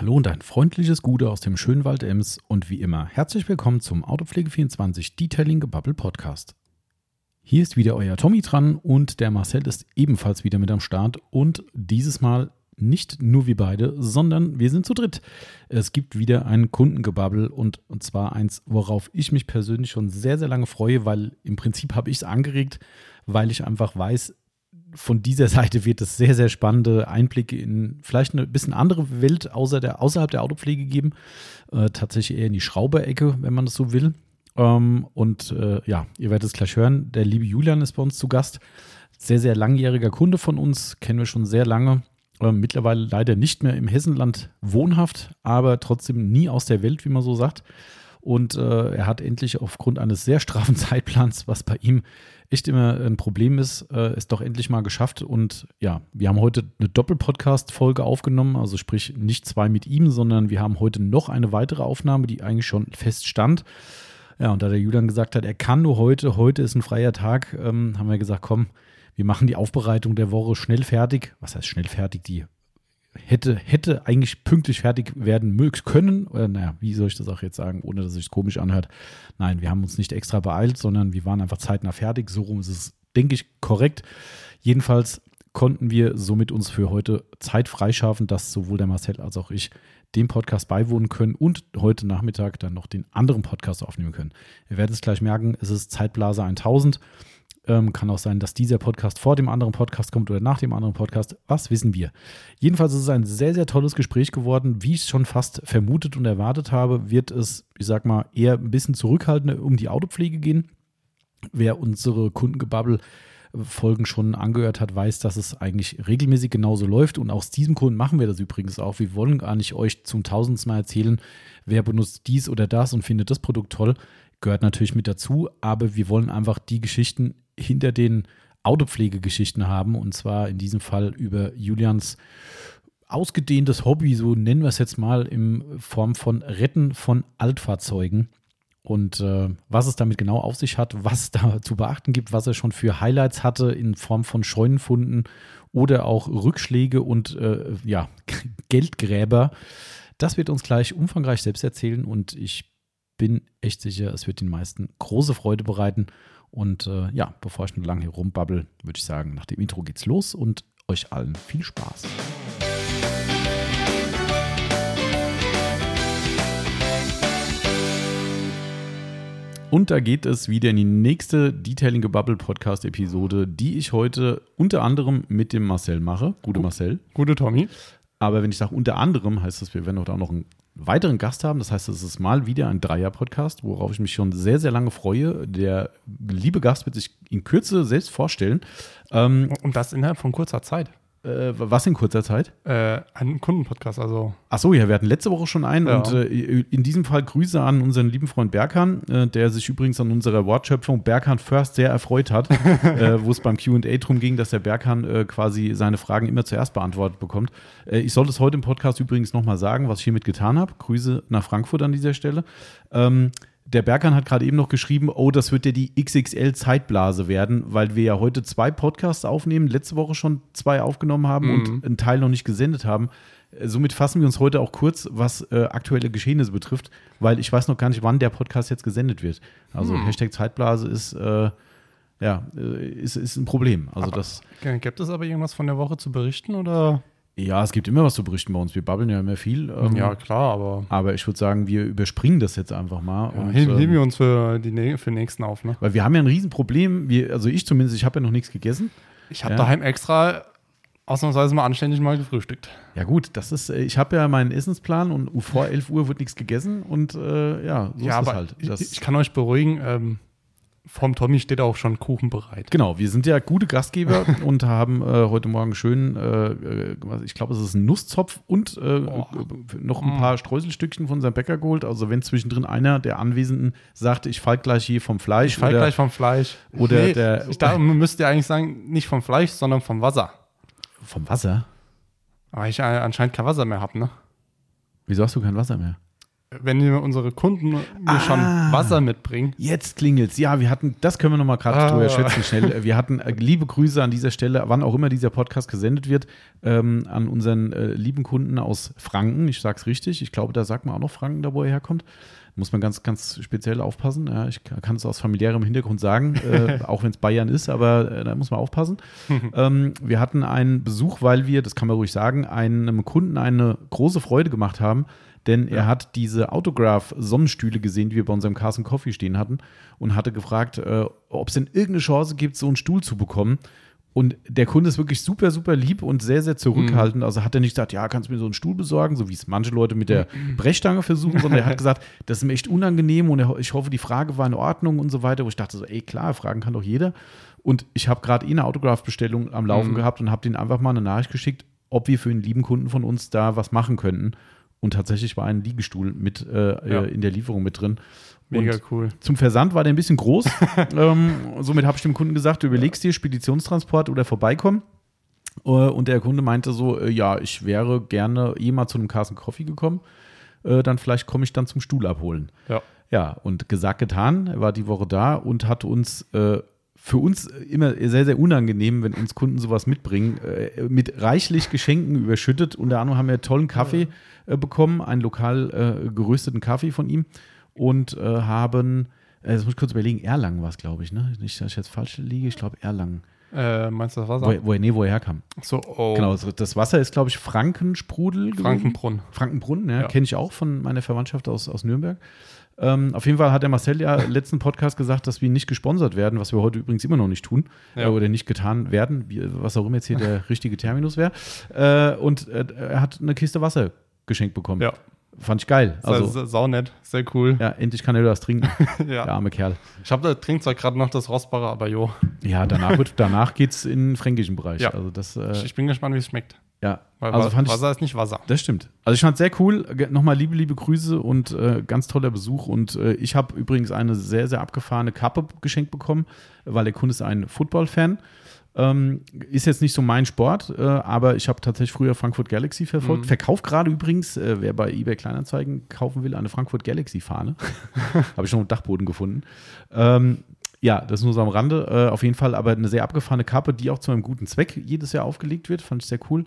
Hallo und ein freundliches Gute aus dem schönen Wald Ems und wie immer herzlich willkommen zum Autopflege24 Detailing Gebubble Podcast. Hier ist wieder euer Tommy dran und der Marcel ist ebenfalls wieder mit am Start und dieses Mal nicht nur wir beide, sondern wir sind zu dritt. Es gibt wieder ein Kundengebabbel und, und zwar eins, worauf ich mich persönlich schon sehr, sehr lange freue, weil im Prinzip habe ich es angeregt, weil ich einfach weiß, von dieser Seite wird es sehr, sehr spannende Einblicke in vielleicht eine bisschen andere Welt außer der, außerhalb der Autopflege geben. Äh, tatsächlich eher in die Schrauberecke, wenn man das so will. Ähm, und äh, ja, ihr werdet es gleich hören. Der liebe Julian ist bei uns zu Gast. Sehr, sehr langjähriger Kunde von uns, kennen wir schon sehr lange. Äh, mittlerweile leider nicht mehr im Hessenland wohnhaft, aber trotzdem nie aus der Welt, wie man so sagt. Und äh, er hat endlich aufgrund eines sehr straffen Zeitplans, was bei ihm echt immer ein Problem ist, äh, es doch endlich mal geschafft. Und ja, wir haben heute eine Doppel-Podcast-Folge aufgenommen, also sprich nicht zwei mit ihm, sondern wir haben heute noch eine weitere Aufnahme, die eigentlich schon feststand. Ja, und da der Julian gesagt hat, er kann nur heute, heute ist ein freier Tag, ähm, haben wir gesagt, komm, wir machen die Aufbereitung der Woche schnell fertig. Was heißt schnell fertig? Die hätte, hätte eigentlich pünktlich fertig werden mögen können. Oder naja, wie soll ich das auch jetzt sagen, ohne dass es sich komisch anhört? Nein, wir haben uns nicht extra beeilt, sondern wir waren einfach zeitnah fertig. So rum ist es, denke ich, korrekt. Jedenfalls konnten wir somit uns für heute Zeit freischaffen, dass sowohl der Marcel als auch ich dem Podcast beiwohnen können und heute Nachmittag dann noch den anderen Podcast aufnehmen können. Ihr werdet es gleich merken, es ist Zeitblase 1000. Ähm, kann auch sein, dass dieser Podcast vor dem anderen Podcast kommt oder nach dem anderen Podcast. Was wissen wir? Jedenfalls ist es ein sehr, sehr tolles Gespräch geworden. Wie ich es schon fast vermutet und erwartet habe, wird es, ich sag mal, eher ein bisschen zurückhaltender um die Autopflege gehen. Wer unsere Kundengebabbel Folgen schon angehört hat, weiß, dass es eigentlich regelmäßig genauso läuft. Und aus diesem Grund machen wir das übrigens auch. Wir wollen gar nicht euch zum tausendsten Mal erzählen, wer benutzt dies oder das und findet das Produkt toll. Gehört natürlich mit dazu, aber wir wollen einfach die Geschichten hinter den Autopflegegeschichten haben und zwar in diesem Fall über Julians ausgedehntes Hobby, so nennen wir es jetzt mal, in Form von Retten von Altfahrzeugen. Und äh, was es damit genau auf sich hat, was da zu beachten gibt, was er schon für Highlights hatte in Form von Scheunenfunden oder auch Rückschläge und äh, ja, Geldgräber, das wird uns gleich umfangreich selbst erzählen und ich bin echt sicher, es wird den meisten große Freude bereiten. Und äh, ja, bevor ich nur lange hier rumbabbel, würde ich sagen, nach dem Intro geht's los und euch allen viel Spaß. Und da geht es wieder in die nächste Detailing Gebubble Podcast Episode, die ich heute unter anderem mit dem Marcel mache. Gute Marcel. Gute Tommy. Aber wenn ich sage unter anderem, heißt das, wir werden auch noch einen weiteren Gast haben. Das heißt, es ist mal wieder ein Dreier-Podcast, worauf ich mich schon sehr, sehr lange freue. Der liebe Gast wird sich in Kürze selbst vorstellen. Ähm, Und das innerhalb von kurzer Zeit. Äh, was in kurzer Zeit? Äh, ein Kundenpodcast, also. Ach so, ja, wir hatten letzte Woche schon einen ja. und äh, in diesem Fall Grüße an unseren lieben Freund Berkan, äh, der sich übrigens an unserer Wortschöpfung Berkan First sehr erfreut hat, äh, wo es beim Q&A darum ging, dass der Berkan äh, quasi seine Fragen immer zuerst beantwortet bekommt. ich sollte es heute im Podcast übrigens nochmal sagen, was ich hiermit getan habe. Grüße nach Frankfurt an dieser Stelle. Ähm, der Berkan hat gerade eben noch geschrieben, oh, das wird ja die XXL-Zeitblase werden, weil wir ja heute zwei Podcasts aufnehmen, letzte Woche schon zwei aufgenommen haben mhm. und einen Teil noch nicht gesendet haben. Äh, somit fassen wir uns heute auch kurz, was äh, aktuelle Geschehnisse betrifft, weil ich weiß noch gar nicht, wann der Podcast jetzt gesendet wird. Also mhm. Hashtag Zeitblase ist, äh, ja, äh, ist, ist ein Problem. Also aber, das. Gibt es aber irgendwas von der Woche zu berichten oder? Ja, es gibt immer was zu berichten bei uns. Wir babbeln ja immer viel. Ähm, ja, klar, aber. Aber ich würde sagen, wir überspringen das jetzt einfach mal. Ja, und, heben, ähm, wir uns für, die, für den nächsten auf, ne? Weil wir haben ja ein Riesenproblem. Wir, also ich zumindest, ich habe ja noch nichts gegessen. Ich habe ja. daheim extra ausnahmsweise mal anständig mal gefrühstückt. Ja, gut, das ist, äh, ich habe ja meinen Essensplan und vor 11 Uhr wird nichts gegessen und äh, ja, so ja, ist es halt. Das ich, ich, kann euch beruhigen, ähm, vom Tommy steht auch schon Kuchen bereit. Genau, wir sind ja gute Gastgeber und haben äh, heute Morgen schön, äh, äh ich glaube, es ist ein Nusszopf und äh, oh. noch ein paar Streuselstückchen von seinem Bäcker geholt. Also wenn zwischendrin einer der Anwesenden sagt, ich fall gleich hier vom Fleisch. Ich fall gleich vom Fleisch. Oder nee, der. Ich dachte, man müsste ja eigentlich sagen, nicht vom Fleisch, sondern vom Wasser. Vom Wasser? Aber ich anscheinend kein Wasser mehr habe, ne? Wieso hast du kein Wasser mehr? Wenn wir unsere Kunden mir schon Wasser mitbringen. Jetzt klingelt's. Ja, wir hatten, das können wir noch mal gerade Ah. drüber schätzen schnell. Wir hatten äh, liebe Grüße an dieser Stelle, wann auch immer dieser Podcast gesendet wird, ähm, an unseren äh, lieben Kunden aus Franken. Ich sag's richtig. Ich glaube, da sagt man auch noch Franken, da wo er herkommt. Muss man ganz, ganz speziell aufpassen. Ja, ich kann es aus familiärem Hintergrund sagen, äh, auch wenn es Bayern ist, aber äh, da muss man aufpassen. ähm, wir hatten einen Besuch, weil wir, das kann man ruhig sagen, einem Kunden eine große Freude gemacht haben, denn er hat diese Autograph-Sonnenstühle gesehen, die wir bei unserem Carson Coffee stehen hatten und hatte gefragt, äh, ob es denn irgendeine Chance gibt, so einen Stuhl zu bekommen. Und der Kunde ist wirklich super, super lieb und sehr, sehr zurückhaltend. Also hat er nicht gesagt, ja, kannst du mir so einen Stuhl besorgen, so wie es manche Leute mit der Brechstange versuchen, sondern er hat gesagt, das ist mir echt unangenehm und er, ich hoffe, die Frage war in Ordnung und so weiter. Wo ich dachte so, ey, klar, fragen kann doch jeder. Und ich habe gerade eh eine Autograph-Bestellung am Laufen gehabt und habe denen einfach mal eine Nachricht geschickt, ob wir für einen lieben Kunden von uns da was machen könnten. Und tatsächlich war ein Liegestuhl mit äh, Ja. äh, in der Lieferung mit drin. Mega und cool. zum Versand war der ein bisschen groß. ähm, somit habe ich dem Kunden gesagt, du überlegst dir Speditionstransport oder vorbeikommen. Äh, und der Kunde meinte so, äh, ja, ich wäre gerne eh mal zu einem Carson Coffee gekommen. Äh, dann vielleicht komme ich dann zum Stuhl abholen. Ja. Ja, und gesagt, getan. Er war die Woche da und hat uns äh, für uns immer sehr, sehr unangenehm, wenn uns Kunden sowas mitbringen, äh, mit reichlich Geschenken überschüttet. Unter anderem haben wir tollen Kaffee äh, bekommen, einen lokal gerösteten Kaffee von ihm und äh, haben, äh, das muss ich kurz überlegen, Erlangen war es, glaube ich, ne? Nicht, dass ich jetzt falsch liege, ich glaube Erlangen. Äh, meinst du das Wasser? Wo, er- wo, nee, wo er herkam. so, oh. Genau, das- Wasser ist, glaube ich, Frankensprudel. gewesen. Frankenbrunn. Frankenbrunn, ja, Ja. kenne ich auch von meiner Verwandtschaft aus, aus Nürnberg. Ähm, auf jeden Fall hat der Marcel ja im letzten Podcast gesagt, dass wir nicht gesponsert werden, was wir heute übrigens immer noch nicht tun Ja. äh, oder nicht getan werden, wie, was auch immer jetzt hier der richtige Terminus wäre. Äh, und äh, er hat eine Kiste Wasser geschenkt bekommen. Ja. Fand ich geil. Also, Also, saunett, sehr cool. ja, endlich kann er das trinken. Ja. Der arme Kerl. Ich habe da trinkt zwar gerade noch das Rostbarer, aber jo. Ja, danach, wird, danach geht es in den fränkischen Bereich. Ja. Also das, äh, Ich, ich bin gespannt, wie es schmeckt. ja. Weil Also fand ich Wasser ist nicht Wasser. Das stimmt. Also ich fand es sehr cool. Nochmal liebe, liebe Grüße und äh, ganz toller Besuch. Und äh, ich habe übrigens eine sehr, sehr abgefahrene Kappe geschenkt bekommen, weil der Kunde ist ein Football-Fan. Ähm, ist jetzt nicht so mein Sport, äh, aber ich habe tatsächlich früher Frankfurt Galaxy verfolgt. Verkauft gerade übrigens, äh, wer bei eBay Kleinanzeigen kaufen will, eine Frankfurt Galaxy-Fahne. habe ich noch im Dachboden gefunden. Ähm, ja, das nur so am Rande. Äh, auf jeden Fall aber eine sehr abgefahrene Kappe, die auch zu einem guten Zweck jedes Jahr aufgelegt wird. Fand ich sehr cool.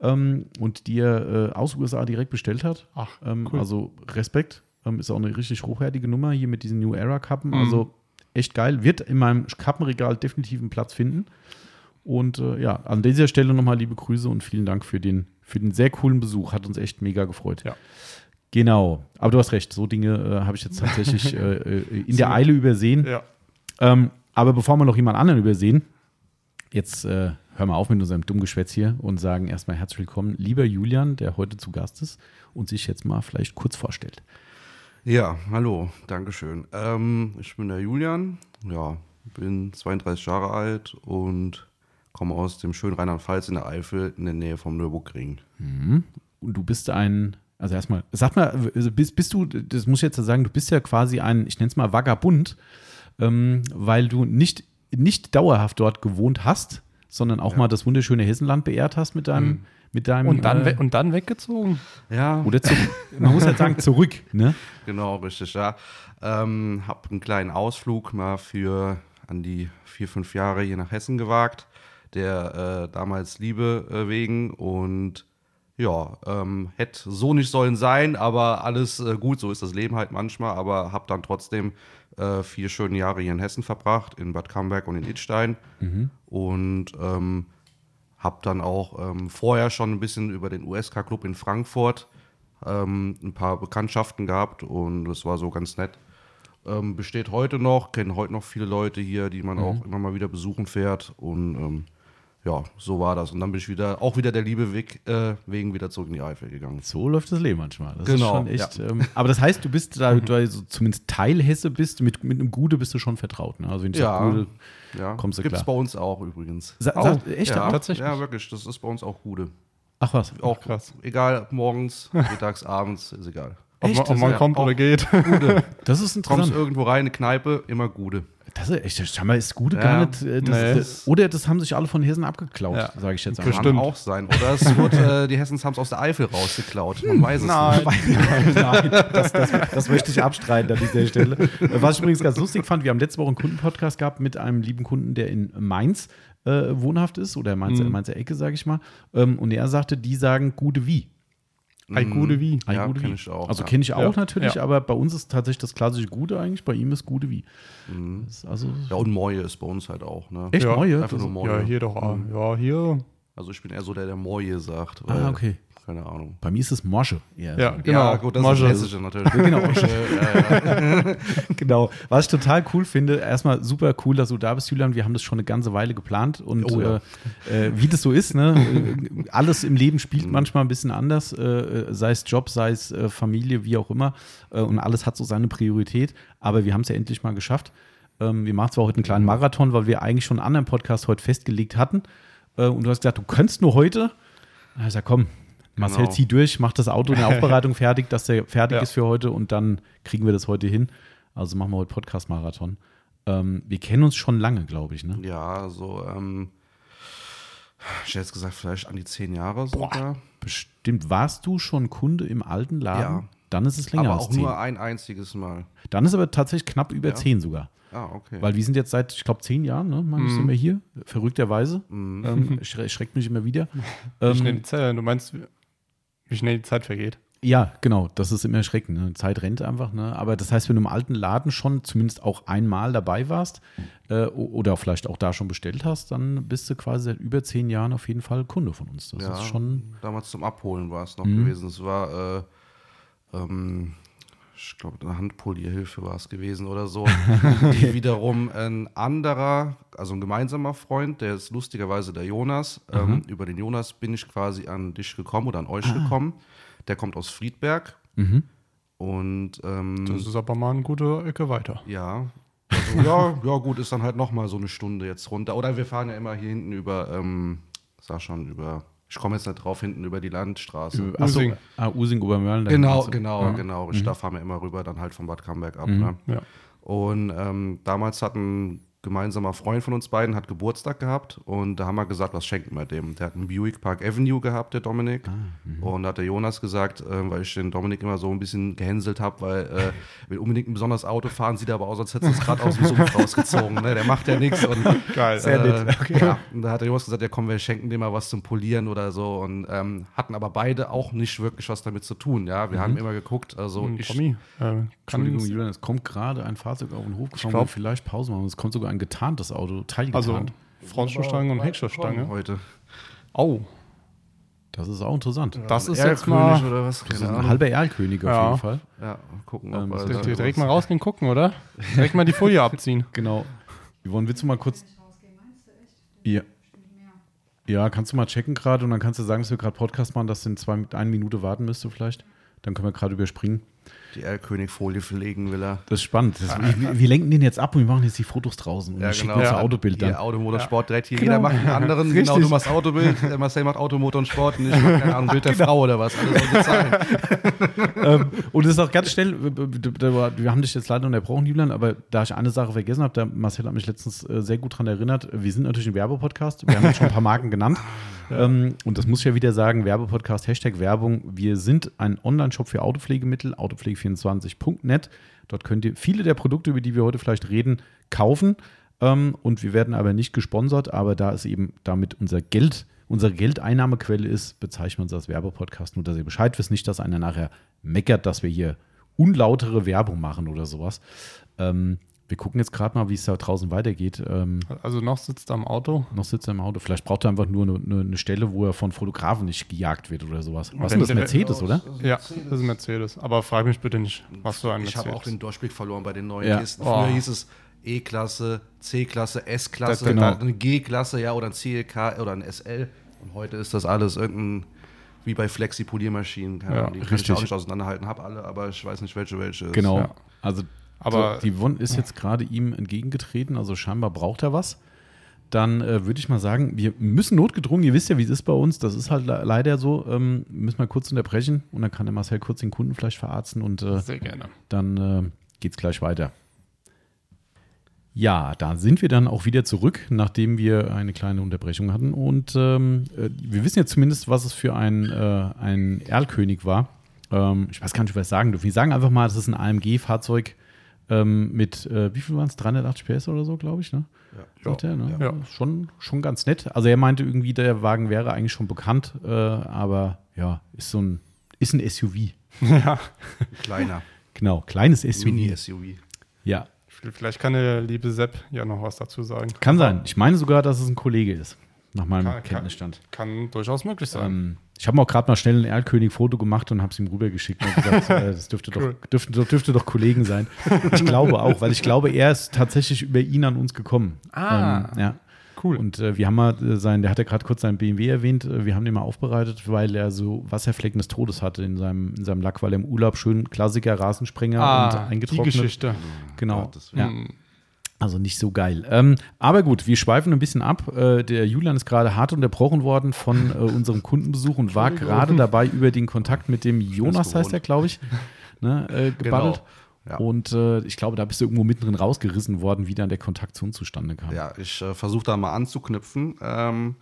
Ähm, und die er äh, aus USA direkt bestellt hat. Ach, Ähm, cool. Also Respekt. Ähm, ist auch eine richtig hochwertige Nummer hier mit diesen New Era Kappen. Mhm. Also echt geil. Wird in meinem Kappenregal definitiv einen Platz finden. Und äh, ja, an dieser Stelle nochmal liebe Grüße und vielen Dank für den, für den sehr coolen Besuch. Hat uns echt mega gefreut. Ja. Genau. Aber du hast recht, so Dinge äh, habe ich jetzt tatsächlich äh, äh, in der Eile übersehen. Ja. Ähm, aber bevor wir noch jemand anderen übersehen, jetzt äh, hören wir auf mit unserem Dummgeschwätz hier und sagen erstmal herzlich willkommen, lieber Julian, der heute zu Gast ist und sich jetzt mal vielleicht kurz vorstellt. Ja, hallo, Dankeschön. Ähm, ich bin der Julian, ja, bin 32 Jahre alt und komme aus dem schönen Rheinland-Pfalz in der Eifel in der Nähe vom Nürburgring. Und du bist ein, also erstmal, sag mal, also bist, bist du, das muss ich jetzt sagen, du bist ja quasi ein, ich nenne es mal Vagabund, ähm, weil du nicht, nicht dauerhaft dort gewohnt hast, sondern auch mal das wunderschöne Hessenland beehrt hast mit deinem, mit deinem Und dann, äh, we und dann weggezogen? Ja, oder zurück. Man muss halt sagen, zurück, ne? genau, richtig, ja. Ähm, hab einen kleinen Ausflug mal für an die vier, fünf Jahre hier nach Hessen gewagt, der äh, damals Liebe äh, wegen und ja, ähm, hätte so nicht sollen sein, aber alles äh, gut, so ist das Leben halt manchmal, aber habe dann trotzdem äh, vier schöne Jahre hier in Hessen verbracht, in Bad Camberg und in Idstein und ähm, habe dann auch ähm, vorher schon ein bisschen über den USK-Club in Frankfurt ähm, ein paar Bekanntschaften gehabt und das war so ganz nett. Ähm, besteht heute noch, kennen heute noch viele Leute hier, die man auch immer mal wieder besuchen fährt und ähm, ja, so war das. Und dann bin ich wieder, auch wieder der Liebe Weg, äh, wegen wieder zurück in die Eifel gegangen. So läuft das Leben manchmal. Das Genau, echt. Ähm, aber das heißt, du bist da, du so zumindest Teilhesse bist, mit, mit einem Gude bist du schon vertraut. Ne? Also wenn ich Ja. sag Gude, Ja, Kommst du gibt's klar. bei uns auch übrigens. sa, Oh, echt ja, auch? tatsächlich? Ja, wirklich, das ist bei uns auch Gude. Ach was. Auch krass. Egal, morgens, mittags, abends, ist egal. Ob Echt? man, ob man ja kommt oder geht. Gude. Das ist Kommst interessant. irgendwo rein, eine Kneipe, immer Gude. Das ist echt, scheinbar ist Gute Ja, gar nicht. äh, Das, nee. das, oder das haben sich alle von Hessen abgeklaut, Ja. sage ich jetzt Bestimmt. einfach. Kann auch sein. Oder es wurde, äh, die Hessens haben es aus der Eifel rausgeklaut. Man weiß es Nein. nicht. Nein, das, das, das möchte ich abstreiten an dieser Stelle. Was ich übrigens ganz lustig fand, wir haben letzte Woche einen Kundenpodcast gehabt mit einem lieben Kunden, der in Mainz äh, wohnhaft ist oder Mainzer, Mhm. Mainzer Ecke, sage ich mal. Ähm, und er sagte, die sagen gute wie. Ein gute wie. Ein Ja, gute kenn wie. ich auch, Also ja. kenne ich auch Ja, natürlich, ja. aber bei uns ist tatsächlich das klassische Gute eigentlich, bei ihm ist Gute wie. Das ist also Ja, und Moje ist bei uns halt auch. Ne? echt Ja, neue. Einfach nur Moje. Ja, hier doch. auch. Ja, hier. Also ich bin eher so der, der Moje sagt. Ah, okay. Keine Ahnung. Bei mir ist es Morsche. eher Ja, so. genau. Ja, gut, das Masche. ist Hessische natürlich. Genau. Äh, ja, Genau. Was ich total cool finde, erstmal super cool, dass du da bist, Julian. Wir haben das schon eine ganze Weile geplant und Oh ja. äh, äh, wie das so ist, ne? äh, alles im Leben spielt manchmal ein bisschen anders, äh, sei es Job, sei es äh, Familie, wie auch immer. Äh, und alles hat so seine Priorität. Aber wir haben es ja endlich mal geschafft. Ähm, wir machen zwar heute einen kleinen Marathon, weil wir eigentlich schon einen anderen Podcast heute festgelegt hatten. Äh, und du hast gesagt, du könntest nur heute. Sag, komm, Marcel, Genau. zieh durch, mach das Auto in der Aufbereitung fertig, dass der fertig Ja. ist für heute und dann kriegen wir das heute hin. Also machen wir heute Podcast-Marathon. Ähm, wir kennen uns schon lange, glaube ich, ne? ja, so, ähm, ich hätte jetzt gesagt, vielleicht an die zehn Jahre sogar. Bestimmt. Warst du schon Kunde im alten Laden? Ja. Dann ist es länger Aber als auch zehn. nur ein einziges Mal. Dann ist aber tatsächlich knapp über Ja. zehn sogar. Ah, okay. Weil wir sind jetzt seit, ich glaube, zehn Jahren, ne? Meine ich, sind wir hier. Verrückterweise. Ähm, schre schreckt mich immer wieder. Wie schnell Ähm, die Zeit, du meinst, wie- schnell die Zeit vergeht. ja, genau. Das ist immer erschreckend. Ne? Zeit rennt einfach. Ne? Aber das heißt, wenn du im alten Laden schon zumindest auch einmal dabei warst äh, oder vielleicht auch da schon bestellt hast, dann bist du quasi seit über zehn Jahren auf jeden Fall Kunde von uns. Das ja, ist schon. damals zum Abholen war es noch Mhm. gewesen. Es war, äh, ähm, ich glaube, eine Handpolierhilfe war es gewesen oder so. die wiederum ein anderer, also ein gemeinsamer Freund, der ist lustigerweise der Jonas. Ähm, über den Jonas bin ich quasi an dich gekommen oder an euch Ah. gekommen. Der kommt aus Friedberg. Mhm. Und ähm, Das ist aber mal eine gute Ecke weiter. ja. Also, ja, ja, gut, ist dann halt nochmal so eine Stunde jetzt runter. Oder wir fahren ja immer hier hinten über, ähm, sag schon, über, ich komme jetzt nicht drauf, hinten über die Landstraße. Achso, Using. ah, Using Obermörlen. Genau, genau, Ja. genau. Mhm. Da fahren wir immer rüber, dann halt von Bad Camberg ab. Ne? Ja. Und ähm, damals hat ein gemeinsamer Freund von uns beiden hat Geburtstag gehabt und da haben wir gesagt, was schenken wir dem? Der hat einen Buick Park Avenue gehabt, der Dominik. Ah, mhm. und da hat der Jonas gesagt, äh, weil ich den Dominik immer so ein bisschen gehänselt habe, weil äh, will unbedingt ein besonderes Auto fahren, sieht aber aus, als hätte es gerade aus dem Sumpf rausgezogen. Ne? Der macht ja nichts. Und Geil. Sehr äh, nett. Ja, und da hat der Jonas gesagt, ja komm, wir schenken dem mal was zum Polieren oder so und ähm, hatten aber beide auch nicht wirklich was damit zu tun. Ja, wir haben immer geguckt, also Hm, ich, Tommy, äh, Entschuldigung, Julian, es kommt gerade ein Fahrzeug auf den Hof gefahren, glaub- vielleicht Pause machen. Es kommt sogar ein getarntes Auto, teilgetarnt. also Frontstoßstange und Heckstoßstange. heute. Oh, das ist auch interessant. das ist Erlkönig jetzt mal. oder was? Das ist ein halber Erlkönig auf Ja. jeden Fall. Ja, gucken, Ähm, wird Direkt, direkt mal rausgehen gucken, oder? Direkt mal die Folie abziehen. Genau. Yvonne, willst du mal kurz. Ja. Ja, kannst du mal checken gerade und dann kannst du sagen, dass wir gerade Podcast machen, dass du in zwei, eine Minute warten müsste vielleicht. Dann können wir gerade überspringen. Die Erlkönig-Folie verlegen will er. Das ist spannend. Das, wir, wir lenken den jetzt ab und wir machen jetzt die Fotos draußen und Ja, wir schicken genau. unser Ja. Autobild Hier dann. Automotorsport direkt hier. Genau. Jeder macht einen anderen. Genau, Richtig. du machst Autobild, der Marcel macht Automotor und Sport und ich mach, keine Ahnung, Bild der Genau. Frau oder was. Ähm, und es ist auch ganz schnell, wir haben dich jetzt leider unterbrochen, Julian, aber da ich eine Sache vergessen habe, der Marcel hat mich letztens äh, sehr gut daran erinnert, wir sind natürlich ein Werbepodcast, wir haben jetzt schon ein paar Marken genannt ähm, und das muss ich ja wieder sagen, Werbepodcast, Hashtag Werbung, wir sind ein Online-Shop für Autopflegemittel, autopflege24.net, dort könnt ihr viele der Produkte, über die wir heute vielleicht reden, kaufen. Ähm, und wir werden aber nicht gesponsert, aber da es eben damit unser Geld unsere Geldeinnahmequelle ist, bezeichnen wir uns als Werbepodcast, nur dass ihr Bescheid wisst, nicht, dass einer nachher meckert, dass wir hier unlautere Werbung machen oder sowas. Ähm, wir gucken jetzt gerade mal, wie es da draußen weitergeht. Ähm, Also noch sitzt er am Auto. noch sitzt er im Auto. Vielleicht braucht er einfach nur eine, eine, eine Stelle, wo er von Fotografen nicht gejagt wird oder sowas. Was ist das? der- Mercedes, oder? Ja, das ist ein Mercedes. Aber frag mich bitte nicht, was für ein Ich habe auch den Durchblick verloren bei den neuen Ja. Kisten. Oh. Früher hieß es E-Klasse, C-Klasse, S-Klasse, genau. eine G-Klasse, ja, oder ein CLK oder ein SL. Und heute ist das alles irgendein, wie bei Flexi-Poliermaschinen. Ja, die kann ich richtig. auch nicht auseinanderhalten. Habe alle, aber ich weiß nicht, welche welche ist. Genau. Ja. Also, Aber- so, die Yvonne ist jetzt gerade ihm entgegengetreten, also scheinbar braucht er was. dann äh, würde ich mal sagen, wir müssen notgedrungen, ihr wisst ja, wie es ist bei uns, das ist halt le- leider so, ähm, müssen wir kurz unterbrechen und dann kann der Marcel kurz den Kunden vielleicht verarzten und äh, Sehr gerne. dann äh, geht's gleich weiter. Ja, da sind wir dann auch wieder zurück, nachdem wir eine kleine Unterbrechung hatten. Und ähm, äh, wir wissen jetzt zumindest, was es für ein, äh, ein Erlkönig war. Ähm, ich weiß gar nicht, ob wir es sagen dürfen. Wir sagen einfach mal, das ist ein AMG-Fahrzeug ähm, mit, äh, wie viel waren es? 380 PS oder so, glaube ich, ne? Ja. Sagt er, ne? Ja. Schon, schon ganz nett. Also er meinte irgendwie, der Wagen wäre eigentlich schon bekannt, äh, aber ja, ist so ein, ist ein SUV. Ja. Kleiner. Genau, kleines SUV. Mini-SUV. Ja, Vielleicht kann der liebe Sepp ja noch was dazu sagen. Kann sein. Ich meine sogar, dass es ein Kollege ist, nach meinem Kann- kann- Kenntnisstand. Kann durchaus möglich sein. Ähm, ich habe mir auch gerade mal schnell ein Erlkönig-Foto gemacht und habe es ihm rübergeschickt und gesagt, äh, das dürfte, Cool. doch, dürfte, dürfte doch Kollegen sein. Ich glaube auch, weil ich glaube, er ist tatsächlich über ihn an uns gekommen. Ah. Ähm, ja. Cool. Und äh, wir haben mal äh, sein, der hat ja gerade kurz seinen BMW erwähnt, äh, wir haben den mal aufbereitet, weil er so Wasserflecken des Todes hatte in seinem, in seinem Lack, weil er im Urlaub schön Klassiker Rasensprenger und ah, die eingetrocknet. Geschichte. Genau. Ja. Also nicht so geil. Ähm, aber gut, wir schweifen ein bisschen ab. Äh, der Julian ist gerade hart unterbrochen worden von äh, unserem Kundenbesuch und war gerade dabei, über den Kontakt mit dem Jonas, heißt er, glaube ich, ne, äh, gebabbelt. Genau. Ja. Und äh, ich glaube, da bist du irgendwo mittendrin rausgerissen worden, wie dann der Kontakt zu uns zustande kam. Ja, ich äh, versuche da mal anzuknüpfen. Ähm,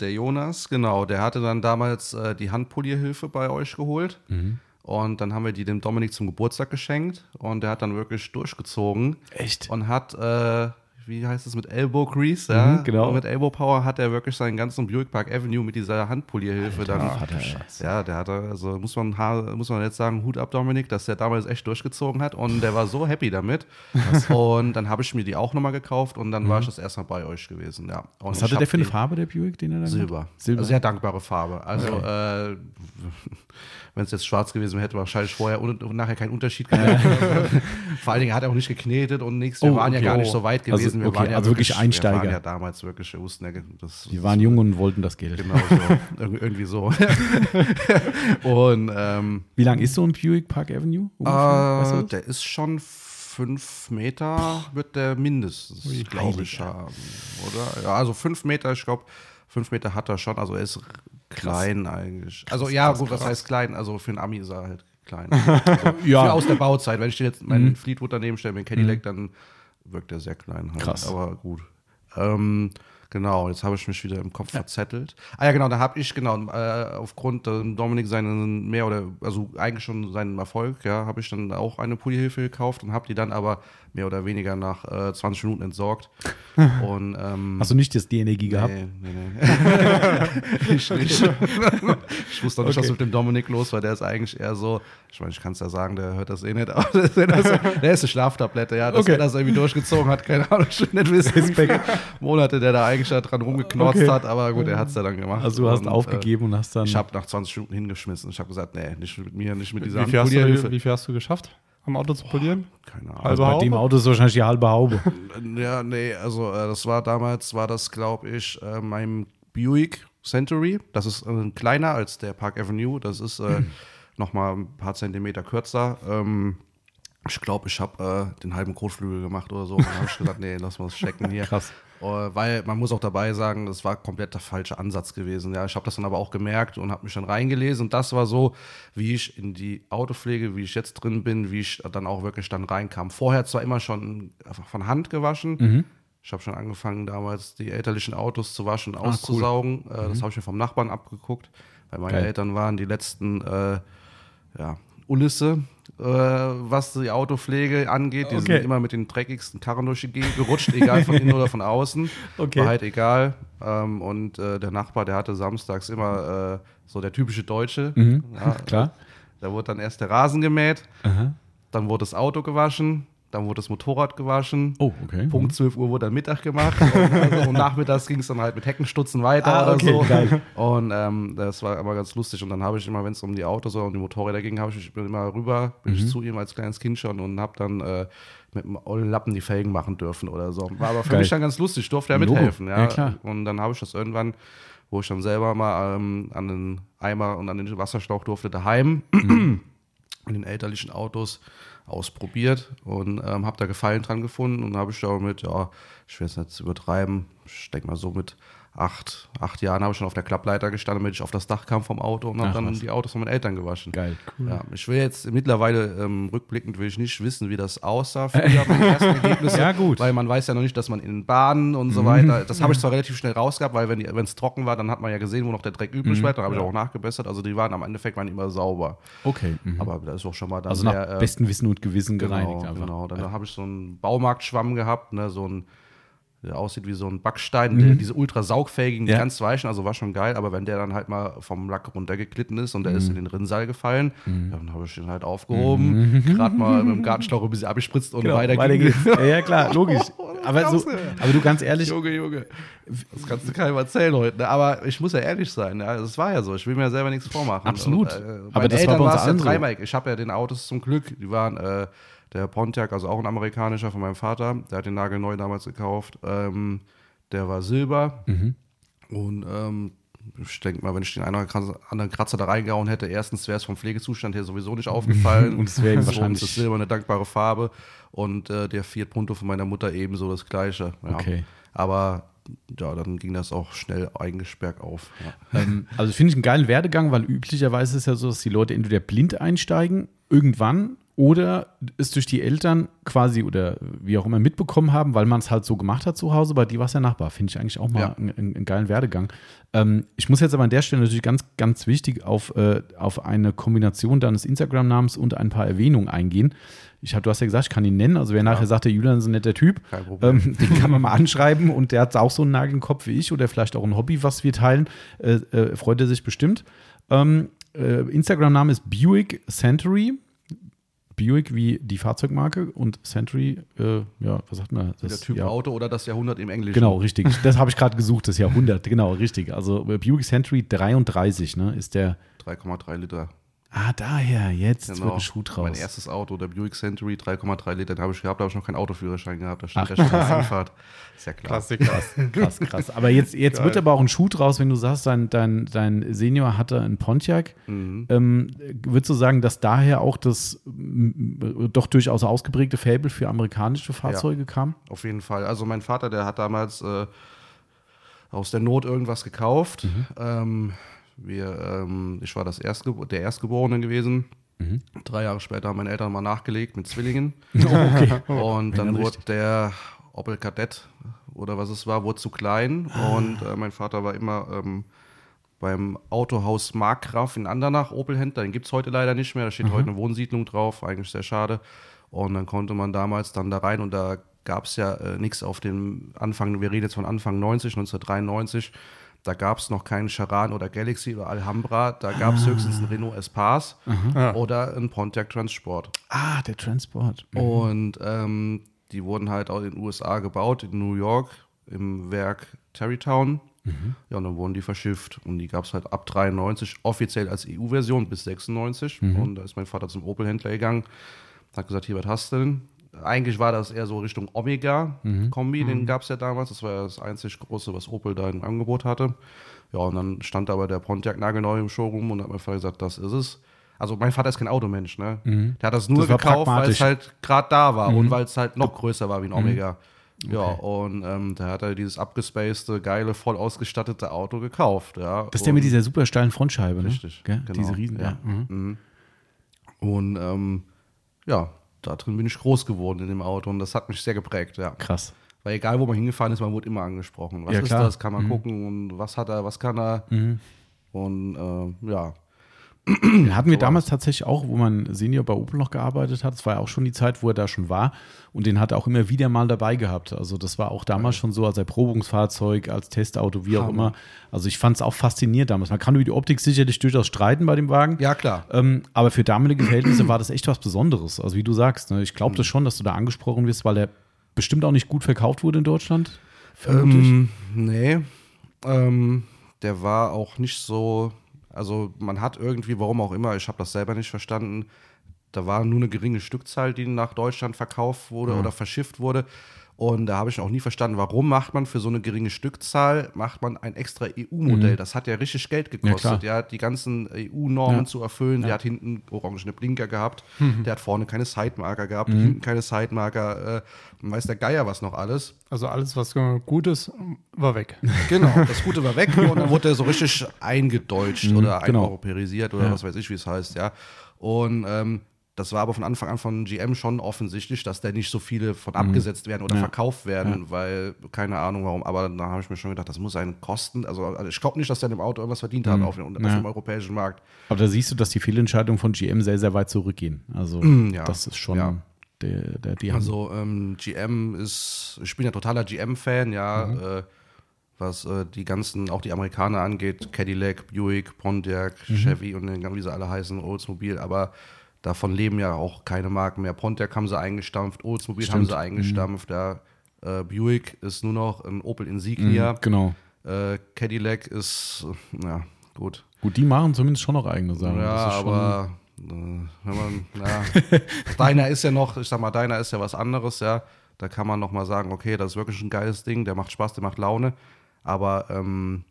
der Jonas, genau, der hatte dann damals äh, die Handpolierhilfe bei euch geholt. Mhm. Und dann haben wir die dem Dominik zum Geburtstag geschenkt. Und der hat dann wirklich durchgezogen. Echt? Und hat, äh, wie heißt es, mit Elbow Grease, ja? Mhm, genau. Und mit Elbow Power hat er wirklich seinen ganzen Buick Park Avenue mit dieser Handpolierhilfe dann. hat er, ey. Ja, der hatte, also muss man, muss man jetzt sagen, Hut ab, Dominik, dass der damals echt durchgezogen hat und der war so happy damit. und dann habe ich mir die auch nochmal gekauft und dann war ich das erste Mal bei euch gewesen, ja. Und Mhm. Was hatte der für eine die- Farbe, der Buick, den er dann Silber. hat? Silber. Sehr dankbare Farbe. Also, äh, wenn es jetzt schwarz gewesen wäre, hätte wahrscheinlich vorher und, und nachher keinen Unterschied gemacht. Vor allen Dingen hat er auch nicht geknetet und nichts. Wir Oh, waren okay. ja gar nicht so weit Also, gewesen. wir okay, waren ja also wirklich Einsteiger. Wir waren ja damals wirklich, wir wussten ja, das, Die waren jung und wollten das Geld. Genau so. Ir irgendwie so. und ähm, Wie lang ist so ein Buick Park Avenue? ungefähr? Weißt du der ist schon fünf Meter, wird der mindestens, glaube ich, haben. Oder? Ja, also fünf Meter, ich glaube, fünf Meter hat er schon. Also er ist klein eigentlich. Also ja, gut, was heißt klein? Also für einen Ami ist er halt klein. Also Ja. Für aus der Bauzeit. Wenn ich dir jetzt meinen Fleetwood daneben stelle, meinen Cadillac, dann wirkt er sehr klein. Halt. Krass. Aber gut. Ähm, genau, jetzt habe ich mich wieder im Kopf verzettelt. Ah ja, genau, da habe ich, genau, äh, aufgrund äh, Dominik seinen mehr oder, also eigentlich schon seinen Erfolg, ja, habe ich dann auch eine Polihilfe gekauft und habe die dann aber mehr oder weniger nach äh, 20 Minuten entsorgt. und ähm, Hast du nicht das die Energie gehabt? Nee, nee, nee. ich nicht. ich wusste auch nicht, was mit dem Dominik los war. Der ist eigentlich eher so, ich meine, ich kann es ja sagen, der hört das eh nicht, aber der ist, der ist eine Schlaftablette, ja. Dass Okay. er das irgendwie durchgezogen hat, keine Ahnung, ich will nicht wissen, Monate der da eigentlich da dran rumgeknorzt Okay. hat, aber gut, er hat es ja dann gemacht. Also du hast Und, aufgegeben und hast dann. Äh, ich habe nach 20 Minuten hingeschmissen. Ich habe gesagt, nee, nicht mit mir, nicht mit dieser Wie viel, hast du, wie viel hast du geschafft, am Auto zu polieren? Keine Ahnung. Also bei dem? Auto ist wahrscheinlich die halbe Haube. Ja, nee, also äh, das war damals, war das, glaube ich, äh, mein Buick Century. Das ist äh, kleiner als der Park Avenue. Das ist äh, noch mal ein paar Zentimeter kürzer. Ähm, ich glaube, ich habe äh, den halben Kotflügel gemacht oder so. Und dann habe ich gesagt, nee, lass mal das checken hier. Krass. Äh, weil man muss auch dabei sagen, das war komplett der falsche Ansatz gewesen. Ja, ich habe das dann aber auch gemerkt und habe mich dann reingelesen. Und das war so, wie ich in die Autopflege, wie ich jetzt drin bin, wie ich dann auch wirklich dann reinkam. Vorher zwar immer schon einfach von Hand gewaschen. Ich habe schon angefangen, damals die elterlichen Autos zu waschen, auszusaugen. Äh, Das habe ich mir vom Nachbarn abgeguckt, weil meine Geil. Eltern waren die letzten äh, ja, Ulisse, was die Autopflege angeht. Die Okay. sind immer mit den dreckigsten Karren durch die Gegend gerutscht, egal von innen oder von außen. Okay. War halt egal. Ähm, und äh, der Nachbar, der hatte samstags immer äh, so der typische Deutsche. Ja, klar. Da wurde dann erst der Rasen gemäht, Aha. dann wurde das Auto gewaschen, dann wurde das Motorrad gewaschen. Oh, okay. Punkt 12 Uhr wurde dann Mittag gemacht. und, also, und nachmittags ging es dann halt mit Heckenstutzen weiter Ah, oder okay, so. geil. Und ähm, das war immer ganz lustig. Und dann habe ich immer, wenn es um die Autos oder um die Motorräder ging, habe ich ich bin immer rüber, bin Mhm. ich zu ihm als kleines Kind schon und habe dann äh, mit einem ollen Lappen die Felgen machen dürfen oder so. War aber für Geil. mich dann ganz lustig, ich durfte ja mithelfen. Ja. Ja, klar. Und dann habe ich das irgendwann, wo ich dann selber mal ähm, an den Eimer und an den Wasserschlauch durfte, daheim. in den elterlichen Autos ausprobiert und ähm, habe da Gefallen dran gefunden und habe ich da mit, ja, ich will es nicht übertreiben, ich denke mal so mit acht, acht Jahren habe ich schon auf der Klappleiter gestanden, damit ich auf das Dach kam vom Auto und habe dann was. die Autos von meinen Eltern gewaschen. Geil. Ja, ich will jetzt mittlerweile ähm, rückblickend will ich nicht wissen, wie das aussah früher bei den ersten Ergebnissen. Ja, gut. Weil man weiß ja noch nicht, dass man in Bahnen und so weiter. Das habe ich zwar relativ schnell rausgehabt, weil wenn es trocken war, dann hat man ja gesehen, wo noch der Dreck übrig war. Dann habe ich auch nachgebessert. Also die waren am Endeffekt waren immer sauber. Okay. mhm. Aber da ist auch schon mal dann Also nach der, äh, bestem Wissen und Gewissen Genau, gereinigt einfach. genau. Dann habe ich so einen Baumarktschwamm gehabt, ne, so ein, der aussieht wie so ein Backstein, Mhm. diese ultra saugfähigen, Ja. ganz weichen, also war schon geil, aber wenn der dann halt mal vom Lack runtergeglitten ist und der Mhm. ist in den Rinnsal gefallen, dann habe ich den halt aufgehoben, gerade mal mit dem Gartenschlauch ein bisschen abgespritzt und Mhm. Genau, weiter, weiter ging geht's. Ja, ja, klar, logisch. Oh, aber, so, aber du ganz ehrlich, Junge, Junge. Das kannst du keinem erzählen heute. Ne? Aber ich muss ja ehrlich sein. Ja? Das war ja so. Ich will mir ja selber nichts vormachen. Absolut. Und, äh, Aber das das war bei uns ja dreimal. Ich habe ja den Autos zum Glück. Die waren äh, der Pontiac, also auch ein amerikanischer von meinem Vater. Der hat den nagelneu damals gekauft. Ähm, der war Silber. Mhm. Und ähm, ich denke mal, wenn ich den einen oder anderen Kratzer da reingehauen hätte, erstens wäre es vom Pflegezustand her sowieso nicht aufgefallen. Und es wäre ihm So, wahrscheinlich- Das Silber eine dankbare Farbe. Und äh, der Fiat Punto von meiner Mutter ebenso das gleiche. Ja. Okay. Aber ja, dann ging das auch schnell eigentlich bergauf. Ja. ähm, also finde ich einen geilen Werdegang, weil üblicherweise ist ja so, dass die Leute entweder blind einsteigen, irgendwann, oder es durch die Eltern quasi oder wie auch immer mitbekommen haben, weil man es halt so gemacht hat zu Hause. Bei dir war es ja Nachbar. Finde ich eigentlich auch mal Ja. einen, einen, geilen Werdegang. Ähm, ich muss jetzt aber an der Stelle natürlich ganz, ganz wichtig auf, äh, auf eine Kombination deines Instagram-Namens und ein paar Erwähnungen eingehen. Ich hab, du hast ja gesagt, ich kann ihn nennen. Also wer nachher sagt, der Julian ist ein netter Typ, ähm, den kann man mal anschreiben und der hat auch so einen Nagel im Kopf wie ich oder vielleicht auch ein Hobby, was wir teilen. Äh, äh, freut er sich bestimmt. Ähm, äh, Instagram-Name ist Buick Century. Buick wie die Fahrzeugmarke und Century, äh, ja, was sagt man? Der Das, Typ ja, Auto oder das Jahrhundert im Englischen. Genau, richtig. Das habe ich gerade gesucht, das Jahrhundert. Genau, richtig. Also äh, Buick Century 33, ne, ist der. 3,3 Liter. Ah, daher, jetzt Genau. wird ein Schuh draus. Mein erstes Auto, der Buick Century, 3,3 Liter, den habe ich gehabt, da habe ich noch keinen Autoführerschein gehabt. Da stand Ach, der Straßenfahrt. Ist ja klar. Klassiker. Krass, krass. Aber jetzt, jetzt Geil. wird aber auch ein Schuh draus, wenn du sagst, dein, dein, dein Senior hatte einen Pontiac. Mhm. Ähm, würdest du sagen, dass daher auch das doch durchaus ausgeprägte Faible für amerikanische Fahrzeuge kam? Auf jeden Fall. Also mein Vater, der hat damals äh, aus der Not irgendwas gekauft. Mhm. Ähm, wir, ähm, ich war das Erstgebo der Erstgeborene gewesen. Mhm. Drei Jahre später haben meine Eltern mal nachgelegt mit Zwillingen. okay. Und dann wurde der Opel Kadett oder was es war, wurde zu klein. Und äh, mein Vater war immer ähm, beim Autohaus Markgraf in Andernach, Opel-Händler. Den gibt es heute leider nicht mehr. Da steht heute eine Wohnsiedlung drauf, eigentlich sehr schade. Und dann konnte man damals dann da rein und da gab es ja äh, nichts auf dem Anfang, wir reden jetzt von Anfang 90, 1993. Da gab es noch keinen Charan oder Galaxy oder Alhambra. Da gab es höchstens einen Renault Espace oder einen Pontiac Transport. Ah, der Transport. Und ähm, die wurden halt auch in den USA gebaut, in New York, im Werk Terrytown. Ja, und dann wurden die verschifft. Und die gab es halt ab 93 offiziell als EU-Version bis 96. Und da ist mein Vater zum Opel-Händler gegangen, hat gesagt, hier, was hast du denn? Eigentlich war das eher so Richtung Omega-Kombi, den gab es ja damals. Das war ja das einzig große, was Opel da im Angebot hatte. Ja, und dann stand aber der Pontiac nagelneu im Showroom und hat mein Vater gesagt, das ist es. Also mein Vater ist kein Automensch, ne? Der hat das nur Das gekauft, weil es halt gerade da war und weil es halt noch größer war wie ein Omega. Ja, und ähm, da hat er dieses abgespacede, geile, voll ausgestattete Auto gekauft. Ja. Das ist der mit dieser super steilen Frontscheibe, ne? Richtig, Gell? genau. Diese Riesen, ja. Ja. Mhm. Und ähm, ja, da drin bin ich groß geworden in dem Auto und das hat mich sehr geprägt, ja. Krass. Weil egal, wo man hingefahren ist, man wurde immer angesprochen. Was Ja, ist klar. Mhm. das? Kann man gucken und was hat er, was kann er? Und äh, ja, Den hatten wir damals tatsächlich auch, wo mein Senior bei Opel noch gearbeitet hat. Das war ja auch schon die Zeit, wo er da schon war. Und den hat er auch immer wieder mal dabei gehabt. Also das war auch damals schon so als Erprobungsfahrzeug, als Testauto, wie auch immer. Also ich fand es auch faszinierend damals. Man kann über die Optik sicherlich durchaus streiten bei dem Wagen. ja klar. Ähm, aber für damalige Verhältnisse war das echt was Besonderes. Also wie du sagst, ne? ich glaube das schon, dass du da angesprochen wirst, weil er bestimmt auch nicht gut verkauft wurde in Deutschland. Vermute ich. Ähm, nee, ähm, der war auch nicht so, also man hat irgendwie, warum auch immer, ich habe das selber nicht verstanden, da war nur eine geringe Stückzahl, die nach Deutschland verkauft wurde oder verschifft wurde. Und da habe ich auch nie verstanden, warum macht man für so eine geringe Stückzahl, macht man ein extra EU-Modell. Das hat ja richtig Geld gekostet. klar. Ja, die ganzen EU-Normen Ja. zu erfüllen. Der hat hinten orangene Blinker gehabt. Mhm. Der hat vorne keine Sidemarker gehabt, hinten keine Sidemarker. Äh, und weiß der Geier was noch alles. Also alles, was äh, gut ist, war weg. Genau, das Gute war weg und dann wurde er so richtig eingedeutscht oder genau. eineuropäisiert oder was weiß ich, wie es heißt, ja. Und ähm, das war aber von Anfang an von GM schon offensichtlich, dass da nicht so viele von abgesetzt werden oder Ja. verkauft werden, weil keine Ahnung warum. Aber da habe ich mir schon gedacht, das muss einen kosten. Also, also ich glaube nicht, dass der dem Auto irgendwas verdient hat auf, dem- auf Ja. dem europäischen Markt. Aber da siehst du, dass die Fehlentscheidungen von GM sehr, sehr weit zurückgehen. Also ja. das ist schon Ja. der, der, die Also ähm, GM ist, ich bin ja totaler GM-Fan, ja, äh, was äh, die ganzen, auch die Amerikaner angeht, Cadillac, Buick, Pontiac, Chevy und wie sie alle heißen, Oldsmobile, aber davon leben ja auch keine Marken mehr. Pontiac haben sie eingestampft, Oldsmobile haben sie eingestampft, ja. Äh, Buick ist nur noch ein Opel Insignia. Genau. Äh, Cadillac ist, ja, gut. Gut, die machen zumindest schon noch eigene Sachen. Ja, Das ist schon- aber äh, wenn man, ja, deiner ist ja noch, ich sag mal, deiner ist ja was anderes, ja. Da kann man noch mal sagen, okay, das ist wirklich ein geiles Ding, der macht Spaß, der macht Laune. Aber ähm,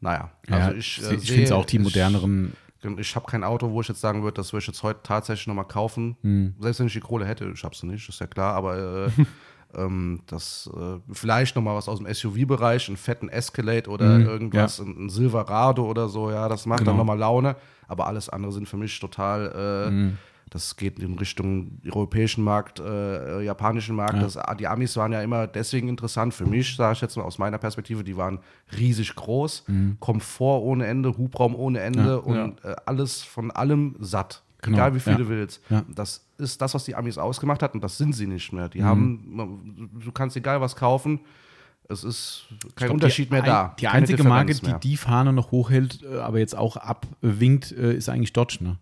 naja, ja, also ich, äh, ich finde es auch die ich- moderneren. Ich habe kein Auto, wo ich jetzt sagen würde, das würde ich jetzt heute tatsächlich noch mal kaufen. Hm. Selbst wenn ich die Kohle hätte, ich habe sie nicht, ist ja klar, aber äh, ähm, das äh, vielleicht noch mal was aus dem SUV-Bereich, einen fetten Escalade oder irgendwas, ein, ein Silverado oder so, ja, das macht Genau. dann noch mal Laune. Aber alles andere sind für mich total, äh, das geht in Richtung europäischen Markt, äh, japanischen Markt. Das, die Amis waren ja immer deswegen interessant für mich, sage ich jetzt mal aus meiner Perspektive. Die waren riesig groß, Komfort ohne Ende, Hubraum ohne Ende und Äh, alles von allem satt. Genau, Egal wie viel ja. du willst. Ja. Das ist das, was die Amis ausgemacht hat und das sind sie nicht mehr. Die haben, du kannst egal was kaufen. Es ist kein glaub, Unterschied mehr da. Die einzige Marke, Differenz die mehr. die Fahne noch hochhält, äh, aber jetzt auch abwinkt, äh, ist eigentlich Dodge, ne?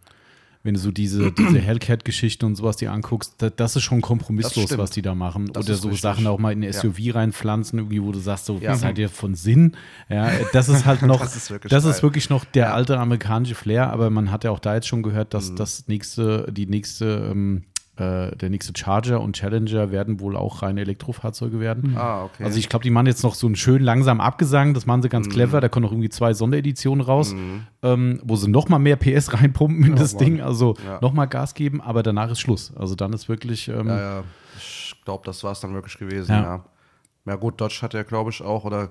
Wenn du so diese, diese Hellcat-Geschichte und sowas dir anguckst, da, das ist schon kompromisslos, was die da machen. Das Oder so richtig. Sachen auch mal in eine Ja. SUV reinpflanzen, irgendwie, wo du sagst, so, Ja. seid ihr von Sinn? Ja, das ist halt noch, Das ist wirklich das ist wirklich noch der alte amerikanische Flair, aber man hat ja auch da jetzt schon gehört, dass Mhm. das nächste, die nächste, ähm, äh, der nächste Charger und Challenger werden wohl auch reine Elektrofahrzeuge werden. Ah, okay. Also ich glaube, die machen jetzt noch so einen schön langsam Abgesang, das machen sie Mhm. ganz clever, da kommen noch irgendwie zwei Sondereditionen raus, ähm, wo sie noch mal mehr PS reinpumpen in das Mann. Ding, also Ja. noch mal Gas geben, aber danach ist Schluss. Also dann ist wirklich, ähm, ja, ja. Ich glaube, das war es dann wirklich gewesen, Ja. ja. ja. gut, Dodge hat ja, glaube ich, auch, oder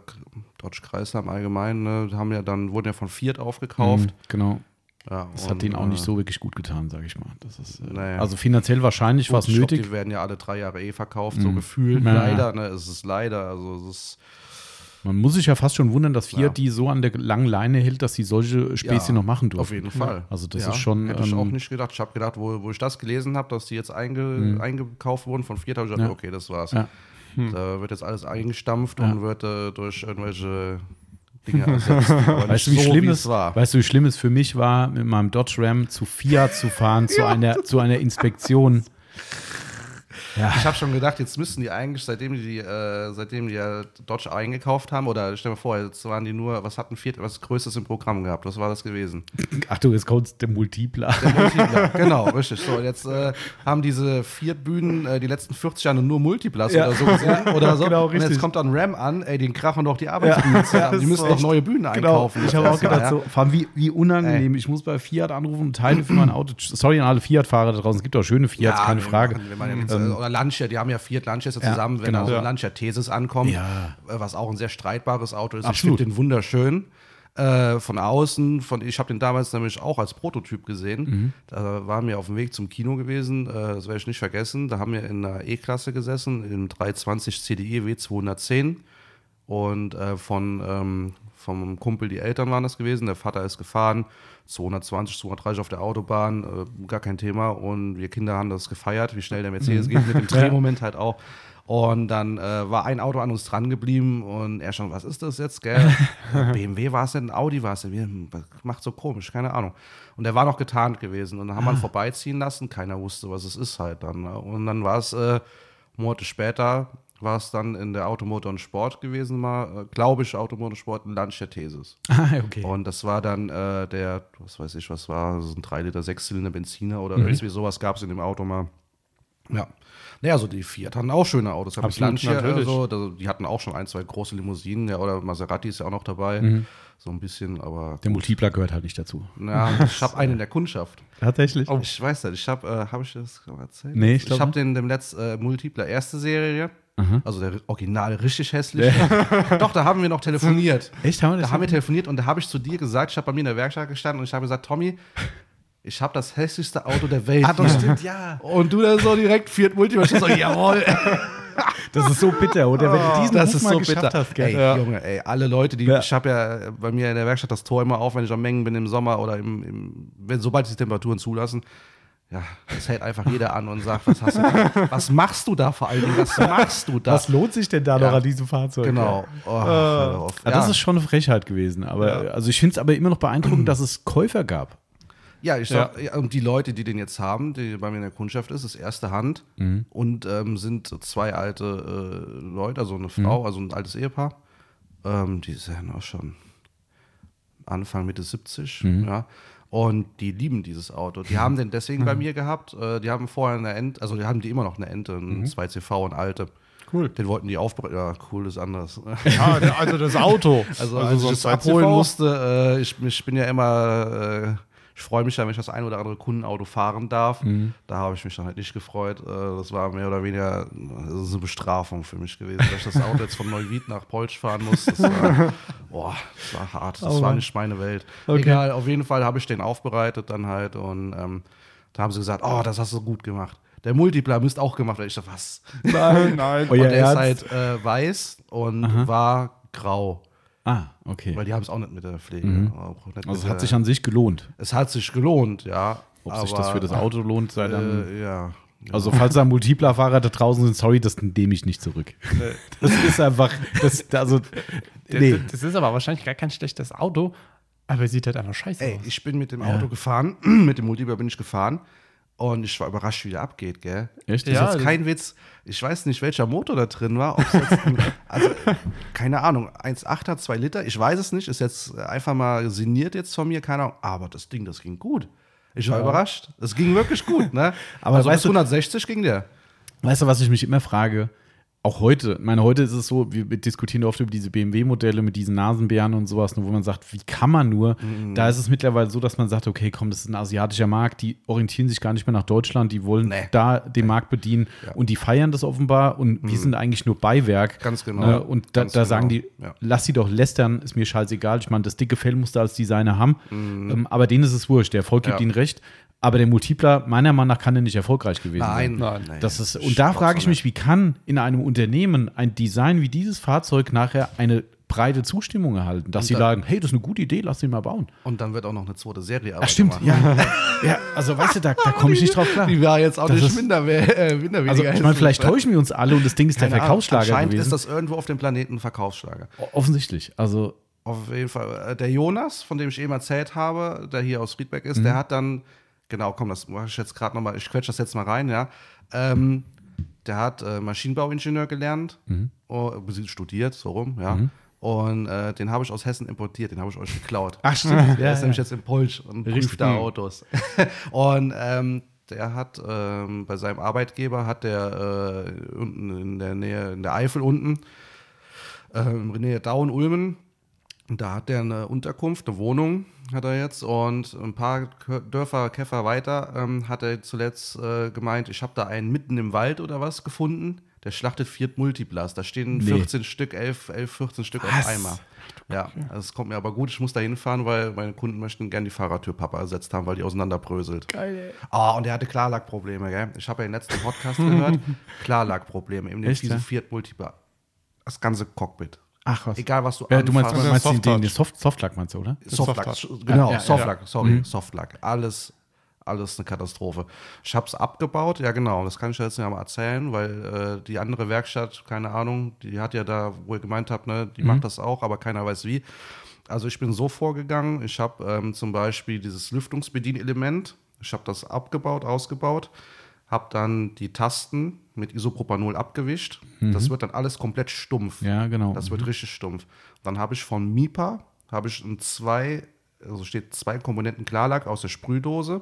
Dodge Chrysler im Allgemeinen, ne, haben ja dann, wurden ja von Fiat aufgekauft. mh, genau. Ja, Das hat denen auch äh, nicht so wirklich gut getan, sage ich mal. Das ist, äh, Naja. Also finanziell wahrscheinlich war es Ich glaub, nötig. Die werden ja alle drei Jahre eh verkauft, so gefühlt. Ja. Leider, ne? Es ist leider. Also es ist Man muss sich ja fast schon wundern, dass Fiat die so an der langen Leine hält, dass sie solche Späßchen Ja, noch machen dürfen. auf jeden Fall. Also das Ja, ist schon. Hätte ich ähm, auch nicht gedacht. Ich habe gedacht, wo, wo ich das gelesen habe, dass die jetzt einge, eingekauft wurden von Fiat, habe ich gedacht, Ja. okay, das war's. Ja. Da wird jetzt alles eingestampft und wird äh, durch irgendwelche Dinge ersetzt. Weißt du, wie so, schlimm es war? Weißt du, wie schlimm es für mich war, mit meinem Dodge Ram zu Fiat zu fahren, zu, einer, zu einer Inspektion. Ja, Ich habe schon gedacht, jetzt müssten die eigentlich, seitdem die, äh, seitdem die ja Dodge eingekauft haben, oder stell dir mal vor, jetzt waren die nur, was hatten Fiat, was Größtes im Programm gehabt? Was war das gewesen? Achtung, jetzt kommt der Multipler. Der Multipler, genau, richtig. So, jetzt äh, haben diese vier Bühnen äh, die letzten 40 Jahre nur Multiplas Ja. oder so gesehen. Oder so. Genau, und richtig. jetzt kommt dann Ram an, ey, den krachen doch die Arbeitsbühnen zusammen. Die müssen doch neue Bühnen einkaufen. Genau. Ich habe auch gedacht, so, vor allem wie, wie unangenehm. Ich muss bei Fiat anrufen und Teile für mein Auto. Sorry an alle Fiat-Fahrer da draußen. Es gibt auch schöne Fiats, keine Frage. Wir machen ja nichts, äh, oder Lancia, die haben ja Fiat Lancia zusammen, wenn genau. also Ja. Lancia Thesis ankommt, Ja. äh, was auch ein sehr streitbares Auto ist. Absolut. Ich finde den wunderschön. Äh, von außen, von, ich habe den damals nämlich auch als Prototyp gesehen. Mhm. Da waren wir auf dem Weg zum Kino gewesen, äh, das werde ich nicht vergessen. Da haben wir in der E-Klasse gesessen, im 320 CDI W210. Und äh, von ähm, vom Kumpel, die Eltern waren das gewesen. Der Vater ist gefahren, 220, 230 auf der Autobahn, äh, gar kein Thema. Und wir Kinder haben das gefeiert, wie schnell der Mercedes geht, mit dem Drehmoment halt auch. Und dann äh, war ein Auto an uns dran geblieben und er schon, was ist das jetzt, gell? BMW war es denn, Audi war es denn? Macht so komisch, keine Ahnung. Und er war noch getarnt gewesen und dann haben wir ihn vorbeiziehen lassen, keiner wusste, was es ist halt dann. Ne? Und dann war es äh, Monate später, war es dann in der Automotor und Sport gewesen, mal, äh, glaube ich, Automotor und Sport, ein Lancia Thesis. Ah, okay. Und das war dann äh, der, was weiß ich, was war, so ein 3 Liter, 6 Zylinder Benziner oder Mhm. irgendwie sowas gab es in dem Auto mal. Ja. Naja, also die Fiat hatten auch schöne Autos. Absolut, Lancia, natürlich. also, da- die hatten auch schon ein, zwei große Limousinen, ja, oder Maserati ist ja auch noch dabei. Mhm. So ein bisschen, aber. Der Multipler gehört halt nicht dazu. Ja, ich habe einen in der Kundschaft. Tatsächlich? Ich weiß nicht, ich habe, äh, habe ich das erzählt? Nee, ich ich glaub habe den dem letzten äh, Multipler erste Serie, also der Original richtig hässlich. Doch, da haben wir noch telefoniert. Echt? Haben wir Da haben wir telefoniert und da habe ich zu dir gesagt, ich habe bei mir in der Werkstatt gestanden und ich habe gesagt, Tommy, ich habe das hässlichste Auto der Welt. Ah, doch, stimmt, ja. Und du dann so direkt Fiat. Ich so, jawohl. Das ist so bitter, oder? Wenn du diesen das Ruf ist mal so bitter. hast, gell? ey, Ja. Junge, ey, alle Leute, die Ja. ich habe ja bei mir in der Werkstatt das Tor immer auf, wenn ich am Mengen bin im Sommer oder im, im wenn sobald die Temperaturen zulassen. Ja, das hält einfach jeder an und sagt, was hast du? Was machst du da vor allen Dingen? Was machst du da? Was lohnt sich denn da Ja. noch an diesem Fahrzeug? genau. Oh, auf. Ja, Das ist schon eine Frechheit gewesen. Aber also ich finde es aber immer noch beeindruckend, dass es Käufer gab. Ja, ich sag, ja. und die Leute, die den jetzt haben, die bei mir in der Kundschaft ist, ist erste Hand und ähm, sind zwei alte äh, Leute, also eine Frau, also ein altes Ehepaar. Ähm, die sind auch schon Anfang, Mitte 70, ja. Und die lieben dieses Auto. Die haben den deswegen bei mir gehabt. Äh, die haben vorher eine Ente, also die haben die immer noch eine Ente, ein 2CV, eine alte. Cool. Den wollten die aufbrechen. Ja, cool ist anders. Ja, also das Auto. Also, als so ich das abholen 2CV. musste, äh, ich, ich bin ja immer, äh, ich freue mich ja, wenn ich das ein oder andere Kundenauto fahren darf. Mhm. Da habe ich mich dann halt nicht gefreut. Äh, das war mehr oder weniger ist eine Bestrafung für mich gewesen, dass ich das Auto jetzt von Neuwied nach Polsch fahren muss. Das war, boah, das war hart. Das Oh war nicht meine Welt. Okay. Egal, auf jeden Fall habe ich den aufbereitet dann halt und ähm, da haben sie gesagt, oh, das hast du gut gemacht. Der Multipler müsste auch gemacht werden. Ich dachte, was? Nein, nein. Und Ernst? ist halt äh, weiß und war grau. Ah, okay. Weil die haben es auch nicht mit der Pflege. Auch nicht Also es hat sich an sich gelohnt. es hat sich gelohnt, ja. Ob sich das für das Auto lohnt, sei dann. Äh, ja. Also, falls da Multipler-Fahrer da draußen sind, sorry, das nehme ich nicht zurück. Das ist einfach, das, also, nee. Das ist aber wahrscheinlich gar kein schlechtes Auto, aber er sieht halt einfach scheiße Ey, aus. ich bin mit dem Auto gefahren, mit dem Multipler bin ich gefahren und ich war überrascht, wie der abgeht, gell? Echt? Das ist Ja, jetzt das- kein Witz. Ich weiß nicht, welcher Motor da drin war. Jetzt, also, keine Ahnung, 1,8er, 2 Liter, ich weiß es nicht. Ist jetzt einfach mal sinniert jetzt von mir, keine Ahnung. Aber das Ding, das ging gut. Ich war überrascht. Es ging wirklich gut, ne? Aber also weißt bis du- 160 ging der. Weißt du, was ich mich immer frage? Auch heute, ich meine, heute ist es so, wir diskutieren oft über diese BMW-Modelle mit diesen Nasenbären und sowas, nur wo man sagt, wie kann man nur? Mhm. Da ist es mittlerweile so, dass man sagt, okay, komm, das ist ein asiatischer Markt, die orientieren sich gar nicht mehr nach Deutschland, die wollen Nee. da den Markt bedienen und die feiern das offenbar und wir sind eigentlich nur Beiwerk. Mhm. Ganz genau. Ne? Und da, da genau. sagen die, Ja. lass sie doch lästern, ist mir scheißegal. Ich meine, das dicke Fell musst du als Designer haben, ähm, aber denen ist es wurscht, der Erfolg gibt Mhm. Ja. ihnen recht. Aber der Multipler, meiner Meinung nach, kann der nicht erfolgreich gewesen sein. Nein, Nein. Das ist, und da frage ich mich, wie kann in einem Unternehmen ein Design wie dieses Fahrzeug nachher eine breite Zustimmung erhalten, dass sie dann- sagen, hey, das ist eine gute Idee, lass sie mal bauen. Und dann wird auch noch eine zweite Serie Ach stimmt, ja. ja. Also weißt du, da, da komme ich nicht drauf klar. Die war jetzt auch Das nicht ist- minder, äh, minder Also ich meine, vielleicht täuschen wir uns alle und das Ding ist der Keine Ahnung, Verkaufsschlager Anscheinend gewesen. ist das irgendwo auf dem Planeten ein Verkaufsschlager. Offensichtlich. Also Auf jeden Fall. Äh, Der Jonas, von dem ich eben erzählt habe, der hier aus Friedberg Mhm. ist, der hat dann, genau, komm, das mache ich jetzt gerade nochmal, ich quetsche das jetzt mal rein, ja. Ähm, der hat äh, Maschinenbauingenieur gelernt, Mhm. oh, beziehungsweise studiert, so rum, ja. Und äh, den habe ich aus Hessen importiert, den habe ich euch geklaut. Ach stimmt. Der ist nämlich jetzt in Polsch und prüft da Autos. und ähm, der hat ähm, bei seinem Arbeitgeber hat der äh, unten in der Nähe, in der Eifel unten, ähm, in der Nähe Daun-Ulmen, und da hat der eine Unterkunft, eine Wohnung hat er jetzt und ein paar Dörfer, Käfer weiter ähm, hat er zuletzt äh, gemeint, ich habe da einen mitten im Wald oder was gefunden, der schlachtet Fiat Multiplas. Da stehen Nee. 14 Stück, 11, 11 14 Stück auf Was? einmal. Ja, also es kommt mir aber gut, ich muss da hinfahren, weil meine Kunden möchten gerne die Fahrradtür Papa ersetzt haben, weil die auseinanderbröselt. Geil, Ah, und der hatte Klarlackprobleme, gell? Ich habe ja den letzten Podcast gehört. Klarlackprobleme im Echt, diese ja? Fiat Multipla. Das ganze Cockpit. Ach was. Egal, was du Ja, du meinst, anfasst. meinst den, den, Softtouch. den Soft, Softlack meinst du, oder? Softlack, Softlack. genau, Ja, ja, Softlack, ja. sorry, Softlack. Alles, alles eine Katastrophe. Ich habe es abgebaut, ja genau, das kann ich jetzt ja mal erzählen, weil äh, die andere Werkstatt, keine Ahnung, die hat ja da, wo ihr gemeint habt, ne, die macht das auch, aber keiner weiß wie. Also ich bin so vorgegangen, ich habe ähm, zum Beispiel dieses Lüftungsbedienelement, ich habe das abgebaut, ausgebaut, habe dann die Tasten mit Isopropanol abgewischt. Das wird dann alles komplett stumpf. Ja, genau. Das wird richtig stumpf. Dann habe ich von MIPA, habe ich ein zwei, also steht zwei Komponenten Klarlack aus der Sprühdose.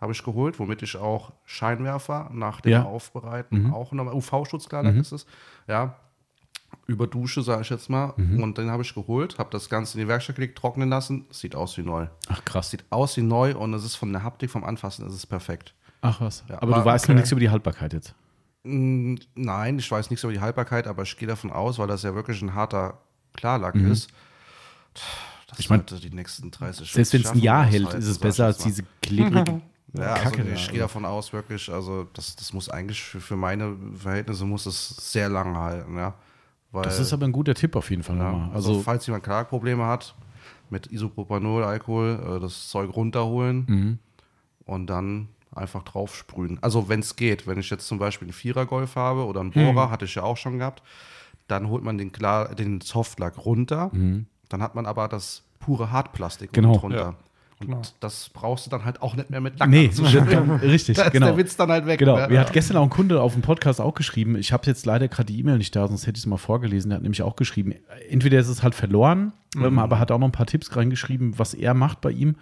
Habe ich geholt, womit ich auch Scheinwerfer nach dem Ja. Aufbereiten auch nochmal UV-Schutz, klar, ist es. Ja, über Dusche, sage ich jetzt mal. Und den habe ich geholt, habe das Ganze in die Werkstatt gelegt, trocknen lassen. Sieht aus wie neu. Ach krass. Sieht aus wie neu und es ist von der Haptik, vom Anfassen, ist es perfekt. Ach was. Ja, aber du aber- weißt noch nichts über die Haltbarkeit jetzt. Nein, ich weiß nichts über die Haltbarkeit, aber ich gehe davon aus, weil das ja wirklich ein harter Klarlack Mhm. ist. Das Ich mein, sollte die nächsten 30 Selbst wenn es ein Jahr hält, halt, ist es besser als diese klebrige Ja, Kacke. also ich gehe davon aus, wirklich, also das, das muss eigentlich für, für meine Verhältnisse muss es sehr lange halten, ja. Weil, Das ist aber ein guter Tipp auf jeden Fall ja, nochmal. also, Also, falls jemand Klarprobleme hat, mit Isopropanol, Alkohol, äh, das Zeug runterholen Mhm. und dann einfach drauf sprühen. Also wenn es geht, wenn ich jetzt zum Beispiel einen Vierer-Golf habe oder einen Mhm. Bohrer, hatte ich ja auch schon gehabt, dann holt man den, Klar, den Softlack runter, dann hat man aber das pure Hartplastik Mhm. Genau. drunter. Ja, Und genau. das brauchst du dann halt auch nicht mehr mit Lack nee, richtig, Da ist genau. der Witz dann halt weg. Genau, ne? mir hat gestern auch ein Kunde auf dem Podcast auch geschrieben, ich habe jetzt leider gerade die E-Mail nicht da, sonst hätte ich es mal vorgelesen, der hat nämlich auch geschrieben, entweder ist es halt verloren, Mhm. aber hat auch noch ein paar Tipps reingeschrieben, was er macht bei ihm.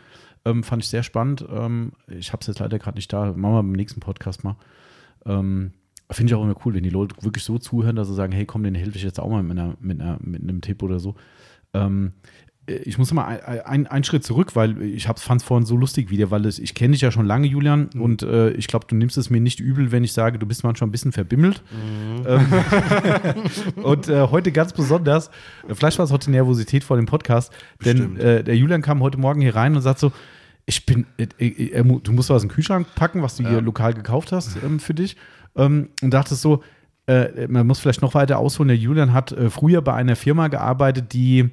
Ähm, fand ich sehr spannend. Ähm, ich habe es jetzt leider gerade nicht da, machen wir beim nächsten Podcast mal. Ähm, Finde ich auch immer cool, wenn die Leute wirklich so zuhören, dass sie sagen, hey komm, den helfe ich jetzt auch mal mit, einer, mit, einer, mit einem Tipp oder so. Ähm, ich muss mal ein- ein- einen Schritt zurück, weil ich fand es vorhin so lustig wieder, weil es, ich kenne dich ja schon lange, Julian, und äh, ich glaube, du nimmst es mir nicht übel, wenn ich sage, du bist manchmal ein bisschen verbimmelt. Ähm, und äh, heute ganz besonders, äh, vielleicht war es heute Nervosität vor dem Podcast, denn äh, der Julian kam heute Morgen hier rein und sagt so, ich bin, äh, äh, äh, du musst was in den Kühlschrank packen, was du hier lokal gekauft hast ähm, für dich. Ähm, und dachtest so, äh, man muss vielleicht noch weiter ausholen. Der Julian hat äh, früher bei einer Firma gearbeitet, die,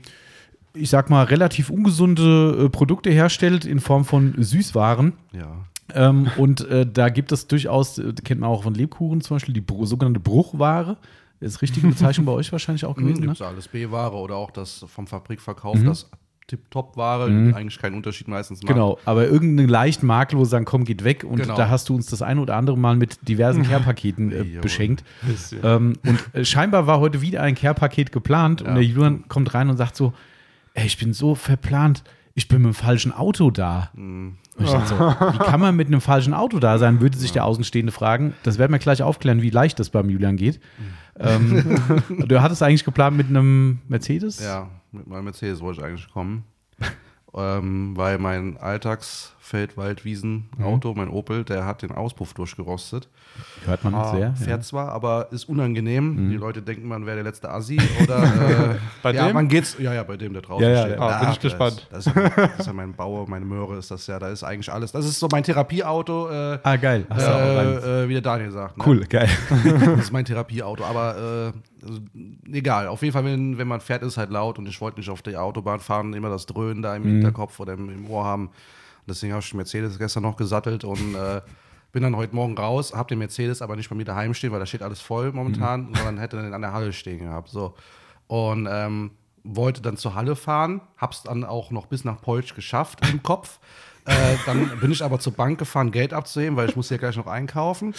ich sag mal, relativ ungesunde äh, Produkte herstellt in Form von Süßwaren. Ja. Ähm, und da gibt es durchaus, kennt man auch von Lebkuchen zum Beispiel, die Bru sogenannte Bruchware. Ist richtige Bezeichnung bei euch wahrscheinlich auch Mhm, gewesen, ne? gibt's alles B-Ware oder auch das vom Fabrikverkauf, das Tip-Top-Ware, die eigentlich keinen Unterschied meistens macht. Genau, aber irgendeinen leichten Makel, wo sie sagen, komm, geht weg. Und Genau. da hast du uns das ein oder andere Mal mit diversen Care-Paketen äh, beschenkt. Ähm, und äh, scheinbar war heute wieder ein Care-Paket geplant und Ja. der Julian kommt rein und sagt so, ey, ich bin so verplant, ich bin mit dem falschen Auto da. Mhm. Und ich dachte so, wie kann man mit einem falschen Auto da sein, würde sich der Außenstehende fragen. Das werden wir gleich aufklären, wie leicht das beim Julian geht. Ähm, du hattest eigentlich geplant mit einem Mercedes? Ja, mit meinem Mercedes wollte ich eigentlich kommen. ähm, weil mein Alltagsfeld-Wald-Wiesen-Auto, mein Opel, der hat den Auspuff durchgerostet. Hört man Ah, sehr. fährt Ja. zwar, aber ist unangenehm. Die Leute denken, man wäre der letzte Assi oder äh, Bei ja, dem? man geht's. Ja, ja, bei dem, der draußen Ja, ja, steht. ja. Ah, bin ich das gespannt. Ist, das, ist, das ist ja mein Bauer, meine Möhre ist das ja. Da ist eigentlich alles. Das ist so mein Therapieauto. Äh, Ah, geil. Rein. äh, äh, wie der Daniel sagt. Ne? Cool, geil. Das ist mein Therapieauto, aber äh, also, egal. Auf jeden Fall, wenn, wenn man fährt, ist es halt laut und ich wollte nicht auf der Autobahn fahren, immer das Dröhnen da im Hinterkopf oder im, im Ohr haben. Deswegen habe ich den Mercedes gestern noch gesattelt und äh, bin dann heute Morgen raus, habe den Mercedes aber nicht bei mir daheim stehen, weil da steht alles voll momentan, sondern hätte den an der Halle stehen gehabt. So. Und ähm, wollte dann zur Halle fahren, hab's dann auch noch bis nach Polch geschafft im Kopf. Äh, dann bin ich aber zur Bank gefahren, Geld abzuheben, weil ich muss ja gleich noch einkaufen.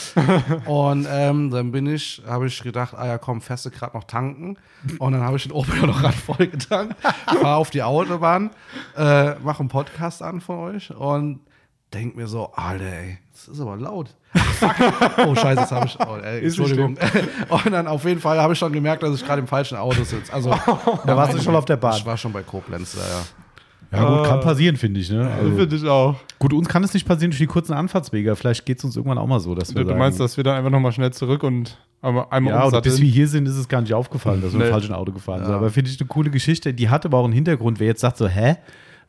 Und ähm, dann bin ich, habe ich gedacht, ah ja, komm, du gerade noch tanken. Und dann habe ich den Opel noch gerade voll getankt, fahr auf die Autobahn, äh, mache einen Podcast an von euch und denk mir so, Alter, ey, das ist aber laut. Fuck. Oh, scheiße, jetzt habe ich, oh, ey, Entschuldigung. Und dann auf jeden Fall habe ich schon gemerkt, dass ich gerade im falschen Auto sitze. Also, Da warst du schon auf der Bahn. ich war schon bei Koblenz, ja, ja. Ja, gut, kann passieren, finde ich. Ne? Also, Finde ich auch. gut, uns kann es nicht passieren durch die kurzen Anfahrtswege. Vielleicht geht es uns irgendwann auch mal so, dass wir Du, du sagen, meinst, dass wir dann einfach nochmal schnell zurück und einmal, einmal Ja, oder bis umsatteln? wir hier sind, ist es gar nicht aufgefallen, dass wir im falschen Auto gefahren sind. Aber finde ich eine coole Geschichte. Die hat aber auch einen Hintergrund. Wer jetzt sagt so, hä?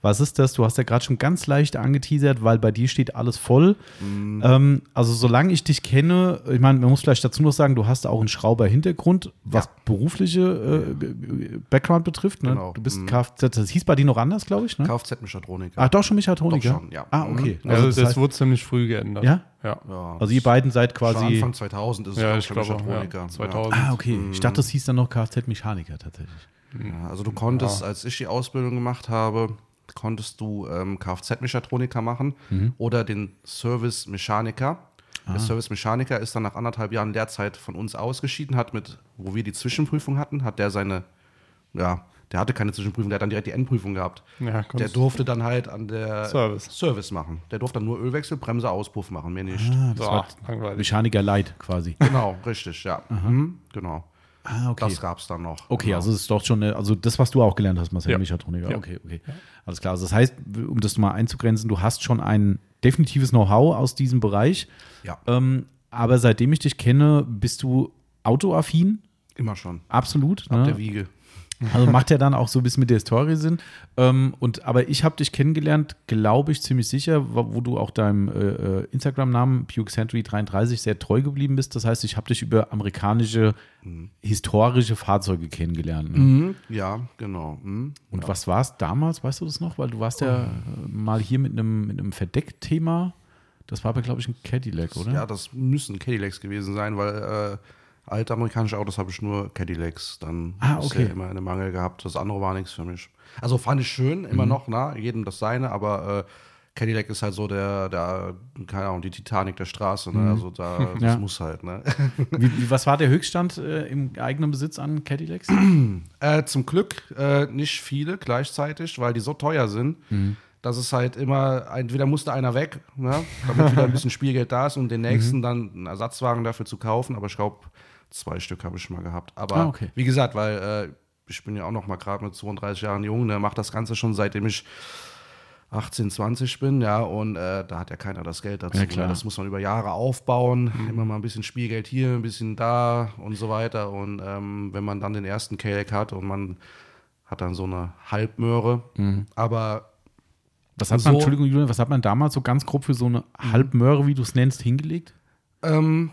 Was ist das? Du hast ja gerade schon ganz leicht angeteasert, weil bei dir steht alles voll. Mhm. Ähm, also solange ich dich kenne, ich meine, man muss vielleicht dazu noch sagen, du hast auch einen Schrauber-Hintergrund, was Ja. berufliche äh, Background betrifft. Ne? Genau. Du bist Mhm. Kfz, das hieß bei dir noch anders, glaube ich. Ne? Kfz-Mechatroniker. Ach, doch schon Mechatroniker? Doch schon, ja. Ah, okay. Mhm. Also, das das, heißt- wurde ziemlich früh geändert. Ja? Ja. Ja, Also ihr beiden seid schon quasi. Anfang 2000 ist es, Ja, ich glaube auch. Mechatroniker. Ja. 2000. Ah, okay. Ich dachte, das hieß dann noch Kfz-Mechaniker tatsächlich. Ja, also du konntest, als ich die Ausbildung gemacht habe, konntest du ähm, Kfz-Mechatroniker machen Mhm. oder den Service-Mechaniker. Ah. Der Service-Mechaniker ist dann nach anderthalb Jahren Lehrzeit von uns ausgeschieden, hat mit, wo wir die Zwischenprüfung hatten, hat der seine ja, der hatte keine Zwischenprüfung, der hat dann direkt die Endprüfung gehabt. Ja, Der durfte dann halt an der Service. Service machen. Der durfte dann nur Ölwechsel, Bremse, Auspuff machen, mehr nicht. Ah, das Boah, war langweilig. Mechaniker Light quasi. Genau, richtig, ja. Mhm, genau. Ah, okay. Das gab's dann noch. Okay, genau. also es ist doch schon, eine, also das, was du auch gelernt hast, Marcel, Ja. Mechatroniker. Ja. Okay, okay. Alles klar. Also das heißt, um das mal einzugrenzen, du hast schon ein definitives Know-how aus diesem Bereich. Ja, Ähm, aber seitdem ich dich kenne, bist du autoaffin. immer schon. Absolut. Ab ne? der Wiege. Also macht ja dann auch so ein bisschen mit der Historie Sinn. Ähm, und, aber ich habe dich kennengelernt, glaube ich, ziemlich sicher, wo, wo du auch deinem äh, äh, Instagram-Namen PukeCentury33 sehr treu geblieben bist. Das heißt, ich habe dich über amerikanische historische Fahrzeuge kennengelernt. Ne? Mhm. Ja, genau. Mhm. Und was war es damals, weißt du das noch? Weil du warst ja äh, mal hier mit einem, mit einem Verdeckthema. Das war aber, glaube ich, ein Cadillac, oder? Ja, das müssen Cadillacs gewesen sein, weil äh, alte amerikanische Autos habe ich nur Cadillacs dann Ah, okay. immer in dem Mangel gehabt. Das andere war nichts für mich. Also fand ich schön, Mhm. immer noch, na, jedem das seine, aber äh, Cadillac ist halt so der, der, keine Ahnung, die Titanic der Straße, ne? Also da, das Mhm. Ja. muss halt, ne? Wie, was war der Höchststand äh, im eigenen Besitz an Cadillacs? Äh, zum Glück äh, nicht viele gleichzeitig, weil die so teuer sind, dass es halt immer, entweder musste einer weg, ne, damit wieder ein bisschen Spielgeld da ist und den nächsten dann einen Ersatzwagen dafür zu kaufen. Aber ich glaube, zwei Stück habe ich schon mal gehabt. Aber Ah, okay. wie gesagt, weil äh, ich bin ja auch noch mal gerade mit 32 Jahren jung, der macht das Ganze schon seitdem ich 18, 20 bin, ja, und äh, da hat ja keiner das Geld dazu. Ja, klar. Ne? Das muss man über Jahre aufbauen, immer mal ein bisschen Spielgeld hier, ein bisschen da und so weiter. Und ähm, wenn man dann den ersten Cadillac hat und man hat dann so eine Halbmöhre, aber Was hat man, So- Entschuldigung, Julian, was hat man damals so ganz grob für so eine Halbmöhre, wie du es nennst, hingelegt? ähm,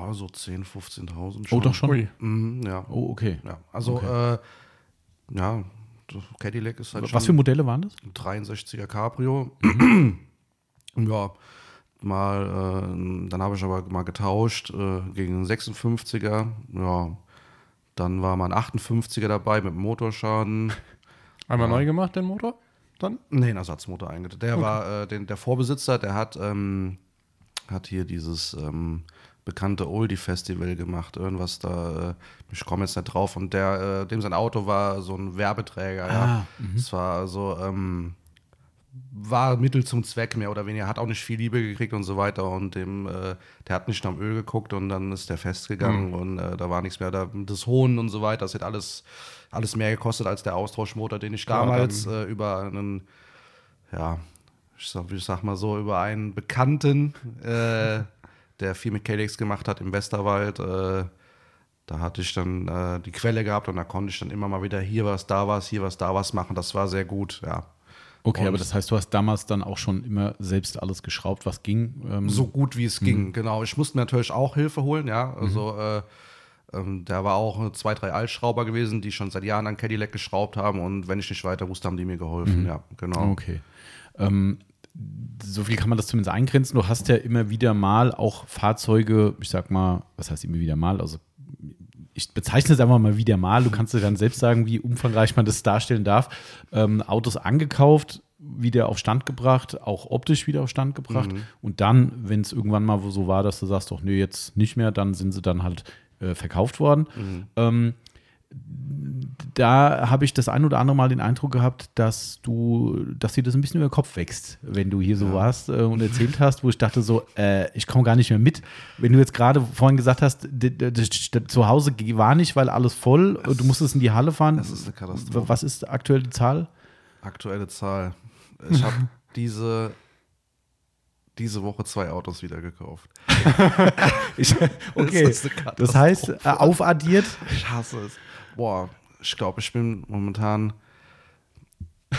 ja, so 10.000, 15.000 Oh, doch schon. Mhm, ja. Oh, okay. ja. Also, äh, ja, Cadillac ist halt Was schon für Modelle waren das? ein 63er Cabrio. ja, mal, äh, dann habe ich aber mal getauscht äh, gegen einen 56er. Ja, dann war mal ein 58er dabei mit Motorschaden. Einmal neu gemacht, den Motor? Dann? Nee, ein Ersatzmotor eingebaut. Der war, äh, den, der Vorbesitzer, der hat, ähm, hat hier dieses ähm, bekannte Oldie-Festival gemacht, irgendwas da, äh, ich komme jetzt nicht drauf, und der, äh, dem sein Auto war so ein Werbeträger, ja. Ah, Es war also, ähm, war Mittel zum Zweck mehr oder weniger, hat auch nicht viel Liebe gekriegt und so weiter. Und dem, äh, der hat nicht am Öl geguckt und dann ist der festgegangen und äh, da war nichts mehr, da, das Hohn und so weiter, das hat alles, alles mehr gekostet als der Austauschmotor, den ich damals äh, über einen, ja, ich sag, ich sag mal so, über einen Bekannten, äh, der viel mit Cadillacs gemacht hat im Westerwald, äh, da hatte ich dann äh, die Quelle gehabt und da konnte ich dann immer mal wieder hier was, da was, hier was, da was machen. Das war sehr gut, ja. Okay, Und- aber das heißt, du hast damals dann auch schon immer selbst alles geschraubt, was ging. Ähm, So gut wie es ging, genau. Ich musste mir natürlich auch Hilfe holen, ja. Also äh, ähm, da war auch zwei, drei Altschrauber gewesen, die schon seit Jahren an Cadillac geschraubt haben und wenn ich nicht weiter wusste, haben die mir geholfen, ja, genau. Okay. Ähm, so viel kann man das zumindest eingrenzen. Du hast ja immer wieder mal auch Fahrzeuge, ich sag mal, was heißt immer wieder mal? Also ich bezeichne es einfach mal wieder mal. Du kannst dir dann selbst sagen, wie umfangreich man das darstellen darf. Ähm, Autos angekauft, wieder auf Stand gebracht, auch optisch wieder auf Stand gebracht. Und dann, wenn es irgendwann mal so war, dass du sagst, doch, nee, jetzt nicht mehr, dann sind sie dann halt äh, verkauft worden. Ähm, da habe ich das ein oder andere Mal den Eindruck gehabt, dass du, dass dir das ein bisschen über den Kopf wächst, wenn du hier so warst äh, und erzählt hast, wo ich dachte so, äh, ich komme gar nicht mehr mit. Wenn du jetzt gerade vorhin gesagt hast, zu Hause war nicht, weil alles voll, du musstest in die Halle fahren. das ist eine Katastrophe. Was ist aktuell die Zahl? Aktuelle Zahl. Ich habe diese, diese Woche zwei Autos wieder gekauft. Ich, okay, Das ist eine Katastrophe. das heißt, äh, aufaddiert, Ich hasse es. Boah, ich glaube, ich bin momentan.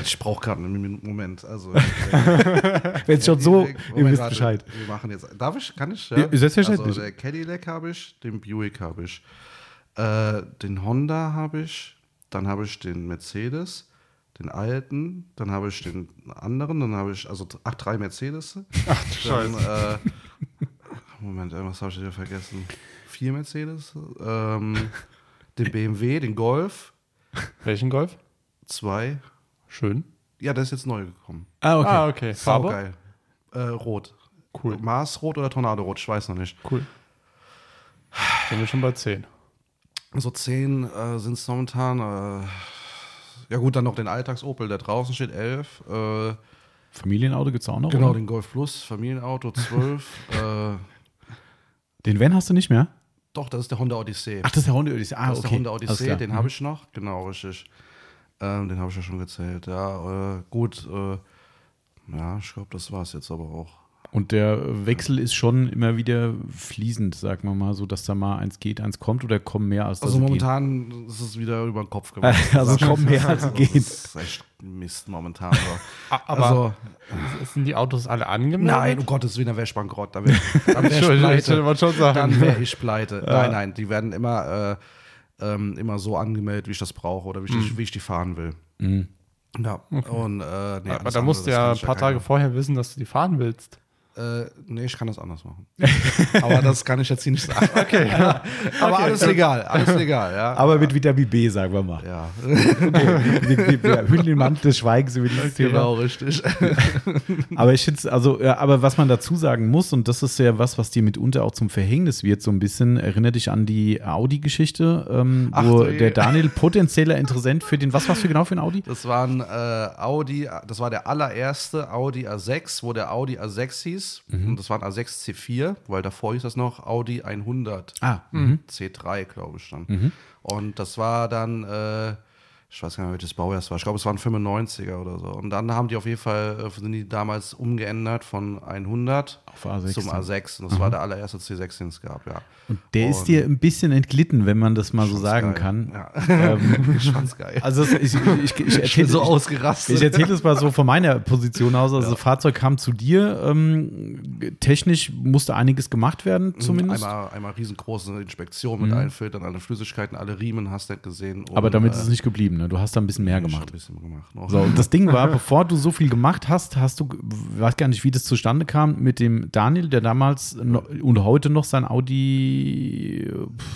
Ich brauche gerade einen Moment. Also, wenn es schon so, Moment, ihr wisst warte, Bescheid. Wir machen jetzt. Darf ich? Kann ich? Ja, selbstverständlich. Also, der Cadillac habe ich, den Buick habe ich, äh, den Honda habe ich, dann habe ich den Mercedes, den alten, dann habe ich den anderen, dann habe ich, also ach, drei Mercedes. Ach, dann, äh, Moment, irgendwas habe ich wieder vergessen. Vier Mercedes, ähm, den BMW, den Golf, Welchen Golf? zwei. Schön. Ja, der ist jetzt neu gekommen. Ah, okay. Ah, okay. Farbe? Saugeil. Äh, rot. Cool. Marsrot oder Tornadorot, ich weiß noch nicht. Cool. Sind wir schon bei 10. So zehn äh, sind es momentan. Äh, Ja gut, dann noch den Alltags-Opel, der draußen steht, 11. Äh, Familienauto gibt es auch noch? genau, oder? den Golf Plus, Familienauto, 12. äh, Den Van hast du nicht mehr? Doch, das ist der Honda Odyssey. Ach, das ist der Honda Odyssey. Ah, das ist okay. der Honda Odyssey, den Mhm. habe ich noch. Genau, richtig. Ähm, den habe ich ja schon gezählt. Ja, äh, gut. Äh, ja, ich glaube, das war es jetzt aber auch. Und der Wechsel ist schon immer wieder fließend, sagen wir mal, so dass da mal eins geht, eins kommt oder kommen mehr als das Also momentan ist es wieder über den Kopf geht. Also kommen mehr als Also, geht. Das ist echt Mist momentan. So. Aber also, sind die Autos alle angemeldet? nein, um Gottes Willen, dann wäre ich bankrott. Dann wäre dann wär ich Entschuldigung, ich pleite. wollte schon sagen. Dann wäre ich pleite. Nein, nein, die werden immer, äh, ähm, immer so angemeldet, wie ich das brauche oder wie ich, Mhm. die, wie ich die fahren will. Ja, und, äh, nee, aber da musst du das ja ein paar Tage vorher wissen, dass du die fahren willst. Äh, nee, ich kann das anders machen. aber das kann ich jetzt hier nicht sagen. Okay. aber alles legal, alles legal, ja. Aber mit Vitamin B, sagen wir mal. ja, wir hüllen den Mantel des Schweigens über dieses Thema. genau, richtig. Aber ich finde also, ja, aber was man dazu sagen muss, und das ist ja was, was dir mitunter auch zum Verhängnis wird, so ein bisschen, erinnert dich an die Audi-Geschichte, ähm, wo nee. der Daniel potenzieller Interessent für den, was warst du genau für ein Audi? Das war ein äh, Audi, das war der allererste Audi A6, wo der Audi A6 hieß. Mhm. Und das war ein A6 C4, weil davor hieß das noch Audi 100 Ah, C3, glaube ich dann. Und das war dann, äh, ich weiß gar nicht, welches Baujahr es war. Ich glaube, es waren 95er oder so. Und dann haben die auf jeden Fall, äh, sind die damals umgeändert von 100 Auf A6 zum dann. A6. Und das war der allererste C6, den es gab, ja. Und der ist dir ein bisschen entglitten, wenn man das mal so sagen geil. kann. Ja. fand's geil. Also es- ich, ich, ich, erzähle so ausgerastet. Ich erzähle das mal so von meiner Position aus. Also das Fahrzeug kam zu dir. Ähm, technisch musste einiges gemacht werden, zumindest. Mhm, Einmal, einmal riesengroße Inspektion mit allen Filtern, alle Flüssigkeiten, alle Riemen hast du nicht gesehen. Und, Aber damit äh, ist es nicht geblieben. Ne? Du hast da ein bisschen mehr gemacht. Ein bisschen gemacht noch. So, und das Ding war, bevor du so viel gemacht hast, hast du, ich weiß gar nicht, wie das zustande kam, mit dem Daniel, der damals noch, und heute noch sein Audi.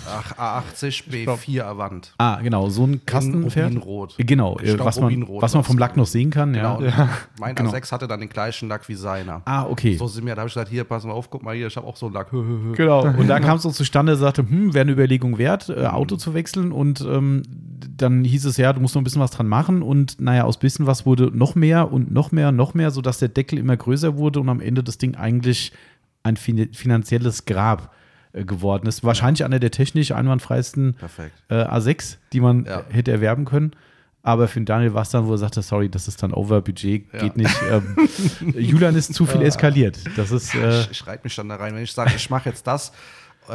Ach, A80 B4 Avant. Ah, genau, so ein Kasten fährt. Rubinrot. Genau, Ich glaub, was man, was man vom Lack noch sehen kann. Ja. Genau. Mein Genau. A6 hatte dann den gleichen Lack wie seiner. Ah, okay. So sind wir, da habe ich gesagt, hier, pass mal auf, guck mal hier, ich habe auch so einen Lack. Genau. Und da kam es so zustande, er sagte, hm, wäre eine Überlegung wert, äh, Auto zu wechseln. Und ähm, dann hieß es ja, du musst noch ein bisschen was dran machen. Und naja, aus bisschen was wurde noch mehr und noch mehr und noch mehr, sodass der Deckel immer größer wurde und am Ende das Ding eigentlich ein fin finanzielles Grab äh, geworden ist. Wahrscheinlich einer der technisch einwandfreisten äh, A6, die man Ja. hätte erwerben können. Aber für den Daniel war es dann, wo er sagte, sorry, das ist dann Overbudget, Ja. geht nicht. Ähm, Julian ist zu viel eskaliert. Das ist, äh, ich, ich reite mich dann da rein. Wenn ich sage, ich mache jetzt das, äh,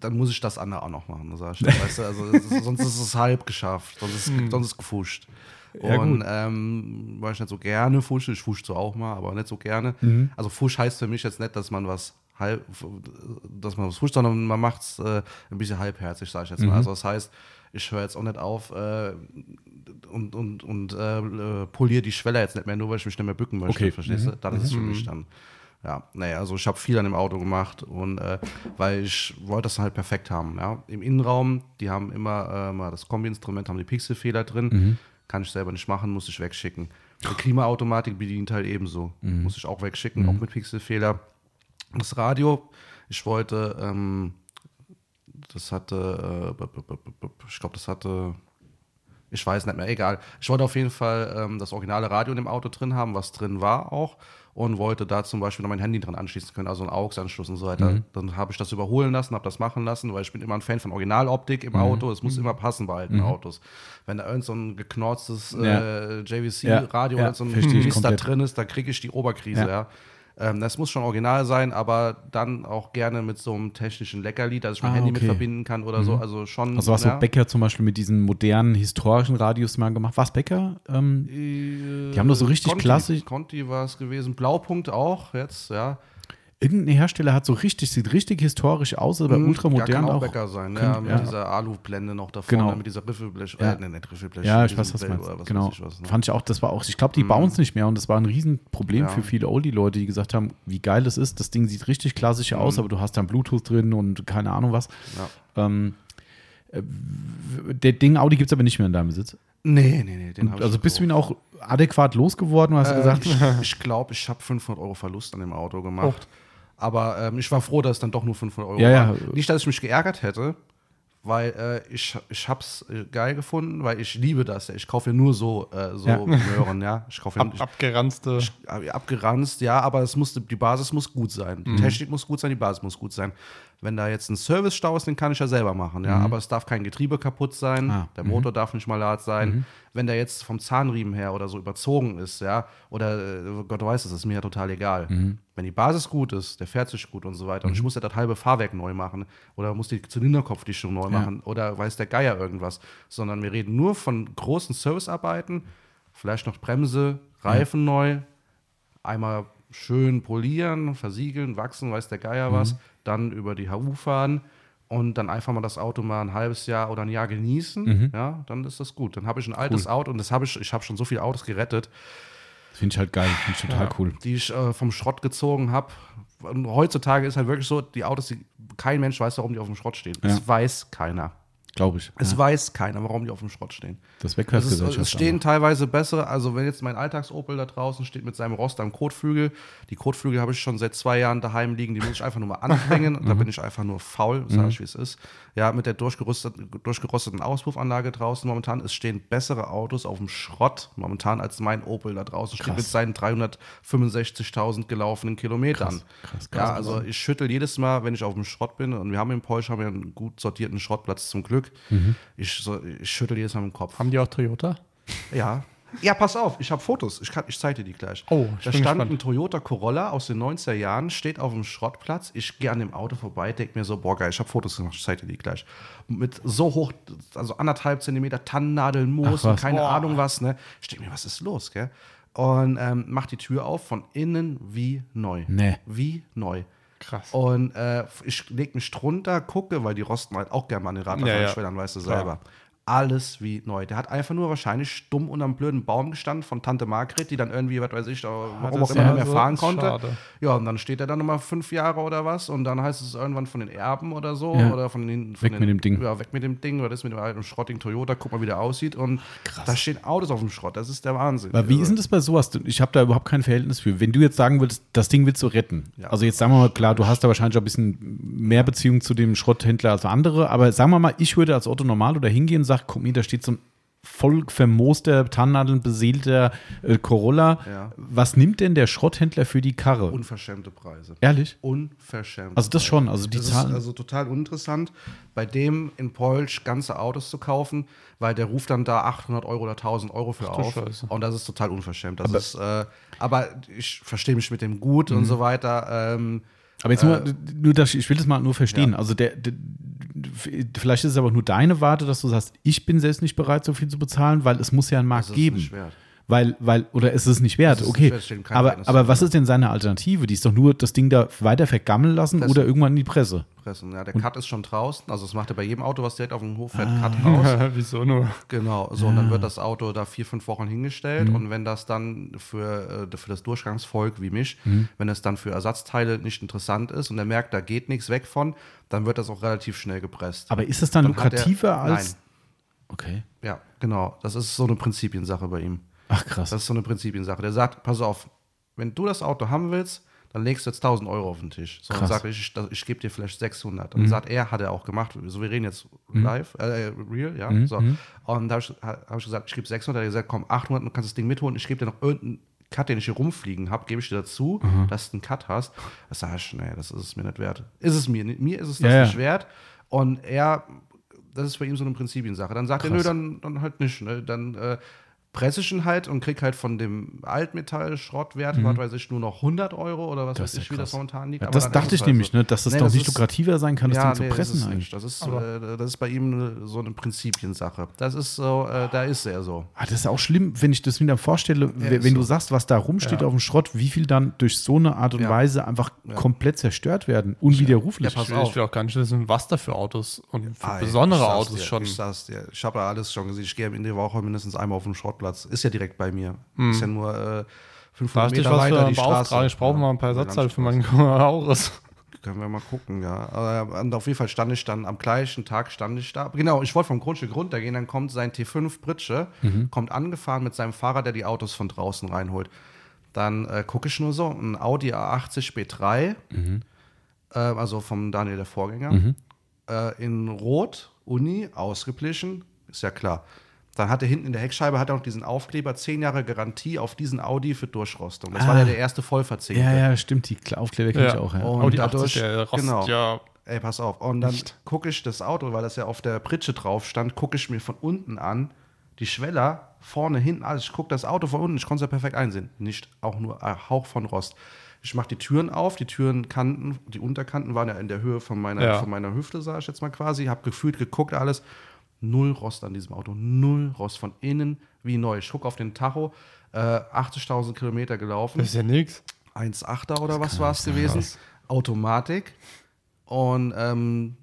dann muss ich das andere auch noch machen. Weißt du? also, sonst ist es halb geschafft, sonst ist, sonst ist gefuscht. Ja, Und ähm, weil ich nicht so gerne fusche, ich fusche so auch mal, aber nicht so gerne. Mhm. Also Fusch heißt für mich jetzt nicht, dass man was halb, dass man was fuscht, sondern man macht es äh, ein bisschen halbherzig, sage ich jetzt Mhm. mal. Also das heißt, ich höre jetzt auch nicht auf äh, und, und, und äh, poliere die Schwelle jetzt nicht mehr, nur weil ich mich nicht mehr bücken möchte, Okay. verstehst du? Dann ist es für mich dann. Ja, naja, also ich habe viel an dem Auto gemacht und äh, weil ich wollte das halt perfekt haben. Ja. Im Innenraum, die haben immer äh, mal das Kombi-Instrument, haben die Pixelfehler drin. Kann ich selber nicht machen, muss ich wegschicken. Die Klimaautomatik bedient halt ebenso. Muss ich auch wegschicken, auch mit Pixelfehler. Das Radio, ich wollte, ähm, das hatte, äh, ich glaube, das hatte, ich weiß nicht mehr, egal. Ich wollte auf jeden Fall ähm, das originale Radio in dem Auto drin haben, was drin war auch. Und wollte da zum Beispiel noch mein Handy dran anschließen können, also einen AUX-Anschluss und so weiter. Dann habe ich das überholen lassen, habe das machen lassen, weil ich bin immer ein Fan von Originaloptik im Auto. Es muss immer passen bei alten Autos. Wenn da irgend so ein geknorztes äh, JVC-Radio Ja, oder so ein verstehe ich Mist da komplett. drin ist, dann kriege ich die Oberkrise, Ja. Ähm, das muss schon original sein, aber dann auch gerne mit so einem technischen Leckerli, dass ich mein Ah, Handy okay. mit verbinden kann oder so. Also schon. Also was ja. so Becker zum Beispiel mit diesen modernen historischen Radios mal gemacht. Was Becker? Ähm, die haben doch so richtig Conti, klassisch. Conti war es gewesen. Blaupunkt auch jetzt, ja. Irgendein Hersteller hat so richtig, sieht richtig historisch aus, aber Mhm, ultramodern ja, kann auch auch. Bäcker sein, ja, Könnte- mit ja. dieser Alublende noch davor, Genau. mit dieser Riffelblech, Ja. äh, nee, nicht Riffelblech. Ja, ich weiß, was du meinst. was Genau. ich was, ne? Fand ich auch, das war auch, ich glaube, die bauen es nicht mehr und das war ein Riesenproblem Ja. für viele Oldie-Leute, die gesagt haben, wie geil das ist. Das Ding sieht richtig klassisch Mhm. aus, aber du hast dann Bluetooth drin und keine Ahnung was. Ja. Ähm, äh, der Ding Audi gibt es aber nicht mehr in deinem Besitz. Nee, nee, nee, den ich Also bist du ihn auch adäquat losgeworden und hast du Äh, gesagt, ich ich glaube, ich habe 500 Euro Verlust an dem Auto gemacht. Aber ähm, ich war froh, dass es dann doch nur 500 Euro Ja, ja. waren. Nicht, dass ich mich geärgert hätte, weil äh, ich, ich hab's äh, geil gefunden, weil ich liebe das. Ich kaufe ja nur so, äh, so Ja. Möhren, ja. Ich kaufe Ab, ich, abgeranzte. äh, abgeranzt, ja, aber es muss, die Basis muss gut sein. Mhm. Die Technik muss gut sein, die Basis muss gut sein. Wenn da jetzt ein Service-Stau ist, den kann ich ja selber machen, ja. Aber es darf kein Getriebe kaputt sein, Mhm. Ah, der Motor darf nicht malat sein. Wenn der jetzt vom Zahnriemen her oder so überzogen ist, ja, oder äh, Gott weiß es, ist mir ja total egal. Mhm. Wenn die Basis gut ist, der fährt sich gut und so weiter, und ich muss ja das halbe Fahrwerk neu machen oder muss die Zylinderkopfdichtung neu machen oder weiß der Geier irgendwas, sondern wir reden nur von großen Servicearbeiten, vielleicht noch Bremse, Reifen neu, einmal schön polieren, versiegeln, wachsen, weiß der Geier was, dann über die HU fahren und dann einfach mal das Auto mal ein halbes Jahr oder ein Jahr genießen, ja, dann ist das gut. Dann habe ich ein altes Auto und das habe ich, ich habe schon so viele Autos gerettet, Das finde ich halt geil, finde ich total cool. die ich äh, vom Schrott gezogen habe. Und heutzutage ist halt wirklich so, die Autos, die, kein Mensch weiß, warum die auf dem Schrott stehen. Ja. Es weiß keiner. Glaube ich. Es ja. weiß keiner, warum die auf dem Schrott stehen. Das Wegwerfgesellschaft. es stehen teilweise bessere, also wenn jetzt mein Alltags-Opel da draußen steht mit seinem Rost am Kotflügel, die Kotflügel habe ich schon seit zwei Jahren daheim liegen, die muss ich einfach nur mal anbringen, Mhm. da bin ich einfach nur faul, sage ich wie es ist. Ja, mit der durchgerosteten Auspuffanlage draußen momentan, es stehen bessere Autos auf dem Schrott momentan als mein Opel da draußen steht Krass. mit seinen 365.000 gelaufenen Kilometern. Krass, krass, ja, also ich schüttel jedes Mal, wenn ich auf dem Schrott bin und wir haben in Porsche haben wir einen gut sortierten Schrottplatz zum Glück. Mhm. Ich, so, ich schüttel jedes Mal dem Kopf. Haben die auch Toyota? Ja. Ja, pass auf, ich habe Fotos. Ich, kann, ich zeige dir die gleich. Oh, ich da stand gespannt. ein Toyota Corolla aus den 90er Jahren, steht auf dem Schrottplatz. Ich gehe an dem Auto vorbei, denke mir so, boah, geil, ich habe Fotos gemacht, ich zeige dir die gleich. Mit so hoch, also anderthalb Zentimeter Tannennadeln, Moos und keine Boah. Ahnung was. Ne? Ich denke mir, was ist los, gell? Und ähm, mach die Tür auf, von innen wie neu. Nee. Wie neu. Krass. Und äh, ich leg mich drunter, gucke, weil die rosten halt auch gerne mal an den Ja, ja. Radlerschwellern, weißt du selber. Alles wie neu. Der hat einfach nur wahrscheinlich stumm unterm blöden Baum gestanden von Tante Margret, die dann irgendwie, was weiß ich, warum auch immer ja mehr so fahren konnte. schade. Ja, und dann steht er dann nochmal fünf Jahre oder was und dann heißt es irgendwann von den Erben oder so Ja. oder von den. Von Weg den, mit dem Ding. Ja, weg mit dem Ding oder das mit dem alten schrottigen Toyota, guck mal, wie der aussieht. Und da stehen Autos auf dem Schrott. Das ist der Wahnsinn. Aber wie Also, ist denn das bei sowas? Ich habe da überhaupt kein Verhältnis für. Wenn du jetzt sagen würdest, das Ding willst du retten. Ja. Also jetzt sagen wir mal, klar, du hast da wahrscheinlich auch ein bisschen mehr Beziehung zu dem Schrotthändler als andere, aber sagen wir mal, ich würde als Otto normal oder hingehen und sagen, guck mir, da steht so ein voll vermooster, Tannennadeln beseelter äh, Corolla. Ja. Was nimmt denn der Schrotthändler für die Karre? Unverschämte Preise. Ehrlich? Unverschämt. Also das schon, also die das Zahlen. ist also total uninteressant, bei dem in Polsch ganze Autos zu kaufen, weil der ruft dann da 800 Euro oder 1000 Euro für du auf. Scheiße. Und das ist total unverschämt. Das ist, äh, aber ich verstehe mich mit dem gut und so weiter. Ähm, Aber jetzt nur, nur das, ich will das mal nur verstehen. Also der, der, vielleicht ist es aber nur deine Warte, dass du sagst, ich bin selbst nicht bereit, so viel zu bezahlen, weil es muss ja einen Markt das ist geben. nicht wert. Weil, weil, oder ist es nicht wert? Okay. nicht aber, aber was ist denn seine Alternative? Die ist doch nur das Ding da weiter vergammeln lassen Pressen. oder irgendwann in die Presse. Pressen. Ja, der Cut ist schon draußen. Also das macht er bei jedem Auto, was direkt auf dem Hof fährt, Cut raus. Wieso nur? Genau, so und dann wird das Auto da vier, fünf Wochen hingestellt Mhm. und wenn das dann für, äh, für das Durchgangsvolk wie mich, Mhm. wenn es dann für Ersatzteile nicht interessant ist und er merkt, da geht nichts weg von, dann wird das auch relativ schnell gepresst. Aber ist es dann, Dann hat er- lukrativer als. Nein. Okay. Ja, genau. Das ist so eine Prinzipiensache bei ihm. Ach krass. Das ist so eine Prinzipiensache. Der sagt, pass auf, wenn du das Auto haben willst, dann legst du jetzt 1000 Euro auf den Tisch. So, dann Krass. sage ich, ich, ich gebe dir vielleicht 600. Und sagt er, hat er auch gemacht. So, wir reden jetzt live, äh, real, ja. So. Und da habe ich, hab ich gesagt, ich gebe 600. Er hat gesagt, komm, 800, du kannst das Ding mitholen. Ich gebe dir noch irgendeinen Cut, den ich hier rumfliegen habe, gebe ich dir dazu, dass du einen Cut hast. Das sage ich, nee, das ist es mir nicht wert. Ist es mir, nicht- mir ist es das Ja, ja. nicht wert. Und er, das ist bei ihm so eine Prinzipiensache. Dann sagt er, nö, dann, dann halt nicht. Ne? Dann äh, presse ich ihn halt und krieg halt von dem Altmetall-Schrottwert, was weiß ich, nur noch 100 Euro oder was Mhm. Das ist weiß ja ich, wie das momentan liegt. Ja, das dann dachte ich halt nämlich, so. ne, dass es Nee, doch das nicht ist- lukrativer sein kann, das Ding zu nee, das pressen ist eigentlich. nicht. Das ist, äh, das ist bei ihm eine- so eine Prinzipiensache. Das ist so, äh, da ist er so. Ah, das ist auch schlimm, wenn ich das mir vorstelle, wenn ist du so. sagst, was da rumsteht Ja. auf dem Schrott, wie viel dann durch so eine Art und Ja. Weise einfach komplett zerstört werden, unwiderruflich. Ja, pass Ich will, auf. ich will auch gar nicht wissen, was da für Autos und für Ah, besondere Autos dir, schon. Ich sag's dir. Ich habe ja alles schon gesehen. Ich gehe in der Woche mindestens einmal auf den Schrottplatz. Ist ja direkt bei mir. Ist ja nur äh, 500 Da hast du Meter was weiter für die. Straße. Ich brauche mal ein paar Ja, Ersatzteile für meinen Aurus. Können wir mal gucken, ja. Aber und auf jeden Fall stand ich dann, am gleichen Tag stand ich da. Genau, ich wollte vom Grundstück runtergehen, dann kommt sein T5 Britsche, kommt angefahren mit seinem Fahrer, der die Autos von draußen reinholt. Dann äh, gucke ich nur so, ein Audi A80 B3, äh, also vom Daniel der Vorgänger. äh, in Rot, Uni, ausgeblichen, ist ja klar. Dann hat er hinten in der Heckscheibe hat er noch diesen Aufkleber, 10 Jahre Garantie auf diesen Audi für Durchrostung. Das war Ah. ja der erste Vollverzegte. Ja, ja, stimmt. Die Aufkleber kenne ich auch. Ja. Und Audi dadurch, 80, der rostet genau. ja. Ey, pass auf. Und dann gucke ich das Auto, weil das ja auf der Pritsche drauf stand, gucke ich mir von unten an, die Schweller, vorne, hinten, alles. Ich gucke das Auto von unten, ich konnte es ja perfekt einsehen. Nicht auch nur ein Hauch von Rost. Ich mache die Türen auf, die Türenkanten, die Unterkanten waren ja in der Höhe von meiner, Ja. von meiner Hüfte, sage ich jetzt mal quasi. Habe gefühlt, geguckt, alles. Null Rost an diesem Auto. Null Rost von innen wie neu. Ich gucke auf den Tacho, äh, 80.000 Kilometer gelaufen. Das ist ja nix. 1,8er oder was war es gewesen. Automatik. Und ähm,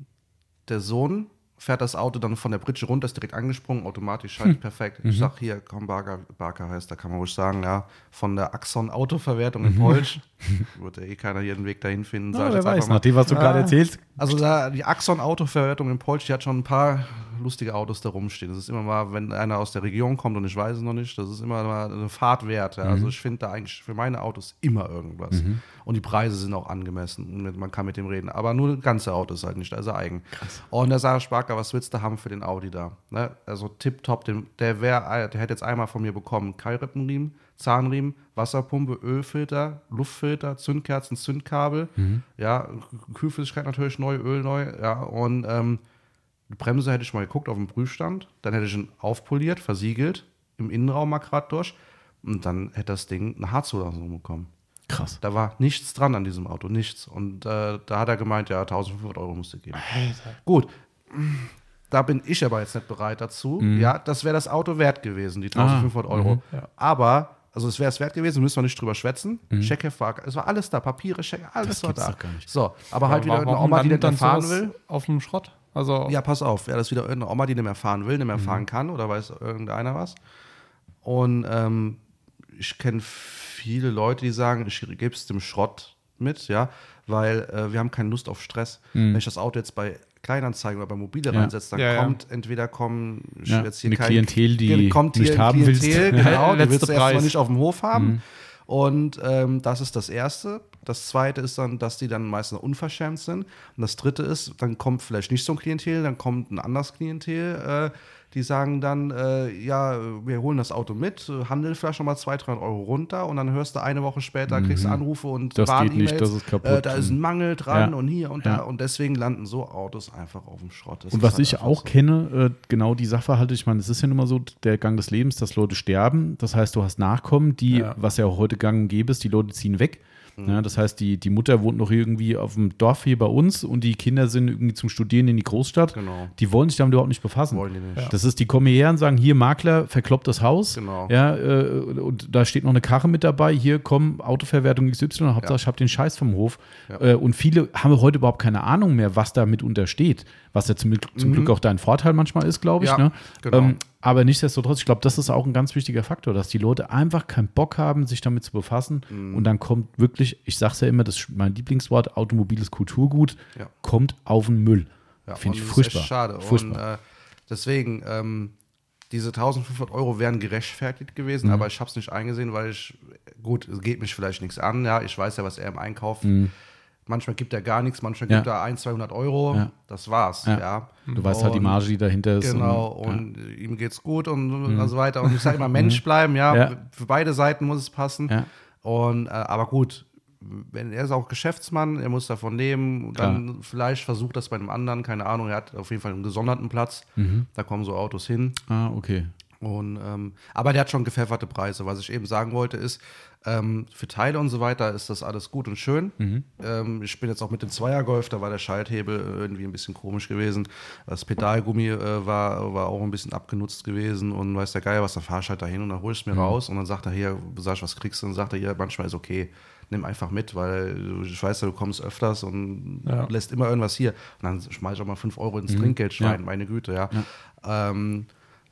der Sohn fährt das Auto dann von der Pritsche runter, ist direkt angesprungen, automatisch schaltet perfekt. Ich sag hier, komm, Barker, Barker heißt, da kann man ruhig sagen, ja, von der Axon Autoverwertung in Polsch. Wird ja eh keiner hier den Weg dahin finden, sag Ja, ich jetzt weiß, einfach mal. nach dem, was du gerade erzählst. Also da, die Axon Autoverwertung in Polsch, die hat schon ein paar lustige Autos da rumstehen. Das ist immer mal, wenn einer aus der Region kommt und ich weiß es noch nicht, das ist immer mal eine Fahrt wert. Ja. Also ich finde da eigentlich für meine Autos immer irgendwas. Und die Preise sind auch angemessen. Und Man kann mit dem reden. Aber nur das ganze Auto ist halt nicht, da ist er eigen. Und da sage ich, Sparker, was willst du haben für den Audi da? Ne? Also tipptopp, der wäre, der hätte jetzt einmal von mir bekommen, Keilrippenriemen, Zahnriemen, Wasserpumpe, Ölfilter, Luftfilter, Zündkerzen, Zündkabel, ja, Kühlflüssigkeit natürlich neu, Öl neu, ja, und ähm, die Bremse hätte ich mal geguckt auf dem Prüfstand, dann hätte ich ihn aufpoliert, versiegelt, im Innenraum mal gerade durch und dann hätte das Ding eine Haarzulassung bekommen. Krass. Da war nichts dran an diesem Auto, nichts. Und äh, da hat er gemeint, ja, 1500 Euro musste geben. Gut, da bin ich aber jetzt nicht bereit dazu. Ja, das wäre das Auto wert gewesen, die 1500 Euro. Ja. Aber, also es wäre es wert gewesen, müssen wir nicht drüber schwätzen. Checkheft war, es war alles da, Papiere, Check, alles Das war da. doch gar nicht. So, aber halt wieder eine Oma, die landet fahren will. Auf dem Schrott. Also, Ja, pass auf, wäre das wieder irgendeine Oma, die nicht mehr fahren will, nicht Mhm. mehr fahren kann oder weiß irgendeiner was. Und ähm, ich kenne viele Leute, die sagen, ich gebe es dem Schrott mit, ja, weil äh, wir haben keine Lust auf Stress. Wenn ich das Auto jetzt bei Kleinanzeigen oder bei Mobile Mhm. Ja. reinsetze, dann Ja, ja. kommt entweder kommen Ja, jetzt hier eine kein- Klientel, die kommt hier nicht haben willst. Klientel, Ja, genau, die willst du erstmal nicht auf dem Hof haben. Mhm. Und ähm, das ist das Erste. Das Zweite ist dann, dass die dann meistens unverschämt sind. Und das Dritte ist, dann kommt vielleicht nicht so ein Klientel, dann kommt ein anderes Klientel, äh, die sagen dann, äh, ja, wir holen das Auto mit, handeln vielleicht schon mal 200, 300 Euro runter und dann hörst du eine Woche später, kriegst du Anrufe und Mhm. Das geht nicht, das ist kaputt. Äh, da ist ein Mangel dran Ja. und hier und Ja. da. Und deswegen landen so Autos einfach auf dem Schrott. Das Und was halt ich auch so. kenne, äh, genau die Sachverhalte, ich meine, es ist ja nun mal so der Gang des Lebens, dass Leute sterben. Das heißt, du hast Nachkommen, die, Ja. was ja auch heute gang und gäbe ist, die Leute ziehen weg. Mhm. Ja, das heißt, die, die Mutter wohnt noch irgendwie auf dem Dorf hier bei uns und die Kinder sind irgendwie zum Studieren in die Großstadt. Genau. Die wollen sich damit überhaupt nicht befassen. Wollen die nicht. Das ist, die kommen hierher und sagen, hier Makler, verkloppt das Haus. Genau. Ja, äh, und da steht noch eine Karre mit dabei. Hier, komm, Autoverwertung XY, Hauptsache ich habe den Scheiß vom Hof. Ja. Äh, und viele haben heute überhaupt keine Ahnung mehr, was damit untersteht. Was ja zum, zum Glück auch dein Vorteil manchmal ist, glaube ich. Mhm. Ja, ne? genau. ähm, aber nichtsdestotrotz, ich glaube, das ist auch ein ganz wichtiger Faktor, dass die Leute einfach keinen Bock haben, sich damit zu befassen. Mhm. Und dann kommt wirklich, ich sage es ja immer, das ist mein Lieblingswort, automobiles Kulturgut, Ja. kommt auf den Müll. Ja, Finde ich und das ist furchtbar. schade. Furchtbar. Und äh, deswegen, ähm, diese 1500 Euro wären gerechtfertigt gewesen, Mhm. aber ich habe es nicht eingesehen, weil ich, gut, es geht mich vielleicht nichts an, ja, ich weiß ja, was er im Einkauf, manchmal gibt er gar nichts, manchmal Mhm. Gibt er 100, 200 Euro, das war's, Ja. Du weißt halt die Und- Marge, die dahinter ist. Genau, und, und ihm geht's gut und, und so weiter. Und ich sage immer, Mensch bleiben, ja, Mhm. Für beide Seiten muss es passen. Und, äh, aber gut, wenn er ist auch Geschäftsmann, er muss davon leben, und dann vielleicht versucht das bei einem anderen, keine Ahnung, er hat auf jeden Fall einen gesonderten Platz, Mhm. da kommen so Autos hin. Ah, okay. Und, ähm, aber der hat schon gepfefferte Preise. Was ich eben sagen wollte, ist, ähm, für Teile und so weiter ist das alles gut und schön. Mhm. Ähm, ich bin jetzt auch mit dem Zweiergolf, da war der Schalthebel irgendwie ein bisschen komisch gewesen. Das Pedalgummi äh, war, war auch ein bisschen abgenutzt gewesen und weiß der Geier was, dann fahr ich halt dahin und dann hol ich es Mhm. mir raus und dann sagt er hier, sag ich, was kriegst du? Und dann sagt er hier, manchmal ist okay, nimm einfach mit, weil du- ich weiß ja, du kommst öfters und Ja. lässt immer irgendwas hier. Und dann schmeiß ich auch mal 5 Euro ins Mhm. Trinkgeldschwein, Ja. meine Güte, ja. Ähm,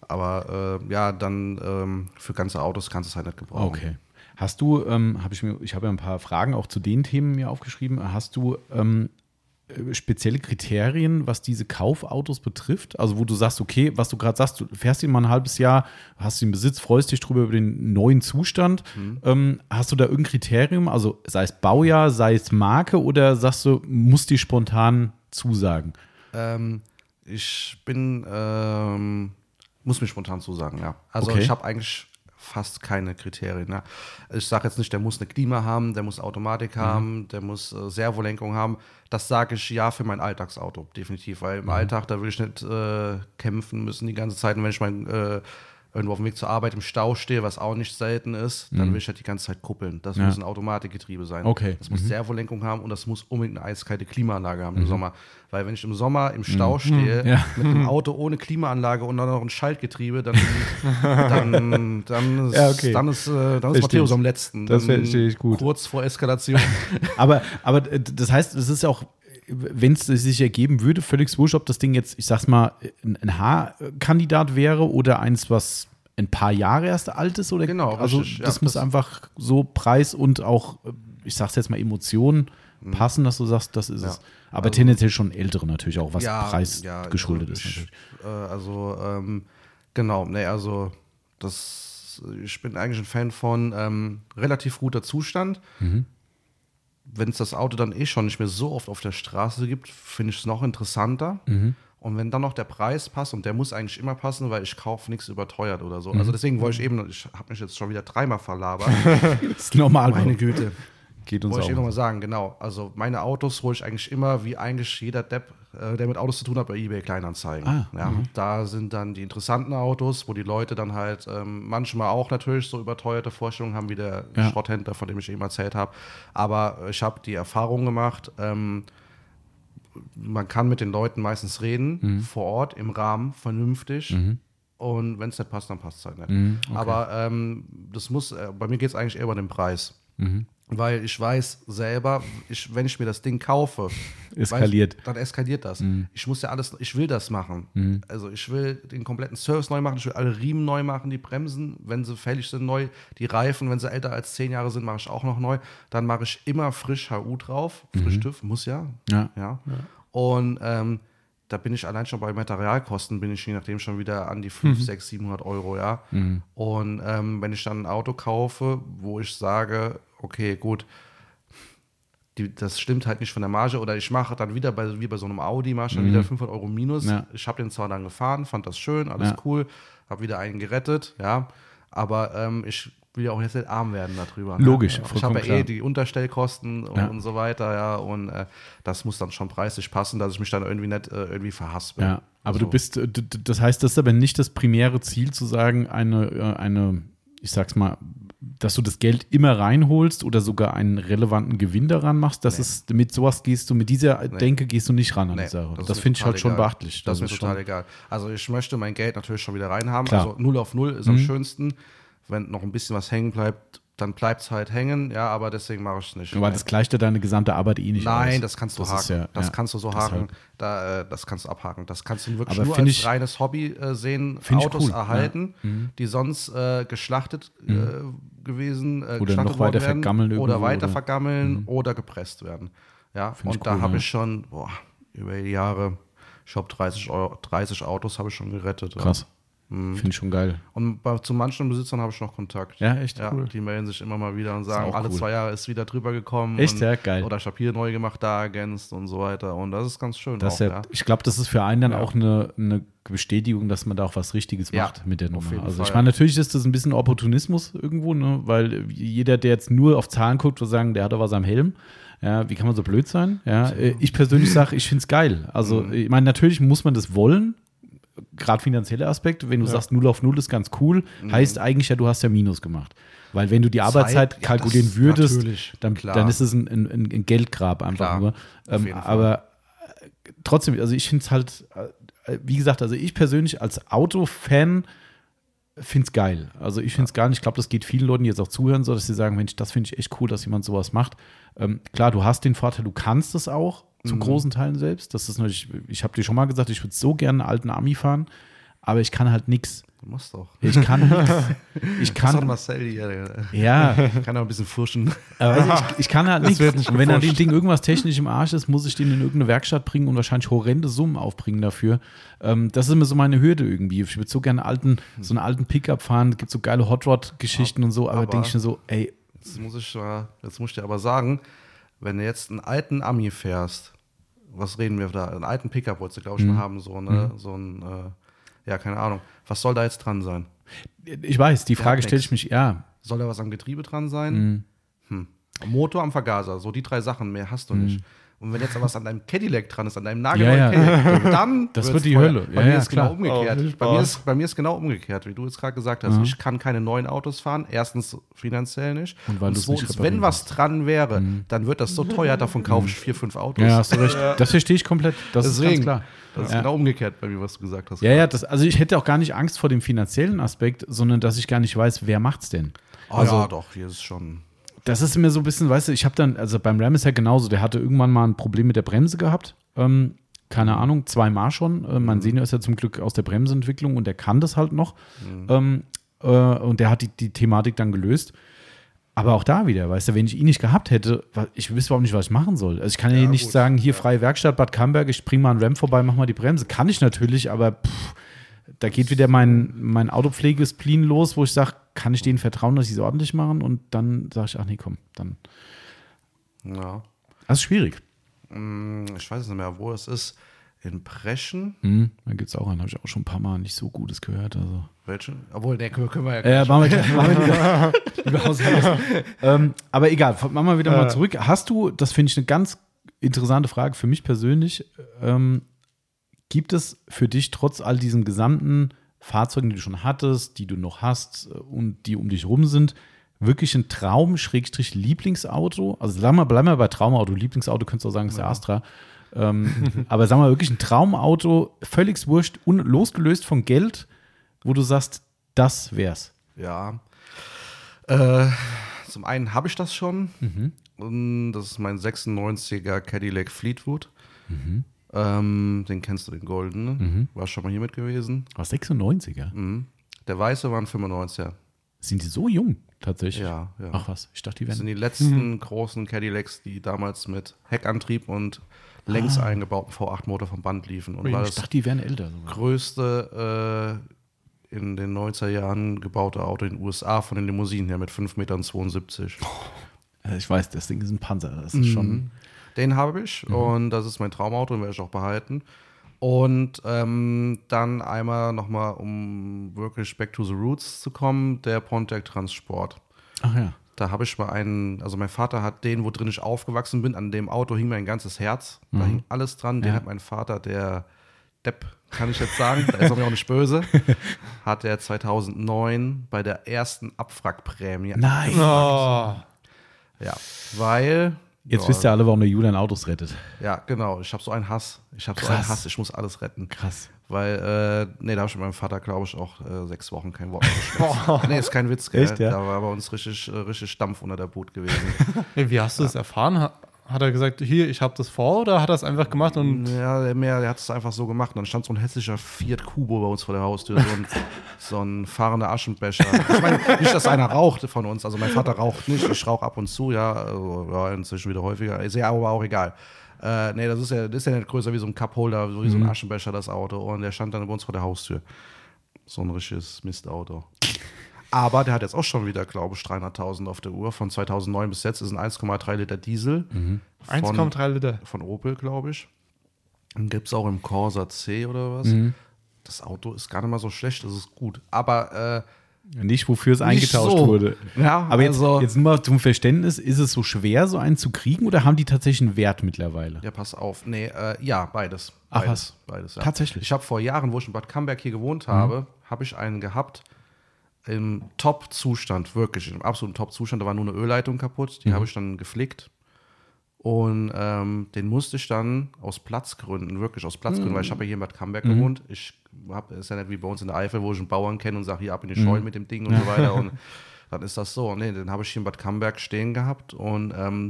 aber äh, ja, dann ähm, für ganze Autos kannst du es halt nicht gebrauchen. Okay. Hast du, ähm, habe ich mir, ich habe ja ein paar Fragen auch zu den Themen mir aufgeschrieben. Hast du ähm, äh, spezielle Kriterien, was diese Kaufautos betrifft? Also wo du sagst, okay, was du gerade sagst, du fährst ihn mal ein halbes Jahr, hast den Besitz, freust dich drüber über den neuen Zustand. Ähm, hast du da irgendein Kriterium, also sei es Baujahr, sei es Marke oder sagst du, musst die spontan zusagen? Ähm, ich bin, ähm, muss mir spontan zusagen, ja. Also Okay. ich habe eigentlich fast keine Kriterien. Ja. Ich sage jetzt nicht, der muss eine Klima haben, der muss Automatik Mhm. haben, der muss äh, Servolenkung haben. Das sage ich ja für mein Alltagsauto, definitiv. Weil im Mhm. Alltag, da will ich nicht äh, kämpfen müssen die ganze Zeit. Und wenn ich mein, äh, irgendwo auf dem Weg zur Arbeit im Stau stehe, was auch nicht selten ist, dann will ich halt die ganze Zeit kuppeln. Das Mhm. Ja. muss ein Automatikgetriebe sein. Okay. Mhm. Das muss Servolenkung haben und das muss unbedingt eine eiskalte Klimaanlage haben im Sommer. Weil wenn ich im Sommer im Stau Mhm. stehe, Ja. mit einem Auto ohne Klimaanlage und dann noch ein Schaltgetriebe, dann, dann, dann ist, Ja, okay. dann ist, äh, dann ist Matthäus am letzten. Das verstehe ich gut. Kurz vor Eskalation. Aber, aber äh, das heißt, es ist ja auch, wenn es sich ergeben würde, völlig wurscht, ob das Ding jetzt, ich sag's mal, ein, H-Kandidat wäre oder eins, was ein paar Jahre erst alt ist oder Genau, also richtig, ja. das muss Das- einfach so Preis und auch, ich sag's jetzt mal, Emotionen passen, dass du sagst, das ist Mhm. Ja. es. Aber tendenziell schon ältere natürlich auch, was Ja, Preis ja, geschuldet also ist. ich, Natürlich. Äh, also, ähm, genau, ne, also das, ich bin eigentlich ein Fan von ähm, relativ guter Zustand. Mhm. Wenn es das Auto dann eh schon nicht mehr so oft auf der Straße gibt, finde ich es noch interessanter. Mhm. Und wenn dann noch der Preis passt, und der muss eigentlich immer passen, weil ich kaufe nichts überteuert oder Mhm. so. Also deswegen wollte ich eben, ich habe mich jetzt schon wieder dreimal verlabert. Ist normal. Meine Güte. Geht uns Wollte ich auch. nochmal sagen, genau. Also meine Autos hole ich eigentlich immer, wie eigentlich jeder Depp, äh, der mit Autos zu tun hat, bei eBay Kleinanzeigen. Ah, ja, Da sind dann die interessanten Autos, wo die Leute dann halt ähm, manchmal auch natürlich so überteuerte Vorstellungen haben, wie der Ja. Schrotthändler, von dem ich eben erzählt habe. Aber ich habe die Erfahrung gemacht, ähm, man kann mit den Leuten meistens reden, Mhm. vor Ort, im Rahmen, vernünftig. Und wenn es nicht passt, dann passt es halt nicht. Mhm, Aber ähm, das muss, äh, bei mir geht es eigentlich eher über den Preis. Mhm. Weil ich weiß selber, ich, wenn ich mir das Ding kaufe, Eskaliert. weiß, dann eskaliert das. Ich muss ja alles, ich will das machen. Mhm. Also ich will den kompletten Service neu machen, ich will alle Riemen neu machen, die Bremsen, wenn sie fällig sind, neu, die Reifen, wenn sie älter als zehn Jahre sind, mache ich auch noch neu. Dann mache ich immer frisch HU drauf, frisch TÜV, muss ja. Mhm. Ja. ja. Und ähm, da bin ich allein schon bei Materialkosten, bin ich je nachdem schon wieder an die 5, 6, 700 Euro, ja. Und ähm, wenn ich dann ein Auto kaufe, wo ich sage, okay, gut, die, das stimmt halt nicht von der Marge oder ich mache dann wieder bei, wie bei so einem Audi, mache ich dann wieder 500 Euro minus. Ja. Ich habe den zwar dann gefahren, fand das schön, alles Ja. cool, habe wieder einen gerettet, ja, aber ähm, ich will ja auch jetzt nicht arm werden darüber. ne? Logisch, Ich vollkommen habe ja eh die Unterstellkosten und, Ja. und so weiter, ja, und äh, das muss dann schon preislich passen, dass ich mich dann irgendwie nicht äh, irgendwie verhaspel. Ja, aber Also, du bist, äh, das heißt, das ist aber nicht das primäre Ziel zu sagen, eine, äh, eine, ich sag's mal, dass du das Geld immer reinholst oder sogar einen relevanten Gewinn daran machst. Das Nee. ist, mit sowas gehst du, mit dieser Denke gehst du nicht ran an Nee, die Sache. Das, mir finde ich halt schon egal. beachtlich. Das, ist mir total schon, egal. Also ich möchte mein Geld natürlich schon wieder reinhaben. Klar. Mhm. Also 0 auf 0 ist am schönsten. Wenn noch ein bisschen was hängen bleibt, dann bleibt es halt hängen. Ja, aber deswegen mache ich es nicht. Aber das gleicht ja deine gesamte Arbeit eh nicht Nein, aus. das kannst du Das haken. ja- das ja, kannst du so haken. Da, äh, das kannst du abhaken. Das kannst du wirklich Aber nur als ich- reines Hobby äh, sehen. Autos cool, ja. erhalten, die sonst äh, geschlachtet äh, gewesen, äh, Oder geschlachtet noch weiter worden wären vergammeln oder irgendwo, weiter oder- Mhm. vergammeln oder gepresst werden. Ja, Find ich und da cool, habe ja. ich schon boah, über die Jahre, ich glaube 30, Euro, 30 Autos habe ich schon gerettet. ja. Mhm. Finde ich schon geil. Und bei, zu manchen Besitzern habe ich noch Kontakt. Ja, echt ja, cool. Die melden sich immer mal wieder und sagen, alle cool. zwei Jahre ist wieder drüber gekommen. Echt? und, Ja, geil. Oder ich habe hier neu gemacht, da ergänzt und so weiter. Und das ist ganz schön. Das auch, ist ja, Ich glaube, das ist für einen dann Ja. auch eine, eine Bestätigung, dass man da auch was Richtiges Ja, macht mit der Nummer. Also ich Fall. meine, natürlich ist das ein bisschen Opportunismus irgendwo, ne? weil jeder, der jetzt nur auf Zahlen guckt, wird sagen, der hat doch was am Helm. Ja, wie kann man so blöd sein? Ja, ich persönlich sage, ich finde es geil. Also, Mhm. ich meine, natürlich muss man das wollen, gerade finanzielle Aspekte. Wenn du sagst, 0 auf 0 ist ganz cool, heißt eigentlich ja, du hast ja Minus gemacht. Weil wenn du die Arbeitszeit Mhm. ja, kalkulieren das würdest, dann, dann ist es ein, ein, ein Geldgrab einfach Klar, nur. Ähm, aber äh, trotzdem, also ich finde es halt, äh, wie gesagt, also ich persönlich als Autofan finde es geil. Also ich finde es geil. Ich glaube, das geht vielen Leuten, die jetzt auch zuhören, so dass sie sagen, Mensch, das finde ich echt cool, dass jemand sowas macht. Ähm, klar, du hast den Vorteil, du kannst es auch zu Mhm. großen Teilen selbst. Das ist natürlich, ich habe dir schon mal gesagt, ich würde so gerne einen alten Ami fahren, aber ich kann halt nichts. Du musst doch. Ich kann nichts. Ich Das kann, Marcel hier. ja, Kann auch ein bisschen fuschen. aber ich, ich kann halt nichts. nicht Und wenn an dem. Ding irgendwas technisch im Arsch ist, muss ich den in irgendeine Werkstatt bringen und wahrscheinlich horrende Summen aufbringen dafür. Ähm, das ist immer so meine Hürde irgendwie. Ich würde so gerne alten, so einen alten Pickup fahren. Es gibt so geile Hot Rod-Geschichten und so, aber, Aber- denke ich mir so, ey, Jetzt muss ich, jetzt muss ich dir aber sagen, wenn du jetzt einen alten Ami fährst, was reden wir da? Einen alten Pickup wolltest du, glaube ich, mal haben, so, ne? So ein, äh, ja, keine Ahnung. Was soll da jetzt dran sein? Ich weiß, die Der Frage stelle ich mich, ja. Soll da was am Getriebe dran sein? Hm. Am Motor, am Vergaser, so die drei Sachen, mehr hast du nicht. Und wenn jetzt aber was an deinem Cadillac dran ist, an deinem nagelneuen Ja, ja. Cadillac, dann Das wird die. Hölle. Bei Ja, mir ja, ist klar. genau umgekehrt. Oh, bei, mir ist, bei mir ist genau umgekehrt, wie du jetzt gerade gesagt hast. Ich kann keine neuen Autos fahren. Erstens finanziell nicht. Und weil nicht zweitens, reparieren wenn was dran wäre, dann wird das so teuer, davon kaufe ich vier, fünf Autos. Ja, hast du recht. Das verstehe ich komplett. Das ist Deswegen, ganz klar. das ist Ja. genau umgekehrt bei mir, was du gesagt hast. Ja, ja, das, also ich hätte auch gar nicht Angst vor dem finanziellen Aspekt, sondern dass ich gar nicht weiß, wer macht's denn. Ah, ja, doch, hier ist schon. Das ist mir so ein bisschen, weißt du, ich habe dann, also beim Ram ist ja genauso, der hatte irgendwann mal ein Problem mit der Bremse gehabt. Ähm, keine Ahnung, zweimal schon. Äh, mein Senior ist ja zum Glück aus der Bremsenentwicklung und der kann das halt noch. Ähm, äh, und der hat die, die Thematik dann gelöst. Aber auch da wieder, weißt du, wenn ich ihn nicht gehabt hätte, ich wüsste überhaupt nicht, was ich machen soll. Also ich kann ja, nicht gut. sagen, hier freie Werkstatt Bad Camberg, ich bring mal einen Ram vorbei, mach mal die Bremse. Kann ich natürlich, aber pff, da geht wieder mein, mein Autopflegesplin los, wo ich sage, kann ich denen vertrauen, dass sie es ordentlich machen? Und dann sage ich, ach nee, komm, dann. Ja. Das ist schwierig. Hm, Ich weiß nicht mehr, wo es ist. In Preschen. Mhm, da gibt es auch einen, habe ich auch schon ein paar Mal nicht so Gutes gehört. Also. Welchen? Obwohl, ne, können können wir ja Äh, machen wir. Machen wir ähm, aber egal, machen wir wieder mal Äh. zurück. Hast du, das finde ich eine ganz interessante Frage für mich persönlich, ähm, gibt es für dich trotz all diesen gesamten Fahrzeugen, die du schon hattest, die du noch hast äh, und die um dich rum sind, wirklich ein Traum, Schrägstrich Lieblingsauto? Also sag mal, bleib mal bei Traumauto. Lieblingsauto könntest du auch sagen, ist der Astra. Ähm, aber sag mal, wirklich ein Traumauto, völlig wurscht, un losgelöst von Geld, wo du sagst, das wär's. Ja. Äh, zum einen habe ich das schon. Und das ist mein 96er Cadillac Fleetwood. Ähm, den kennst du, den goldenen. War schon mal hier mit gewesen. Was 96er? Mhm. Der weiße war ein 95er. Sind die so jung tatsächlich? Ja, ja. Ach was, ich dachte, die Das sind wären. die letzten großen Cadillacs, die damals mit Heckantrieb und längs eingebauten V8-Motor vom Band liefen. Und war ich dachte, die wären älter sogar. größte äh, in den 90er Jahren gebaute Auto in den USA von den Limousinen her mit 5,72 Metern. Ich weiß, das Ding ist ein Panzer. Das ist schon. Den habe ich und das ist mein Traumauto, den werde ich auch behalten. Und ähm, dann einmal nochmal, um wirklich back to the roots zu kommen, der Pontiac Transport. Ach ja. Da habe ich mal einen, also mein Vater hat den, wo drin ich aufgewachsen bin, an dem Auto hing mein ganzes Herz. Da hing alles dran. Den Ja. hat mein Vater, der Depp, kann ich jetzt sagen, da ist er mir auch nicht böse, hat er 2009 bei der ersten Abwrackprämie. Nein. Oh, Ja, weil. Jetzt ja, wisst ihr alle, warum der Julian Autos rettet. Ja, genau. Ich habe so einen Hass. Ich habe so einen Hass. Ich muss alles retten. Krass. Weil, äh, nee, da habe ich mit meinem Vater, glaube ich, auch äh, sechs Wochen kein Wort mehr gesprochen. nee, ist kein Witz, gell? Echt, ja? Da war bei uns richtig, äh, richtig Stampf unter der Boot gewesen. Wie hast du das erfahren? Ha- Hat er gesagt, hier, ich habe das vor oder hat er es einfach gemacht und ja, der, mehr, der hat es einfach so gemacht. Und dann stand so ein hässlicher Fiat Kubo bei uns vor der Haustür. So ein, so ein fahrender Aschenbecher. Ich meine, nicht, dass einer raucht von uns. Also mein Vater raucht nicht. Ich rauche ab und zu, ja. Also, ja, inzwischen wieder häufiger. Ist ja aber auch egal. Äh, nee, das ist ja, das ist ja nicht größer wie so ein Cupholder, so wie so ein Aschenbecher, das Auto. Und der stand dann bei uns vor der Haustür. So ein richtiges Mistauto. Aber der hat jetzt auch schon wieder, glaube ich, 300.000 auf der Uhr. Von 2009 bis jetzt ist ein 1,3 Liter Diesel. Von, 1,3 Liter. von Opel, glaube ich. Den gibt es auch im Corsa C oder was. Das Auto ist gar nicht mal so schlecht, das ist gut. Aber Nicht, wofür es Nicht eingetauscht so. wurde. Ja, Aber jetzt, also- jetzt nur mal zum Verständnis, ist es so schwer, so einen zu kriegen oder haben die tatsächlich einen Wert mittlerweile? äh, ja, pass auf. Nee, äh, ja, beides. Ach, beides, Beides, ja. Tatsächlich? Ich habe vor Jahren, wo ich in Bad Camberg hier gewohnt habe, habe ich einen gehabt im Top-Zustand, wirklich im absoluten Top-Zustand. Da war nur eine Ölleitung kaputt, die habe ich dann geflickt. Und ähm, den musste ich dann aus Platzgründen, wirklich aus Platzgründen, weil ich habe ja hier in Bad Camberg gewohnt. Ich habe, ist ja nicht wie bei uns in der Eifel, wo ich einen Bauern kenne und sage, hier ab in die Scheune mit dem Ding und so weiter. Und dann ist das so. Nee, den habe ich hier in Bad Camberg stehen gehabt und ähm,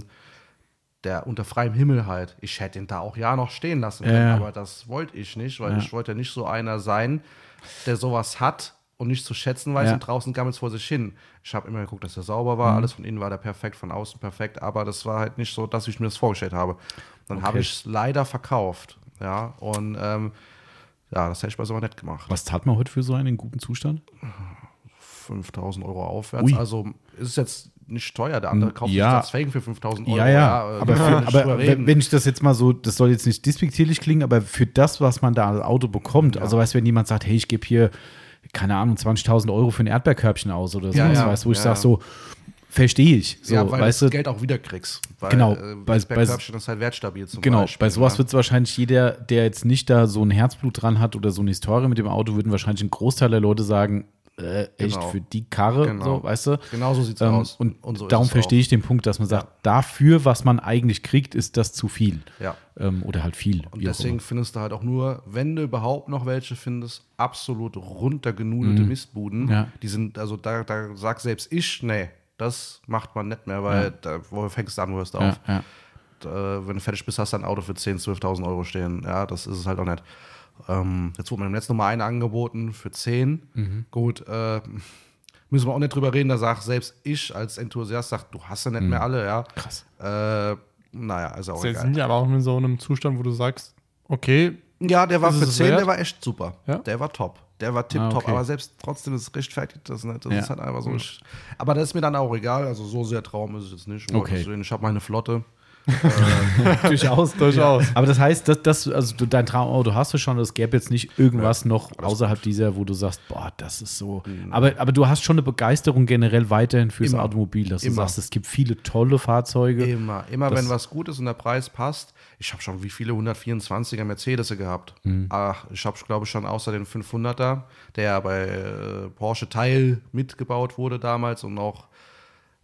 der unter freiem Himmel halt. Ich hätte ihn da auch ja noch stehen lassen können, Ja. aber das wollte ich nicht, weil ich wollte ja nicht so einer sein, der sowas hat und nicht zu schätzen weiß Ja. und draußen gammelt es vor sich hin. Ich habe immer geguckt, dass er sauber war, alles von innen war der perfekt, von außen perfekt, aber das war halt nicht so, dass ich mir das vorgestellt habe. Dann habe ich es leider verkauft, ja, und ähm, ja, das hätte ich bei so nett gemacht. Was tat man heute für so einen in guten Zustand? 5000 Euro aufwärts. Ui. Also ist jetzt nicht teuer. Der andere kauft Ja. das Fake für 5000 Euro. Ja, ja, äh, aber, für, aber wenn ich das jetzt mal so, das soll jetzt nicht despektierlich klingen, aber für das, was man da als Auto bekommt, also weißt du, wenn jemand sagt, hey, ich gebe hier, keine Ahnung, 20.000 Euro für ein Erdbeerkörbchen aus oder so, Ja, ja, weißt du, wo ich ja, sage, so, verstehe ich. So, ja, weil weißt du du, das Geld auch wieder kriegst. Weil, Genau, Äh, bei- das bei- ist halt wertstabil zum Genau, Beispiel. bei sowas ja. wird es wahrscheinlich jeder, der jetzt nicht da so ein Herzblut dran hat oder so eine Historie mit dem Auto, würden wahrscheinlich ein Großteil der Leute sagen, äh, echt Genau. für die Karre, Genau. so, weißt du? Genau so sieht's Ähm, aus. Und, so ist darum verstehe ich den Punkt, dass man sagt, dafür, was man eigentlich kriegt, ist das zu viel. Ja. Ähm, oder halt viel. Und deswegen findest du halt auch nur, wenn du überhaupt noch welche findest, absolut runtergenudelte Mistbuden. Mhm. Ja. Die sind, also da, da sagt selbst ich, nee, das macht man nicht mehr, weil Ja. da, wo fängst du an, wo hörst du Ja, auf? ja. äh, wenn du fertig bist, hast du ein Auto für 10.000, 12.000 Euro stehen. Ja, das ist es halt auch nicht. Ähm, jetzt wurde mir im letzten Mal eine angeboten für 10. Mhm. Gut, äh, müssen wir auch nicht drüber reden. Da sagt selbst ich als Enthusiast, sagt, du hast ja nicht mehr alle, ja. Mhm. Krass. Äh, naja, ist auch Jetzt egal. sind ja aber auch in so einem Zustand, wo du sagst, okay, Ja, der war für es 10, wert? der war echt super. Ja? Der war top. Der war tipptopp, Ah, okay. aber selbst trotzdem ist es rechtfertigt das nicht. Das Ja. ist halt einfach so. Ich, aber das ist mir dann auch egal. Also so sehr Traum ist es jetzt nicht. Okay. Ich habe meine Flotte. Durchaus. Durchaus. Aber das heißt, dass, dass, also du, dein Traumauto hast du schon, es gäbe jetzt nicht irgendwas noch außerhalb dieser, wo du sagst, boah, das ist so. Aber, aber du hast schon eine Begeisterung generell weiterhin fürs Immer. Automobil, dass du Immer. sagst, es gibt viele tolle Fahrzeuge. Immer, immer wenn was gut ist und der Preis passt. Ich habe schon wie viele 124er Mercedes gehabt. Mhm. Ach, ich habe, glaube ich, schon außer den 500er, der ja bei äh, Porsche Teil mitgebaut wurde damals und auch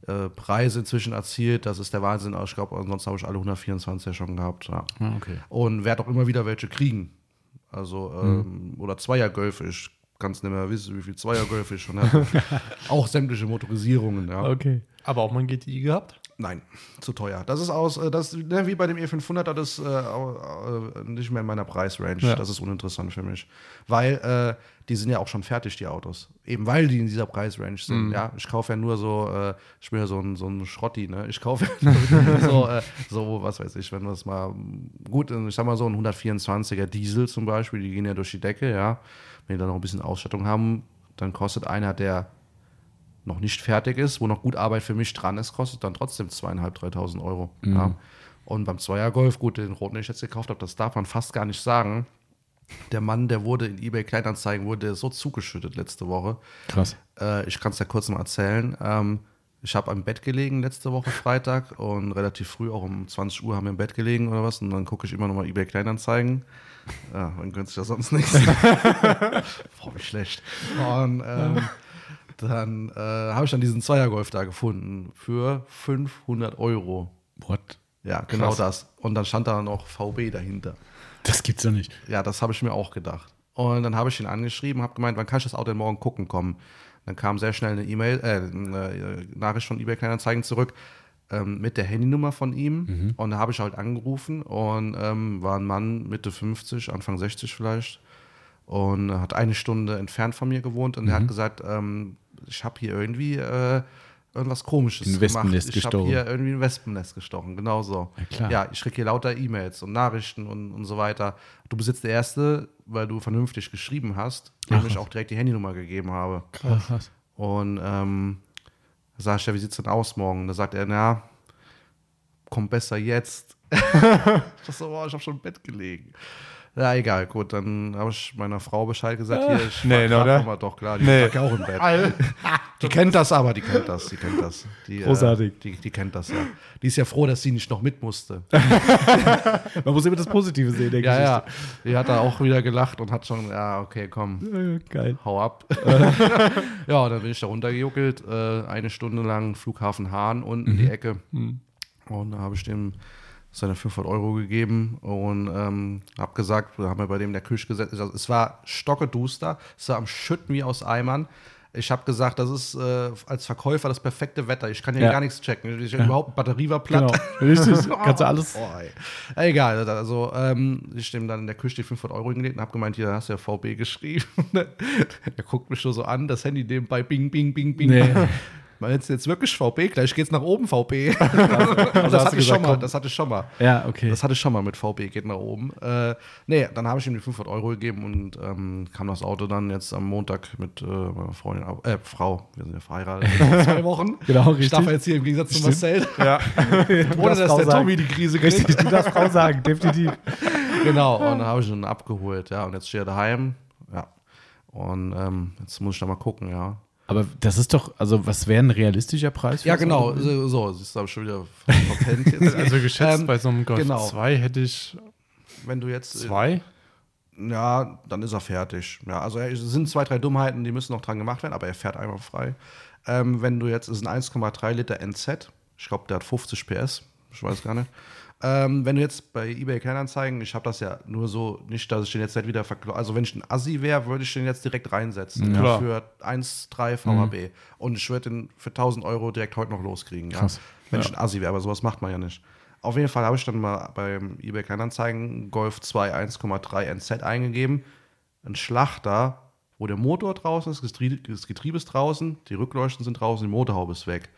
äh, Preise inzwischen erzielt. Das ist der Wahnsinn. Ich glaube, ansonsten habe ich alle 124er schon gehabt. Ja. Ah, okay. Und werde auch immer wieder welche kriegen. Also, ähm, oder Zweiergölfe. Ich kann es nicht mehr wissen, wie viel Zweiergölfe ich schon hatte. auch sämtliche Motorisierungen, ja. Okay. aber auch mal ein GTI gehabt. Nein, zu teuer. Das ist aus, äh, das ne, wie bei dem E500er, das ist äh, äh, nicht mehr in meiner Preisrange. Ja. Das ist uninteressant für mich, weil äh, die sind ja auch schon fertig die Autos, eben weil die in dieser Preisrange sind. Ja, ich kaufe ja nur so, äh, ich bin ja so ein so ein Schrotti, ne? Ich kaufe ja nur so, äh, so was weiß ich, wenn wir es mal gut, ich sag mal so ein 124er Diesel zum Beispiel, die gehen ja durch die Decke, ja. Wenn die dann noch ein bisschen Ausstattung haben, dann kostet einer, der noch nicht fertig ist, wo noch gut Arbeit für mich dran ist, kostet dann trotzdem zweieinhalb, 3.000 Euro. Ja. Und beim Zweier Golf, gut, den roten, den ich jetzt gekauft habe, das darf man fast gar nicht sagen. Der Mann, der wurde in eBay Kleinanzeigen, wurde so zugeschüttet letzte Woche. Krass. Äh, ich kann es ja kurz mal erzählen. Ähm, ich habe am Bett gelegen letzte Woche Freitag und relativ früh, auch um 20 Uhr, haben wir im Bett gelegen oder was. Und dann gucke ich immer noch mal eBay Kleinanzeigen. Ja, man gönnt sich ja sonst nichts. Boah, wie schlecht. Und ähm, dann äh, habe ich dann diesen Zweiergolf da gefunden für 500 Euro. What? Ja, genau Krass. das. Und dann stand da noch VB dahinter. Das gibt's doch nicht. Ja, das habe ich mir auch gedacht. Und dann habe ich ihn angeschrieben, habe gemeint, wann kann ich das Auto denn morgen gucken kommen? Dann kam sehr schnell eine E-Mail, äh, eine Nachricht von eBay Kleinanzeigen zurück ähm, mit der Handynummer von ihm. Und da habe ich halt angerufen und ähm, war ein Mann Mitte 50, Anfang 60 vielleicht. Und hat eine Stunde entfernt von mir gewohnt und er hat gesagt, ähm, ich habe hier irgendwie äh, irgendwas Komisches Ein Wespennest gemacht. Ich habe hier irgendwie ein Wespennest gestochen, genau so. Ja, ja ich kriege hier lauter E-Mails und Nachrichten und, und so weiter. Du bist jetzt der Erste, weil du vernünftig geschrieben hast, dem Ach, ich auch direkt die Handynummer gegeben habe. Krass. Und ähm, da sag ich, ja, wie sieht's denn aus morgen? Da sagt er, na, komm besser jetzt. ich so, boah, ich habe schon im Bett gelegen. Ja, egal, gut, dann habe ich meiner Frau Bescheid gesagt, hier, ich Nee, oder? noch mal, doch klar, die Nee. lag ja auch im Bett. Die kennt das aber, die kennt das, die kennt das. Die, Großartig. Äh, die, die kennt das, ja. Die ist ja froh, dass sie nicht noch mit musste. Man muss immer das Positive sehen, denke Ja, ja. Die hat da auch wieder gelacht und hat schon, ja, okay, komm, ja. Geil. hau ab. ja, dann bin ich da runtergejuckelt, äh, eine Stunde lang Flughafen Hahn unten in die Ecke. Und da habe ich dem seine 500 Euro gegeben und ähm, habe gesagt, wir haben ja bei dem in der Küche gesetzt. Es war stockeduster, es war am Schütten wie aus Eimern. Ich habe gesagt, das ist äh, als Verkäufer das perfekte Wetter. Ich kann hier Ja. gar nichts checken. Ich, überhaupt Batterie war platt. Genau. Richtig. Kannst du alles. Oh. Egal, also ähm, ich dem dann in der Küche die 500 Euro hingelegt und habe gemeint, hier hast du ja VB geschrieben. er guckt mich nur so an, das Handy nebenbei bing, bing, bing, bing. Nee. Meinst du jetzt wirklich VB? Gleich geht's nach oben VB. das, hatte ich schon mal, das hatte ich schon mal. Ja, okay. Das hatte ich schon mal mit VB, geht nach oben. Äh, nee, dann habe ich ihm die 500 Euro gegeben und ähm, kam das Auto dann jetzt am Montag mit äh, meiner Freundin, äh, Frau, wir sind ja verheiratet, vor zwei Wochen. Genau, Ich darf richtig. jetzt hier im Gegensatz zu Marcel, Ja. ohne dass Frau der sagen. Tommy die Krise kriegt. Richtig, du darfst Frau sagen, definitiv. Genau, und dann habe ich ihn abgeholt, ja, und jetzt steht er daheim, ja. Und ähm, jetzt muss ich da mal gucken, ja. Aber das ist doch, also was wäre ein realistischer Preis? für Ja, das genau, so, so du, habe ich schon wieder verpennt jetzt. Also geschätzt Ähm, bei so einem Golf genau. 2 hätte ich Wenn du jetzt zwei. Ja, dann ist er fertig. Ja, also es sind zwei, drei Dummheiten, die müssen noch dran gemacht werden, aber er fährt einmal frei. Ähm, wenn du jetzt, es ist ein 1,3 Liter NZ, ich glaube, der hat 50 PS, ich weiß gar nicht. Ähm, wenn du jetzt bei eBay Kleinanzeigen, ich habe das ja nur so, nicht, dass ich den jetzt nicht wieder verkaufe. Also, wenn ich ein Assi wäre, würde ich den jetzt direkt reinsetzen. Ja. Ja, für 1,3 VHB. Und ich würde den für 1000 Euro direkt heute noch loskriegen. Ja? Krass. Wenn ich ein Assi wäre, aber sowas macht man ja nicht. Auf jeden Fall habe ich dann mal beim eBay Kleinanzeigen Golf 2 1,3 NZ eingegeben. Ein Schlachter, wo der Motor draußen ist, das Getriebe ist draußen, die Rückleuchten sind draußen, die Motorhaube ist weg.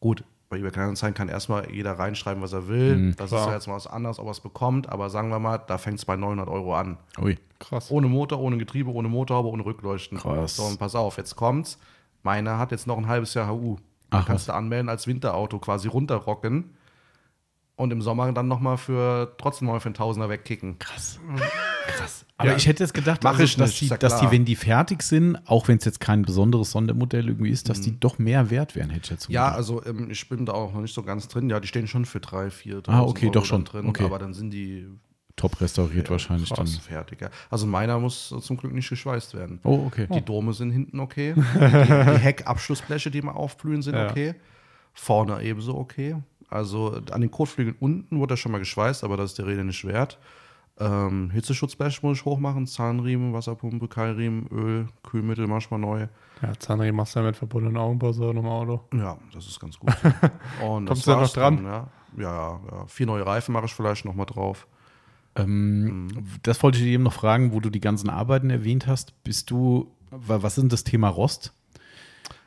Gut, bei eBay Kleinanzeigen kann erstmal jeder reinschreiben, was er will. das ist klar. ja jetzt mal was anderes, ob er es bekommt, aber sagen wir mal, da fängt es bei 900 Euro an. Ui. Krass. Ohne Motor, ohne Getriebe, ohne Motorhaube, ohne Rückleuchten. Krass. So, und pass auf, jetzt kommt's. Meiner hat jetzt noch ein halbes Jahr HU. Da Ach, kannst du anmelden als Winterauto quasi runterrocken und im Sommer dann nochmal für trotzdem mal für einen Tausender wegkicken. Krass. Krass. Aber Ja. ich hätte jetzt gedacht, also, ich dass, nicht, die, ja dass die, wenn die fertig sind, auch wenn es jetzt kein besonderes Sondermodell irgendwie ist, dass die doch mehr wert wären, hätte ich jetzt Ja, gedacht. also ähm, ich bin da auch noch nicht so ganz drin. Ja, die stehen schon für drei, vier, Ah, 1000 okay, Euro doch schon. drin. Okay. Aber dann sind die top restauriert wahrscheinlich dann. fertig. Ja. Also meiner muss zum Glück nicht geschweißt werden. Oh, okay. Die Dome sind hinten okay. Die, die Heckabschlussbleche, die mal aufblühen, sind Ja. okay. Vorne ebenso okay. Also an den Kotflügeln unten wurde er schon mal geschweißt, aber das ist der Rede nicht wert. Ähm, Hitzeschutzblech muss ich hochmachen, Zahnriemen, Wasserpumpe, Keilriemen, Öl, Kühlmittel manchmal neu. Ja, Zahnriemen machst du ja mit verbundenen Augenbrauen im Auto. Ja, das ist ganz gut. Und das Kommst du da noch dran? Dann, ja. Ja, ja, vier neue Reifen mache ich vielleicht noch mal drauf. Ähm, Das wollte ich dir eben noch fragen, wo du die ganzen Arbeiten erwähnt hast. Bist du, wa- was ist denn das Thema Rost?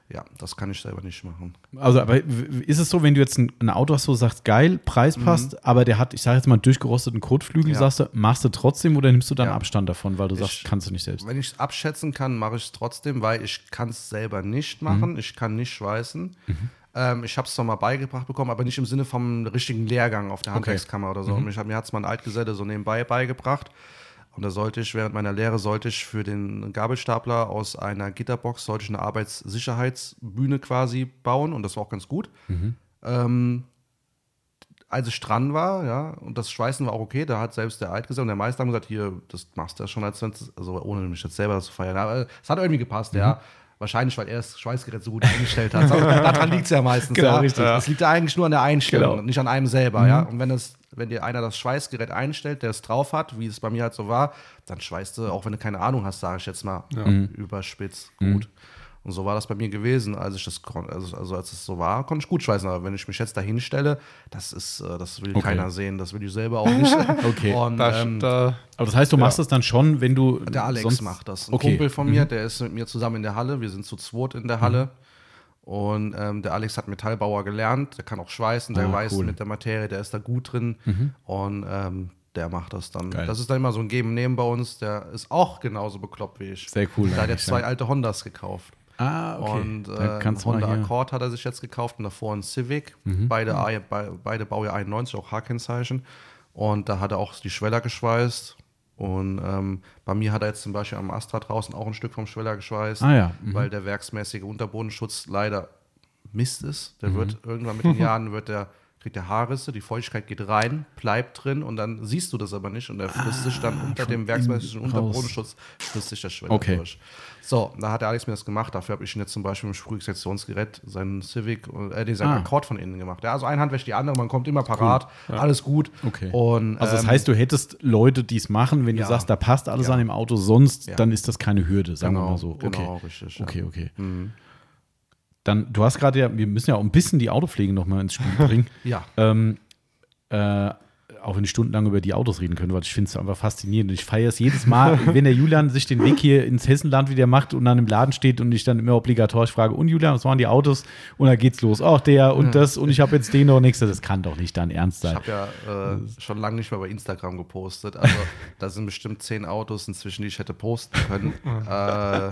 Ja, das kann ich selber nicht machen. Also, aber ist es so, wenn du jetzt ein, ein Auto hast, wo du sagst, geil, Preis passt, aber der hat, ich sage jetzt mal, einen durchgerosteten Kotflügel, Mhm. Ja. sagst du, machst du trotzdem oder nimmst du dann Ja. Abstand davon, weil du Ich- sagst, kannst du nicht selbst? Wenn ich es abschätzen kann, mache ich es trotzdem, weil ich kann es selber nicht machen. Ich kann nicht schweißen. Ähm, ich habe es zwar mal beigebracht bekommen, aber nicht im Sinne vom richtigen Lehrgang auf der Handwerkskammer oder so. Mich, hat- mir hat es mal ein Altgeselle so nebenbei beigebracht. Und da sollte ich, während meiner Lehre, sollte ich für den Gabelstapler aus einer Gitterbox, sollte ich eine Arbeitssicherheitsbühne quasi bauen. Und das war auch ganz gut. Ähm, als ich dran war, ja, und das Schweißen war auch okay, da hat selbst der Altgeselle und der Meister haben gesagt, hier, das machst du ja schon als also ohne mich jetzt selber zu feiern. Aber es hat irgendwie gepasst, ja. Wahrscheinlich, weil er das Schweißgerät so gut eingestellt hat. Daran liegt es ja meistens. Genau, ja. richtig. Es liegt ja eigentlich nur an der Einstellung, Genau. und nicht an einem selber, ja. Und wenn es, wenn dir einer das Schweißgerät einstellt, der es drauf hat, wie es bei mir halt so war, dann schweißt du, auch wenn du keine Ahnung hast, sage ich jetzt mal, überspitzt, gut. Und so war das bei mir gewesen, als ich das kon- also, also als es so war, konnte ich gut schweißen. Aber wenn ich mich jetzt dahin stelle, das ist, äh, das will Okay. keiner sehen, das will ich selber auch nicht. Okay. Und, Da, ähm, da, Aber das heißt, du machst es dann schon, wenn du. der Alex macht das. Ein Okay. Kumpel von mir, der ist mit mir zusammen in der Halle. Wir sind zu zweit in der Halle. Und ähm, der Alex hat Metallbauer gelernt. Der kann auch schweißen, der Ah, weiß cool. mit der Materie, der ist da gut drin. Und ähm, der macht das dann. Geil. Das ist dann immer so ein Geben-Nehmen bei uns. Der ist auch genauso bekloppt wie ich. Sehr cool, Da hat er zwei ja. alte Hondas gekauft. Ah, okay. Und äh, du Honda. Mhm. Accord hat er sich jetzt gekauft und davor ein Civic. Beide, A- be, beide Baujahr 91, auch H-Kennzeichen. Und da hat er auch die Schweller geschweißt. Und ähm, bei mir hat er jetzt zum Beispiel am Astra draußen auch ein Stück vom Schweller geschweißt, Ah ja, mhm. weil der werksmäßige Unterbodenschutz leider Mist ist. Der Mhm. wird irgendwann mit den Jahren wird der kriegt der Haarrisse, die Feuchtigkeit geht rein, bleibt drin und dann siehst du das aber nicht und er frisst sich dann unter dem werksmäßigen. Unterbodenschutz frisst sich der Schweller Okay. durch. So, da hat der Alex mir das gemacht. Dafür habe ich ihn jetzt zum Beispiel im Sprühsektionsgerät seinen Civic, äh, den seinen Ah. Akkord von innen gemacht. Ja, also ein Hand wäscht die andere, man kommt immer parat, alles gut. Okay. Und, Also das ähm, heißt, du hättest Leute, die es machen, wenn du Ja. sagst, da passt alles Ja. an dem Auto, sonst Ja. dann ist das keine Hürde, sagen wir genau, mal so. Okay. genau, richtig. ja. Okay, okay. Mhm. Dann, du hast gerade ja, wir müssen ja auch ein bisschen die Autopflege nochmal ins Spiel bringen. Ja. ähm, äh, auch wenn ich stundenlang über die Autos reden könnte, weil ich finde es einfach faszinierend. Ich feiere es jedes Mal, wenn der Julian sich den Weg hier ins Hessenland wieder macht und dann im Laden steht und ich dann immer obligatorisch frage, und Julian, was waren die Autos? Und dann geht's los. Auch der und das und ich habe jetzt den noch nächste. Das kann doch nicht dein Ernst Ich sein. habe ja äh, schon lange nicht mehr bei Instagram gepostet. Also da sind bestimmt zehn Autos inzwischen, die ich hätte posten können. äh,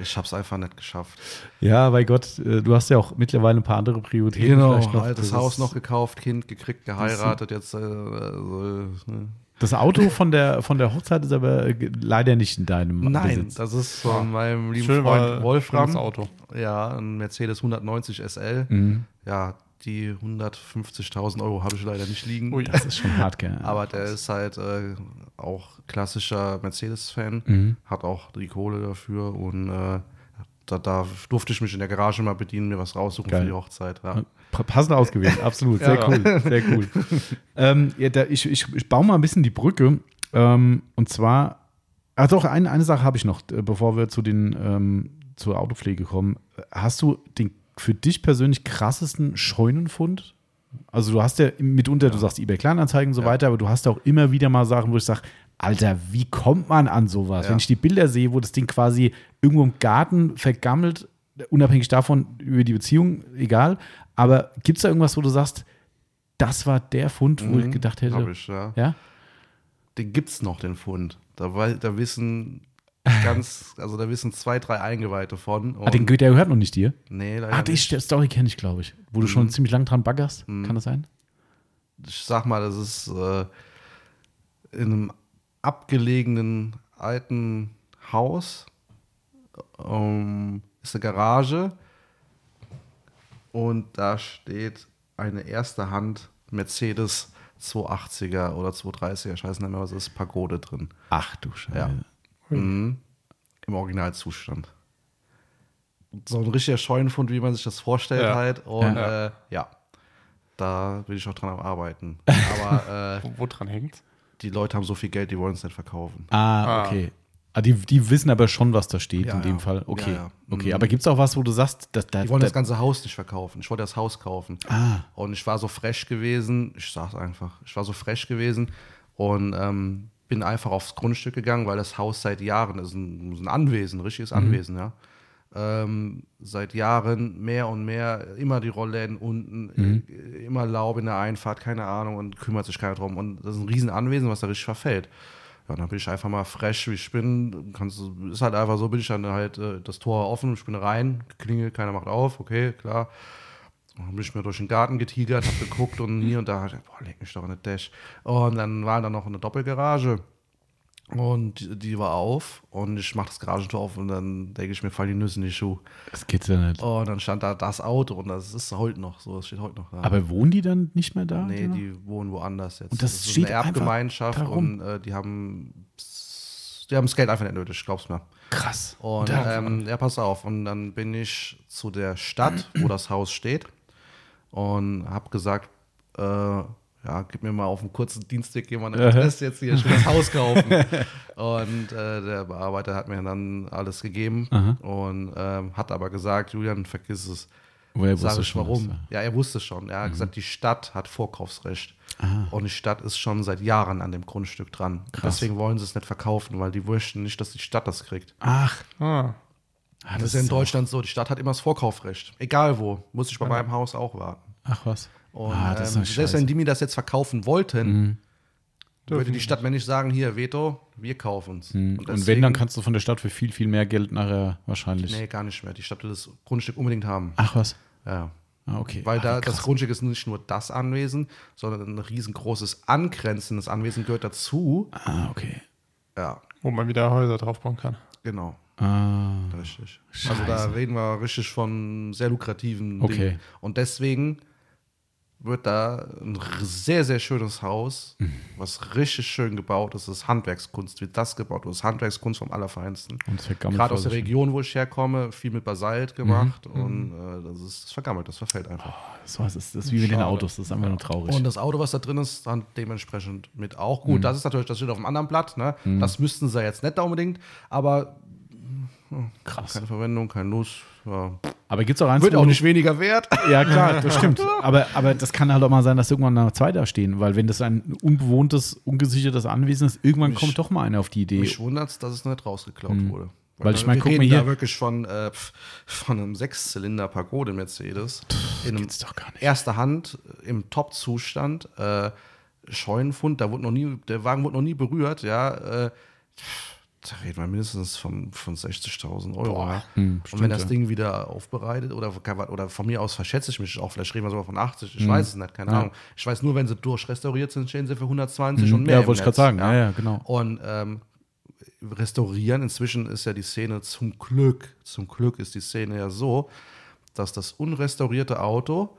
ich habe es einfach nicht geschafft. Ja, bei Gott, äh, du hast ja auch mittlerweile ein paar andere Prioritäten. vielleicht noch. altes Das Haus noch gekauft, Kind gekriegt, geheiratet. Jetzt äh, also, ne. Das Auto von der, von der Hochzeit ist aber äh, leider nicht in deinem Nein, Besitz. das ist von meinem lieben Schön Freund Wolfram. schönes Auto. Ja, ein Mercedes 190 SL. Mhm. Ja, die 150.000 Euro habe ich leider nicht liegen. Ui. Das ist schon hart, gell? Aber der ist halt äh, auch klassischer Mercedes-Fan, Mhm. hat auch die Kohle dafür und äh, da, da durfte ich mich in der Garage mal bedienen, mir was raussuchen Geil. für die Hochzeit. Ja. Pa- Passend ausgewählt, absolut. Sehr Ja. cool, sehr cool. ähm, ja, da, ich, ich, ich baue mal ein bisschen die Brücke. Ähm, und zwar, ach doch, eine, eine Sache habe ich noch, äh, bevor wir zu den, ähm, zur Autopflege kommen. Hast du den für dich persönlich krassesten Scheunenfund? Also du hast ja mitunter, du sagst eBay Kleinanzeigen und so Ja. weiter, aber du hast auch immer wieder mal Sachen, wo ich sage, Alter, wie kommt man an sowas? Ja. Wenn ich die Bilder sehe, wo das Ding quasi irgendwo im Garten vergammelt, unabhängig davon, über die Beziehung, egal. Aber gibt es da irgendwas, wo du sagst, das war der Fund, wo ich gedacht hätte, Hab ich, ja. ja? Den gibt's noch, den Fund. Da, wei- da wissen ganz, also da wissen zwei, drei Eingeweihte von. Ah, den, der gehört noch nicht dir. nee, leider Ah, die nicht. Story kenne ich, glaube ich. Wo du schon ziemlich lang dran baggerst. Kann das sein? ich sag mal, das ist äh, in einem abgelegenen alten Haus. Ähm, ist eine Garage und da steht eine erste Hand Mercedes 280er oder 230er, ich weiß nicht mehr, was ist, Pagode drin. Ach du Scheiße. Ja. Mhm. Im Originalzustand. So ein richtiger Scheunenfund, wie man sich das vorstellt Ja. halt. Und Ja. Äh, ja, da will ich auch dran am arbeiten. Aber äh, Wo, wo dran hängt? die Leute haben so viel Geld, die wollen es nicht verkaufen. Ah, okay. Ah, die, die wissen aber schon, was da steht Ja, in dem ja. Fall. Okay. Ja, ja. Okay, Mhm. aber gibt es auch was, wo du sagst, dass da, Die wollen da, das ganze Haus nicht verkaufen. Ich wollte das Haus kaufen. Ah. Und ich war so frech gewesen, ich sag's einfach, ich war so frech gewesen und ähm, bin einfach aufs Grundstück gegangen, weil das Haus seit Jahren, das ist ein, ein Anwesen, ein richtiges Anwesen, ja. Ähm, seit Jahren mehr und mehr, immer die Rollläden unten, äh, immer Laub in der Einfahrt, keine Ahnung, und kümmert sich keiner drum. Und das ist ein riesen Anwesen, was da richtig verfällt. Ja, dann bin ich einfach mal fresh, wie ich bin. Kannst, ist halt einfach so, bin ich dann halt äh, das Tor offen, ich bin rein, klingelt, keiner macht auf, okay, klar. Dann bin ich mir durch den Garten getigert, hab geguckt und hier und da, boah, leg mich doch in den Dash. Und dann war da noch eine Doppelgarage. Und die, war auf und ich mach das Garagentor auf und dann denke ich mir, fallen die Nüsse in die Schuhe. das geht's ja nicht. Und dann stand da das Auto und das ist heute noch so, das steht heute noch da. Aber wohnen die dann nicht mehr da? Nee, oder? die wohnen woanders jetzt. Und das ist steht eine Erbgemeinschaft und äh, die haben die haben das Geld einfach nicht nötig, glaub's mir. Krass. Und ähm, ja, pass auf. Und dann bin ich zu der Stadt, wo das Haus steht, und habe gesagt, äh, ja, gib mir mal auf einen kurzen Dienstweg jemand eine Adresse jetzt hier, will das Haus kaufen. und äh, der Bearbeiter hat mir dann alles gegeben und ähm, hat aber gesagt, Julian, vergiss es. Woher Sag wusste ich schon, warum. was Ja, er wusste schon. Er hat gesagt, die Stadt hat Vorkaufsrecht. Und die Stadt ist schon seit Jahren an dem Grundstück dran. Krass. Deswegen wollen sie es nicht verkaufen, weil die möchten nicht, dass die Stadt das kriegt. Ach, Ah, ah, Das ist ja in Deutschland so, die Stadt hat immer das Vorkaufsrecht. Egal wo. Muss ich bei meinem Haus auch warten. Ach was. Und ah, das ist ähm, eine selbst. Mhm. wenn die mir das jetzt verkaufen wollten, würde die Stadt mir nicht sagen, hier, Veto, wir kaufen es. Mhm. Und wenn, dann kannst du von der Stadt für viel, viel mehr Geld nachher wahrscheinlich. Nee, gar nicht mehr. Die Stadt will das Grundstück unbedingt haben. Ach was. Ja. Ah, okay. Weil ah, da das Grundstück ist nicht nur das Anwesen, sondern ein riesengroßes angrenzendes Anwesen gehört dazu. Ah, okay. Ja, wo man wieder Häuser draufbauen kann. genau. Ah, Richtig. Also da Scheiße. reden wir richtig von sehr lukrativen Okay. Dingen. Und deswegen wird da ein sehr, sehr schönes Haus, Mhm. was richtig schön gebaut ist. Das ist Handwerkskunst, wird das gebaut. Das ist Handwerkskunst vom Allerfeinsten. Und Gerade aus der. Region, wo ich herkomme, viel mit Basalt gemacht. Mhm. Und äh, das ist das vergammelt, das verfällt einfach. So, das ist, das ist wie mit den Schade. Autos, das ist einfach nur traurig. Und das Auto, was da drin ist, dann dementsprechend mit auch Mhm. gut. Das ist natürlich, das steht auf einem anderen Blatt. Ne? Das müssten sie jetzt nicht da unbedingt, aber Krass. keine Verwendung, kein Nuss. ja. Aber gibt es auch eins, Wird auch nicht weniger wert. Ja, klar, das stimmt. Aber, aber das kann halt auch mal sein, dass irgendwann noch zwei da stehen, weil wenn das ein unbewohntes, ungesichertes Anwesen ist, irgendwann Mich- kommt doch mal einer auf die Idee. Mich wundert es, dass es nicht rausgeklaut wurde. Mhm. Weil ich wir mein, guck mal reden hier- da wirklich von, äh, von einem Sechszylinder Pagode Mercedes. in einem gibt's doch gar nicht. erster Hand äh, im Top-Zustand. Äh, Scheunenfund, da wurde noch nie, der Wagen wurde noch nie berührt, ja. Äh, da reden wir mindestens von, von 60.000 Euro. Boah, hm, Und wenn das. Ding wieder aufbereitet oder, oder von mir aus verschätze ich mich auch, vielleicht reden wir sogar von 80, ich weiß es nicht, keine Hm. Ja. Ahnung. Ich weiß nur, wenn sie durchrestauriert sind, stehen sie für 120 und mehr. Ja, wollte ich gerade sagen. Ja, ja, genau. und ähm, restaurieren, inzwischen ist ja die Szene zum Glück, zum Glück ist die Szene ja so, dass das unrestaurierte Auto,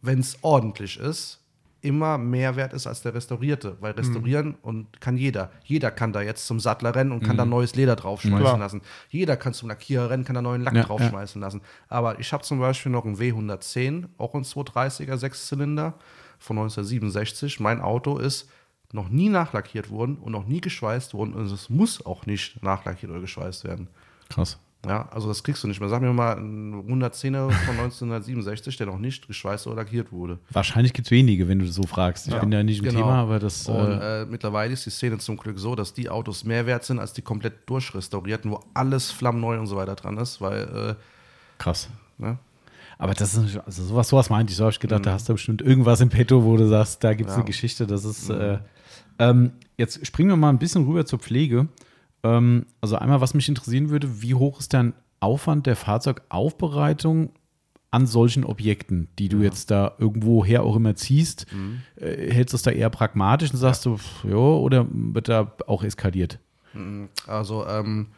wenn es ordentlich ist, immer mehr wert ist als der restaurierte. Weil restaurieren und kann jeder. Jeder kann da jetzt zum Sattler rennen und kann da neues Leder draufschmeißen Klar. lassen. Jeder kann zum Lackierer rennen, kann da neuen Lack Ja, draufschmeißen lassen. Aber ich habe zum Beispiel noch einen W110, auch ein 230er Sechszylinder von 1967. Mein Auto ist noch nie nachlackiert worden und noch nie geschweißt worden und es muss auch nicht nachlackiert oder geschweißt werden. Krass. Ja, also das kriegst du nicht mehr. Sag mir mal einen 110er von 1967, der noch nicht geschweißt oder lackiert wurde. Wahrscheinlich gibt es wenige, wenn du so fragst. Ich bin da nicht im Genau. Thema, aber das. Und Äh, äh, mittlerweile ist die Szene zum Glück so, dass die Autos mehr wert sind als die komplett durchrestaurierten, wo alles flammneu und so weiter dran ist, weil, krass. äh, ne? Aber das ist, also sowas, sowas meinte ich. So habe ich gedacht, da hast du bestimmt irgendwas im Petto, wo du sagst, da gibt es Mhm. Ja. Mhm. eine Geschichte. Das ist. Äh, ähm, jetzt springen wir mal ein bisschen rüber zur Pflege. Ähm, also einmal, was mich interessieren würde, wie hoch ist dein Aufwand der Fahrzeugaufbereitung an solchen Objekten, die du jetzt da irgendwo her auch immer ziehst? Mhm. Äh, hältst du es da eher pragmatisch und sagst du, pff, ja, oder wird da auch eskaliert? Also ähm,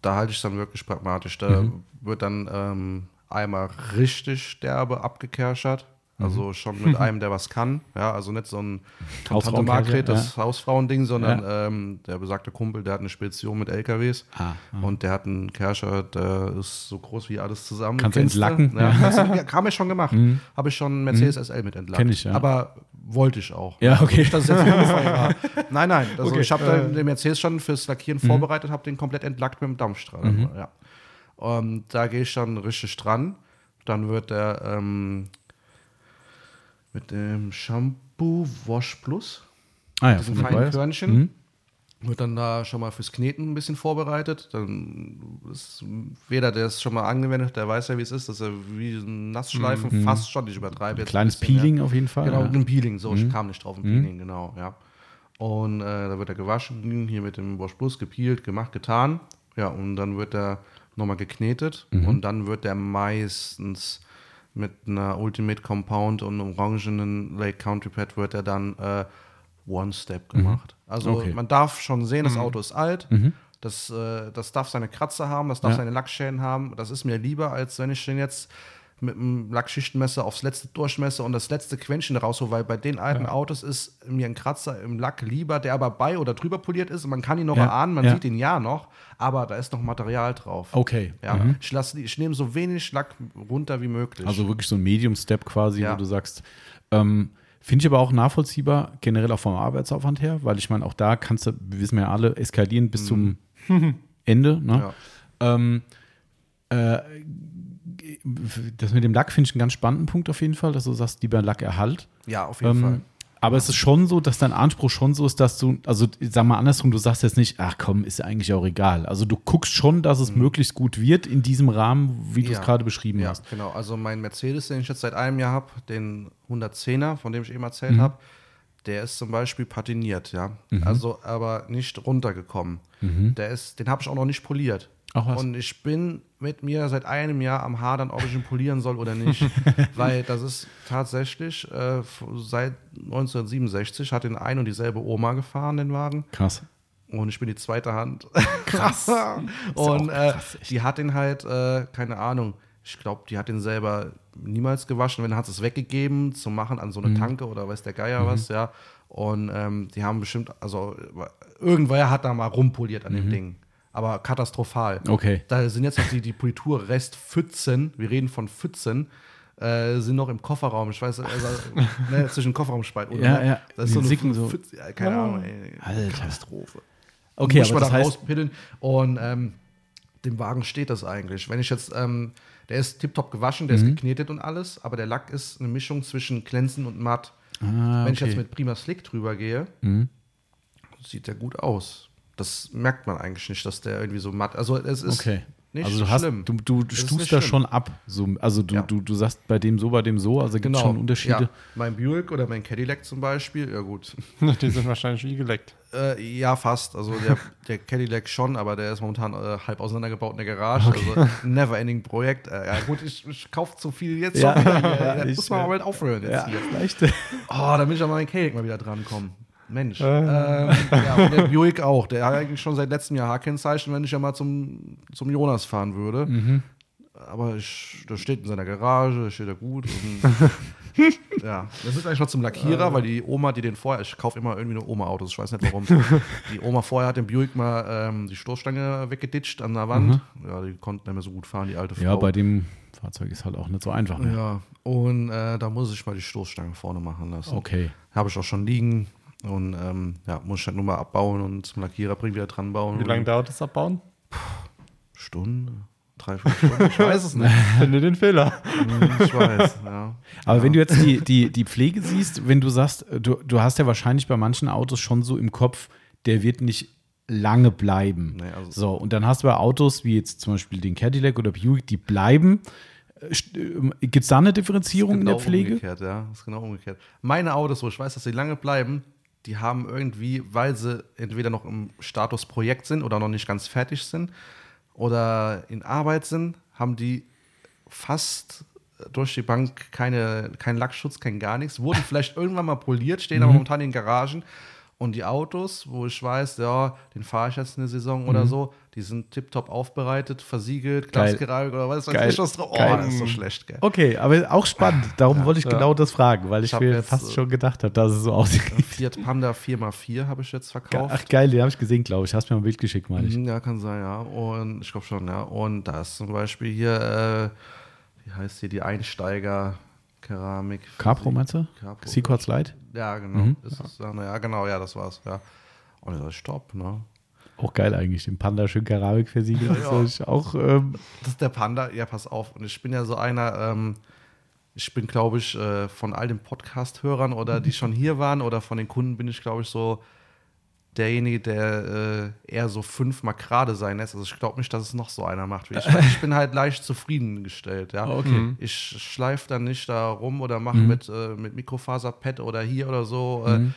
da halte ich es dann wirklich pragmatisch. Da Mhm. wird dann ähm, einmal richtig derbe abgekerschert. Mhm. Also schon mit einem, der was kann. Ja, also nicht so ein Tante Margret, das Hausfrauending, sondern ähm, der besagte Kumpel, der hat eine Spedition mit LKWs. Ah, Und der hat einen Kerscher, der ist so groß wie alles zusammen. Kannst du entlacken? Ja, ja, haben wir schon gemacht. Habe ich schon einen Mercedes SL mit entlackt. Kenn ich, ja. Aber wollte ich auch. Ja, okay. Nicht, dass es jetzt war. Nein, nein. Also Okay. ich habe dann den Mercedes schon fürs Lackieren vorbereitet, habe den komplett entlackt mit dem Dampfstrahl. Ja. Und da gehe ich dann richtig dran. Dann wird der ähm, mit dem Shampoo Wash Plus, Ah ja, diesen feinen. Körnchen, wird dann da schon mal fürs Kneten ein bisschen vorbereitet. Dann ist jeder, der es schon mal angewendet hat, der weiß ja, wie es ist, dass er wie ein Nassschleifen fast schon, ich übertreibe jetzt. ein Kleines bisschen, ja. Peeling auf jeden Fall. Genau, ja. ein Peeling, so, ich kam nicht drauf, ein Peeling, genau, ja. Und äh, da wird er gewaschen, hier mit dem Wash Plus gepeelt, gemacht, getan. Ja, und dann wird er nochmal geknetet und dann wird er meistens mit einer Ultimate Compound und einem orangenen Lake Country Pad wird er dann äh, One Step gemacht. Also Okay. man darf schon sehen, das Auto ist alt. Das, äh, das darf seine Kratzer haben, das darf Ja. seine Lackschäden haben. Das ist mir lieber, als wenn ich den jetzt mit einem Lackschichtenmesser aufs letzte durchmesse und das letzte Quäntchen raushole, weil bei den alten Autos ist mir ein Kratzer im Lack lieber, der aber bei oder drüber poliert ist man kann ihn noch Ja, erahnen, man ja. sieht ihn ja noch, aber da ist noch Material drauf. Okay. Ja, Mhm. ich, lass, ich nehme so wenig Lack runter wie möglich. Also wirklich so ein Medium-Step quasi, Ja. wo du sagst, ähm, finde ich aber auch nachvollziehbar, generell auch vom Arbeitsaufwand her, weil ich meine, auch da kannst du, wir wissen ja alle, eskalieren bis zum Ende. Ne? Mhm. Ja. Ähm, äh, das mit dem Lack finde ich einen ganz spannenden Punkt auf jeden Fall, dass du sagst, lieber Lackerhalt. ja, auf jeden Ähm, Fall. aber es ist schon so, dass dein Anspruch schon so ist, dass du, also sag mal andersrum, du sagst jetzt nicht, ach komm, ist ja eigentlich auch egal. Also du guckst schon, dass es möglichst gut wird in diesem Rahmen, wie du es Mhm. Ja. gerade beschrieben Ja, hast. genau. Also mein Mercedes, den ich jetzt seit einem Jahr habe, den 110er, von dem ich eben erzählt Mhm. habe, der ist zum Beispiel patiniert, ja. Mhm. Also aber nicht runtergekommen. Der ist, den habe ich auch noch nicht poliert. Ach was. Und ich bin mit mir seit einem Jahr am Hadern, ob ich ihn polieren soll oder nicht. Weil das ist tatsächlich äh, seit 1967 hat den ein und dieselbe Oma gefahren, den Wagen. Krass. Und ich bin die zweite Hand. Krass. und äh, krass, echt. die hat den halt, äh, keine Ahnung, ich glaube, die hat den selber niemals gewaschen. Wenn hat es weggegeben zum Machen an so Mhm. eine Tanke oder weiß der Geier was, ja. Und ähm, die haben bestimmt, also irgendwer hat da mal rumpoliert an dem Ding. Aber katastrophal. Mhm. Okay. Da sind jetzt noch die, die Politurrestpfützen, wir reden von Pfützen, äh, sind noch im Kofferraum. Ich weiß, also, ne, zwischen Kopfraumspalt oder Ja, ja. Das ist so eine sicken so. Pfütze, ja, keine Ahnung, ey. Alter. Katastrophe. Okay, muss aber man das da heißt, rauspiddeln. Und ähm, dem Wagen steht das eigentlich. Wenn ich jetzt, ähm, der ist tiptop gewaschen, der ist geknetet und alles, aber der Lack ist eine Mischung zwischen glänzend und matt. Ah, Wenn ich okay. jetzt mit Prima Slick drüber gehe, sieht der gut aus. Das merkt man eigentlich nicht, dass der irgendwie so matt. Also es ist Okay. nicht also du hast, schlimm. du, du stufst da schon ab. So, also du, Ja. du, du sagst bei dem so, bei dem so, also gibt es Genau. schon Unterschiede. Ja, mein Buick oder mein Cadillac zum Beispiel, ja gut. Die sind wahrscheinlich wie geleckt. Äh, ja, fast. Also der, der Cadillac schon, aber der ist momentan äh, halb auseinandergebaut in der Garage. Also never-ending Projekt. Äh, ja gut, ich, ich kaufe zu viel jetzt Ja. schon wieder. Ja, muss man äh, mal mit aufhören jetzt Ja, hier. vielleicht. Oh, da bin ich an meinen Cadillac mal wieder drankommen. Mensch. Äh. Ähm, ja, und der Buick auch. Der hat eigentlich schon seit letztem Jahr H-Kennzeichen, wenn ich ja mal zum, zum Jonas fahren würde. Mhm. Aber ich, der steht in seiner Garage, steht da gut. Ja, das ist eigentlich noch zum Lackierer, weil die Oma, die den vorher, ich kaufe immer irgendwie nur Oma-Autos, ich weiß nicht warum. die Oma vorher hat dem Buick mal ähm, die Stoßstange weggeditscht an der Wand. Ja, die konnten nicht mehr so gut fahren, die alte Frau. Mhm. Ja, bei dem Fahrzeug ist halt auch nicht so einfach. Ne? Ja, und äh, da muss ich mal die Stoßstange vorne machen lassen. Okay. Habe ich auch schon liegen. Und ähm, ja, muss ich halt nur mal abbauen und zum Lackierer bringen, wieder dran bauen. Wie lange dauert das Abbauen? Stunde? Drei, vier Stunden? Ich weiß es nicht. Finde den Fehler. Hm, ich weiß, ja. Aber wenn du jetzt die, die, die Pflege siehst, wenn du sagst, du, du hast ja wahrscheinlich bei manchen Autos schon so im Kopf, der wird nicht lange bleiben. Nee, also- so, und dann hast du bei Autos wie jetzt zum Beispiel den Cadillac oder Buick, die bleiben. Gibt es da eine Differenzierung in der Genau Pflege? Umgekehrt, ja, das ist genau umgekehrt. Meine Autos, wo ich weiß, dass sie lange bleiben, die haben irgendwie, weil sie entweder noch im Status Projekt sind oder noch nicht ganz fertig sind oder in Arbeit sind, haben die fast durch die Bank keine, keinen Lackschutz, kein gar nichts. Wurden vielleicht irgendwann mal poliert, stehen Mhm. aber momentan in den Garagen. Und die Autos, wo ich weiß, ja, den fahre ich jetzt eine Saison oder so, die sind tiptop aufbereitet, versiegelt, Mhm. Glasgereinigt oder was weiß ich was drauf. Oh, Geil. das ist so schlecht, gell. Okay, aber auch spannend. Darum wollte ich genau das fragen, weil ich, Ich mir jetzt, fast äh, schon gedacht habe, dass es so aussieht. Fiat Panda 4x4 habe ich jetzt verkauft. Ach geil, den habe ich gesehen, glaube ich. Hast mir ein Bild geschickt, meine ich. Mhm, Ja, kann sein, ja. Und ich glaube schon, ja. Und da ist zum Beispiel hier, äh, wie heißt hier, die Einsteiger-Keramik. Capro meinst du? Capro. Light? Ja, genau. Ist es, ja, ja, genau, ja, das war's, ja. Und das ist top, ne? Auch geil eigentlich, den Panda schön Keramik versiegelt. Ja, Das ja. ist auch, ähm, Das ist der Panda, ja, pass auf. Und ich bin ja so einer, ähm, ich bin, glaube ich, äh, von all den Podcast-Hörern oder die schon hier waren oder von den Kunden bin ich, glaube ich, so derjenige, der äh, eher so fünfmal gerade sein lässt. Also ich glaube nicht, dass es noch so einer macht wie ich. Ich bin halt leicht zufriedengestellt, ja. Okay. Mhm. Ich schleife dann nicht da rum oder mache mit, äh, mit Mikrofaserpad oder hier oder so. Äh, Mhm.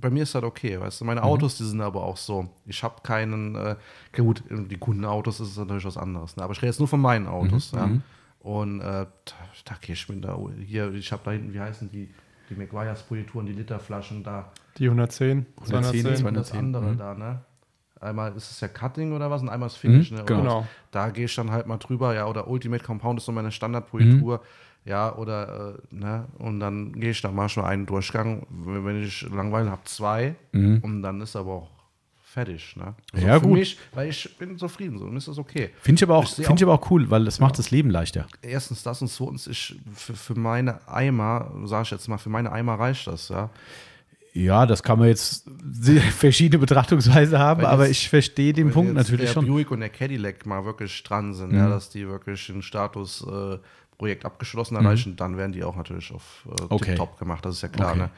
bei mir ist das okay, weißt du. Meine Autos, die sind aber auch so. Ich habe keinen, äh, okay, gut, die Kundenautos ist natürlich was anderes. Ne? Aber ich rede jetzt nur von meinen Autos, ja. Und äh, da, da gehe ich mit da, hier, ich habe da hinten, wie heißen die, die McGuire's Polituren, die Literflaschen da. Die 110, 110, 210. Und das 210, andere mhm. da, ne? Einmal ist es ja Cutting oder was und einmal ist Finish, Mhm, ne? genau. Da gehe ich dann halt mal drüber, ja, oder Ultimate Compound ist so meine Standardpolitur, Mhm. ja, oder, äh, ne? Und dann gehe ich da mal schon einen Durchgang, wenn ich Langeweile habe, zwei und dann ist aber auch fertig, ne? Mhm. Ja, für gut. mich, weil ich bin zufrieden, so, und ist das okay. finde ich, aber auch- Ich find ich aber auch cool, weil das macht das Leben leichter. Erstens das und zweitens, ich, für, für meine Eimer, sage ich jetzt mal, für meine Eimer reicht das, ja. Ja, das kann man jetzt verschiedene Betrachtungsweise haben, Weil aber jetzt- ich verstehe den Wenn Punkt jetzt natürlich der schon. Mhm. Buick und der Cadillac mal wirklich dran sind, ja, dass die wirklich den Status äh, Projekt abgeschlossen erreichen, dann werden die auch natürlich auf äh, Mhm. Okay. top gemacht, das ist ja klar. Okay. Ne?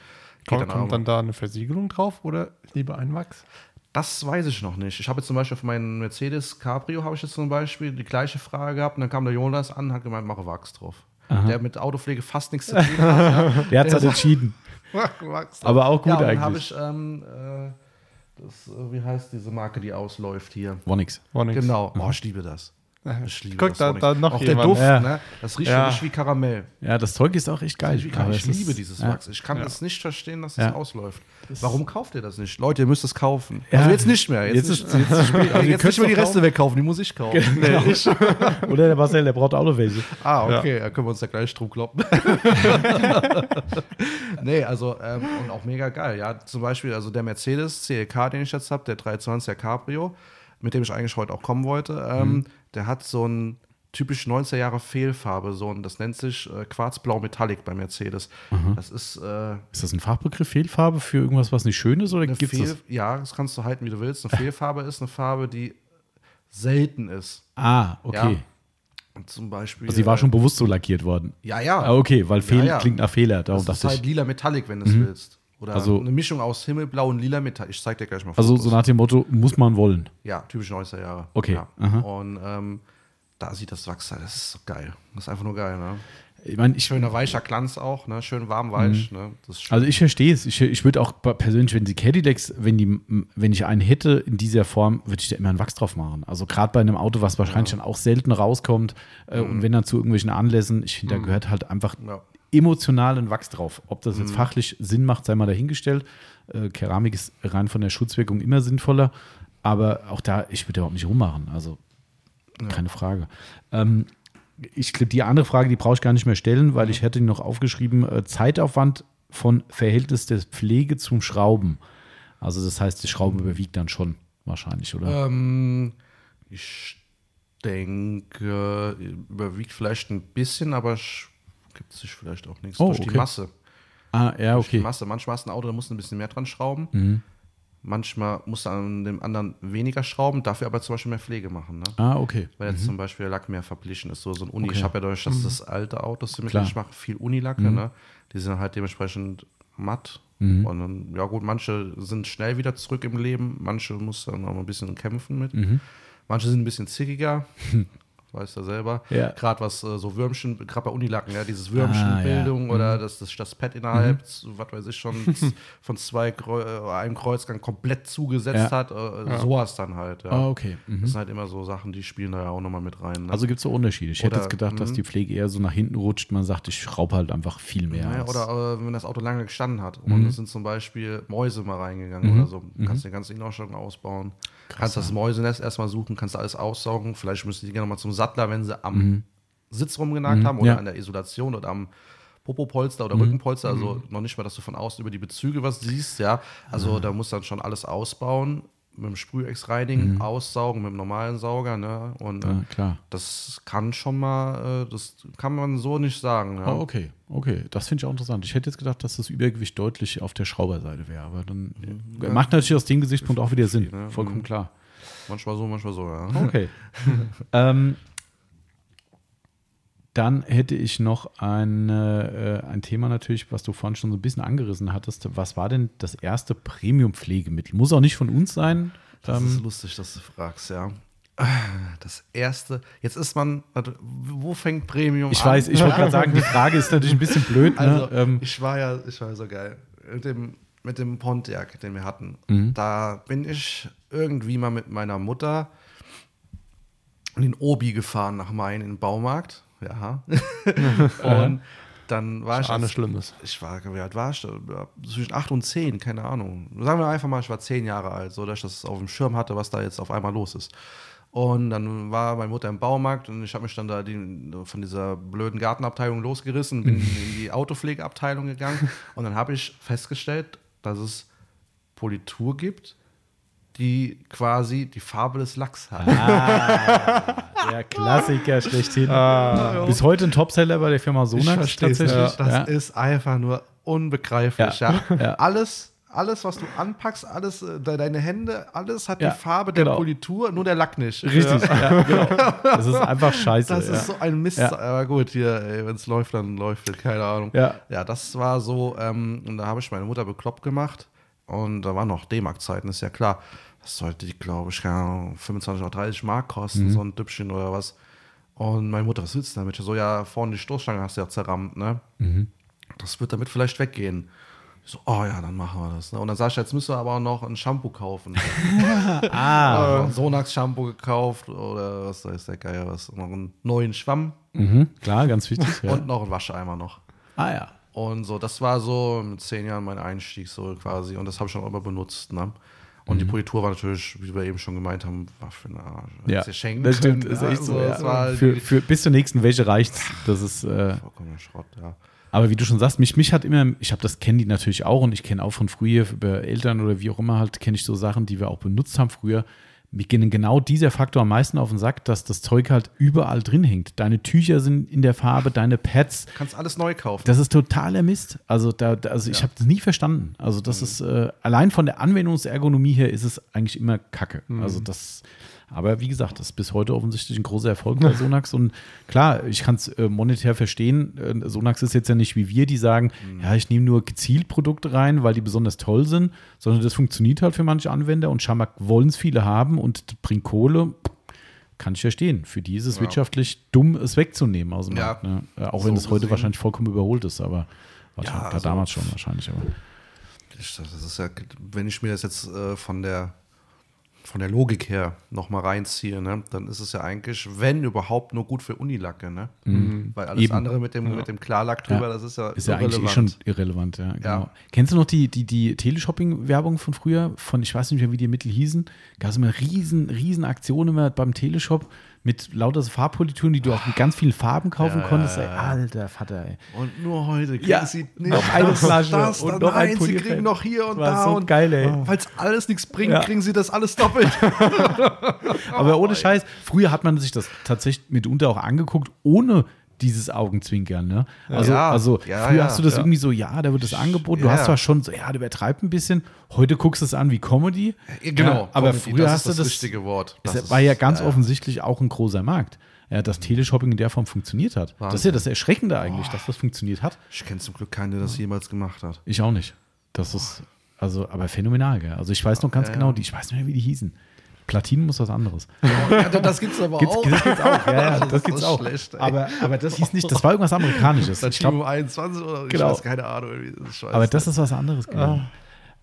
Geht Kommt, dann kommt dann da eine Versiegelung drauf oder lieber ein Wachs? Das weiß ich noch nicht. Ich habe jetzt zum Beispiel für meinen Mercedes Cabrio habe ich jetzt zum Beispiel die gleiche Frage gehabt und dann kam der Jonas an und hat gemeint, mache Wachs drauf. Der mit Autopflege fast nichts zu tun hat. ja. Der hat es halt entschieden. Wachs drauf. Aber auch gut ja, und dann habe eigentlich. ich, ähm, äh, das, äh, wie heißt diese Marke, die ausläuft hier? War nix. War nix. Genau. Oh, ich liebe das. Ich liebe Guck, das da- da noch Auch jemand. der Duft, Ja. ne? Das riecht Ja. für mich wie Karamell. Ja, das Zeug ist auch echt geil. Ich, es liebe ist- dieses ja. Wachs. Ich kann Ja. es nicht verstehen, dass Ja. es ausläuft. Warum kauft ihr das nicht? Leute, ihr müsst es kaufen. Also jetzt nicht mehr. Jetzt, Jetzt nicht, ist- jetzt ist. Also Also ihr jetzt könnt's nicht mehr die Reste wegkaufen, die muss ich kaufen. Nee, ich. Oder der Marcel, der braucht auch noch welche. Ah, okay, da können wir uns ja gleich drum kloppen. nee, also, ähm, und auch mega geil. Ja, zum Beispiel, also der Mercedes CLK, den ich jetzt habe, der 320er Cabrio, mit dem ich eigentlich heute auch kommen wollte, ähm, der hat so ein typisch 90er Jahre Fehlfarbe, so ein, das nennt sich äh, Quarzblau Metallic bei Mercedes. Das ist äh, Ist das ein Fachbegriff, Fehlfarbe für irgendwas, was nicht schön ist? Oder gibt's Fehl, das? ja, das kannst du halten, wie du willst. Eine Fehlfarbe ist eine Farbe, die selten ist. Ah, okay. Ja. Und zum Beispiel. Also sie war äh, schon bewusst so lackiert worden. Ja, ja. Ah, okay, weil Fehl ja. klingt nach Fehler. Darum Das ist halt ich. lila Metallic, wenn du es willst. Oder Also- eine Mischung aus Himmelblau und lila Metallic. Ich zeig dir gleich mal Also Fotos. so nach dem Motto, muss man wollen. Ja, typisch 90er Jahre. Okay, Ja. Und ähm, da sieht das Wachs halt, das ist so geil. Das ist einfach nur geil, ne? Ich meine, ich, Schöner weicher Glanz auch, ne? Schön warm weich, ne? Ist schön. also ich verstehe es. Ich, ich würde auch persönlich, wenn die Cadillacs, wenn die, wenn ich einen hätte in dieser Form, würde ich da immer einen Wachs drauf machen. Also gerade bei einem Auto, was wahrscheinlich dann auch selten rauskommt äh, und wenn dann zu irgendwelchen Anlässen, ich finde, da gehört halt einfach Ja. Emotional ein Wachs drauf. Ob das jetzt fachlich Sinn macht, sei mal dahingestellt. Äh, Keramik ist rein von der Schutzwirkung immer sinnvoller, aber auch da, ich würde überhaupt nicht rummachen. Also keine Frage. Ähm, ich glaube, die andere Frage, die brauche ich gar nicht mehr stellen, weil ich hätte noch aufgeschrieben, äh, Zeitaufwand von Verhältnis der Pflege zum Schrauben. Also das heißt, die Schrauben überwiegt dann schon wahrscheinlich, oder? Ähm, ich denke, überwiegt vielleicht ein bisschen, aber sch- gibt sich vielleicht auch nichts Oh, durch okay. die Masse. ah, ja, Durch die okay. Mhm. Masse. Manchmal hast du ein Auto, da musst du ein bisschen mehr dran schrauben. Manchmal musst du an dem anderen weniger schrauben, dafür aber zum Beispiel mehr Pflege machen. Ne? Ah, okay. Weil jetzt zum Beispiel der Lack mehr verblichen ist. So, so ein Uni. Okay. Ich habe ja dadurch, dass das alte Autos sind, mit denen ich mache, viel Unilacke. Ne? Die sind halt dementsprechend matt. Und dann, ja gut, manche sind schnell wieder zurück im Leben, manche muss dann auch ein bisschen kämpfen mit. Manche sind ein bisschen zickiger. Weißt du selber. Ja. Gerade was äh, so Würmchen, gerade bei Unilacken, ja, dieses Ah, Würmchenbildung oder das, das, das Pad innerhalb, so, was weiß ich schon, von zwei äh, einem Kreuzgang komplett zugesetzt Ja. hat. Äh, Sowas dann halt. Ja. Ah, okay. Mhm. Das sind halt immer so Sachen, die spielen da ja auch nochmal mit rein. Ne? Also gibt es so Unterschiede. Ich hätte Oder- jetzt gedacht, dass die Pflege eher so nach hinten rutscht. Man sagt, ich schraube halt einfach viel mehr. Ja, oder äh, wenn das Auto lange gestanden hat Mhm. und es sind zum Beispiel Mäuse mal reingegangen oder so, kannst du die ganze Innenausstattung ausbauen. kannst das Mäusenest erstmal suchen, kannst alles aussaugen. Vielleicht müssen die gerne mal zum Sattler, wenn sie am Mhm. Sitz rumgenagt haben oder ja. Mhm. an der Isolation oder am Popopolster oder Rückenpolster. Also noch nicht mal, dass du von außen über die Bezüge was siehst. Ja, also da musst du dann schon alles ausbauen. Mit dem Sprühex reinigen, aussaugen, mit dem normalen Sauger, ne? Und äh, Mhm. Ja, klar. das kann schon mal, äh, das kann man so nicht sagen. Ja. Oh, okay, okay. Das finde ich auch interessant. Ich hätte jetzt gedacht, dass das Übergewicht deutlich auf der Schrauberseite wäre, aber dann äh, macht natürlich aus dem Gesichtspunkt auch wieder Sinn. ne? Vollkommen klar. Manchmal so, manchmal so, ja. Okay. ähm, dann hätte ich noch ein, äh, ein Thema natürlich, was du vorhin schon so ein bisschen angerissen hattest. Was war denn das erste Premium-Pflegemittel? Muss auch nicht von uns sein. Das Ähm, ist lustig, dass du fragst, ja. Das erste, jetzt ist man, wo fängt Premium ich an? weiß, ich wollte gerade sagen, die Frage ist natürlich ein bisschen blöd. Also, ne? ähm, ich war ja, ich war ja so geil. Mit dem, mit dem Pontiac, den wir hatten, Mhm. da bin ich irgendwie mal mit meiner Mutter in den Obi gefahren nach Main in den Baumarkt. Ja. und dann war ich. ahne als- Schlimmes. Ich war, wie alt war ich? Zwischen 8 und 10, keine Ahnung. Sagen wir einfach mal, ich war 10 Jahre alt, so dass ich das auf dem Schirm hatte, was da jetzt auf einmal los ist. Und dann war meine Mutter im Baumarkt und ich habe mich dann da die, von dieser blöden Gartenabteilung losgerissen, bin in die Autopflegeabteilung gegangen und dann habe ich festgestellt, dass es Politur gibt, die quasi die Farbe des Lachs hat. der Klassiker schlechthin. Bis heute ein Topseller bei der Firma Sonax tatsächlich. Das Ja. ist einfach nur unbegreiflich. Ja. Ja. Ja. Alles, alles, was du anpackst, alles, äh, de- deine Hände, alles hat Ja, die Farbe der genau. Politur, nur der Lack nicht. Richtig, ja. genau. Das ist einfach scheiße. Das ja. ist so ein Mist. Ja. Aber gut, hier, wenn es läuft, dann läuft es, keine Ahnung. Ja. ja, das war so, ähm, und da habe ich meine Mutter bekloppt gemacht. Und da waren noch D-Mark-Zeiten, ist ja klar. Das sollte glaube ich, keine Ahnung, 25 oder 30 Mark kosten, Mhm. so ein Düppchen oder was. Und meine Mutter, was willst du damit? Ich so, ja, vorne die Stoßstange hast du ja zerrammt, ne? Mhm. Das wird damit vielleicht weggehen. Ich so, oh ja, dann machen wir das. Ne? Und dann sag ich, jetzt müssen wir aber noch ein Shampoo kaufen. ah. Ein Sonax-Shampoo gekauft oder was weiß der Geier was. Noch einen neuen Schwamm Mhm, klar, ganz wichtig. Ja. und noch einen Wascheimer noch. ah ja. Und so, das war so mit zehn Jahren mein Einstieg so quasi. Und das habe ich schon immer benutzt. Ne? Und die Politur war natürlich, wie wir eben schon gemeint haben, war für eine Arsch. Mhm. Ja, das stimmt, können, ist ja, echt so. Ja. das war Für, für, bis zur nächsten Wäsche reicht's. Das ist, äh, vollkommener Schrott, ja. aber wie du schon sagst, mich, mich hat immer, ich habe das kennen die natürlich auch und ich kenne auch von früher über Eltern oder wie auch immer halt, kenne ich so Sachen, die wir auch benutzt haben früher. Mir ging genau dieser Faktor am meisten auf den Sack, dass das Zeug halt überall drin hängt. Deine Tücher sind in der Farbe, deine Pads, Du kannst alles neu kaufen. Das ist totaler Mist. Also, da, also ich habe das nie verstanden. Also, das ist äh, allein von der Anwendungsergonomie her ist es eigentlich immer Kacke. Also, das Aber wie gesagt, das ist bis heute offensichtlich ein großer Erfolg bei Sonax. Und klar, ich kann es äh, monetär verstehen. Äh, Sonax ist jetzt ja nicht wie wir, die sagen, ja, ich nehme nur gezielt Produkte rein, weil die besonders toll sind, sondern das funktioniert halt für manche Anwender und scheinbar wollen es viele haben und bringt Kohle. Kann ich verstehen. Für die ist es wirtschaftlich dumm, es wegzunehmen aus dem Ja, Markt. Ne? Äh, Auch wenn so es heute wahrscheinlich vollkommen überholt ist, aber wahrscheinlich, Ja, ja, also- damals schon wahrscheinlich. Aber. Das ist ja, wenn ich mir das jetzt äh, von der von der Logik her nochmal reinziehe, ne, dann ist es ja eigentlich, wenn überhaupt, nur gut für Unilacke, ne? Weil alles Mhm. Eben. andere mit dem, mit dem Klarlack drüber, Ja. das ist ja, Ist ja eigentlich eh schon irrelevant, ja. Genau. Kennst du noch die, die, die Teleshopping-Werbung von früher? Von, ich weiß nicht mehr, wie die Mittel hießen. Gab es immer riesen, riesen Aktionen immer beim Teleshop mit lauter so Farbpolituren, die du auch mit ganz vielen Farben kaufen Ja, konntest. Ey, alter Vater, ey. Und nur heute kriegen Ja, sie nicht noch eine Flasche das, und dann noch ein nein, sie Polierfeld. kriegen noch hier und War da. so und geil, ey. Weil es alles nichts bringt, Ja. kriegen sie das alles doppelt. Aber ohne Scheiß, früher hat man sich das tatsächlich mitunter auch angeguckt, ohne dieses Augenzwinkern. Ne? Also, Ja, also ja, früher ja, hast du das irgendwie so, ja, da wird das angeboten. Du hast zwar schon so, ja, der übertreibt ein bisschen. Heute guckst du es an wie Comedy. genau, aber Comedy, früher das hast ist du das richtige Wort. Es Das war ist- ja ganz offensichtlich auch ein großer Markt. Ja, dass Teleshopping in der Form funktioniert hat. Das ist ja das Erschreckende eigentlich, dass das funktioniert hat. Ich kenne zum Glück keinen, der das jemals gemacht hat. Ich auch nicht. Das ist, also, aber phänomenal, gell? Also ich weiß noch ganz genau, die, ich weiß nicht mehr, wie die hießen. Platin muss was anderes. Ja, das gibt's aber Gibt's, auch. das gibt's auch, ja, ja, Das das, ist gibt's auch. schlecht, aber, aber das hieß nicht, das war irgendwas Amerikanisches. Das Ich Team 21 oder ich Genau. weiß keine Ahnung. Ich weiß aber das ist was anderes gewesen.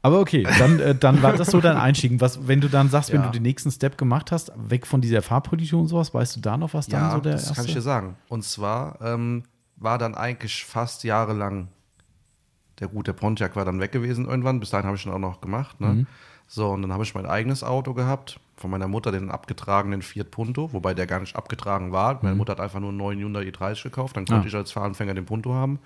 Aber okay, dann, äh, dann war das so dein Einstieg. Was, wenn du dann sagst, wenn Ja. du den nächsten Step gemacht hast, weg von dieser Farbpolitur und sowas, weißt du da noch, was dann ja, so der das erste? kann ich dir sagen. Und zwar ähm, war dann eigentlich fast jahrelang der gute Pontiac war dann weg gewesen irgendwann. Bis dahin habe ich ihn auch noch gemacht. Ne? Mhm. So, und dann habe ich mein eigenes Auto gehabt. Von meiner Mutter den abgetragenen Fiat Punto, wobei der gar nicht abgetragen war. Meine Mutter hat einfach nur einen neuen Hyundai i30 gekauft. Dann konnte Mhm. Ah. ich als Fahranfänger den Punto haben.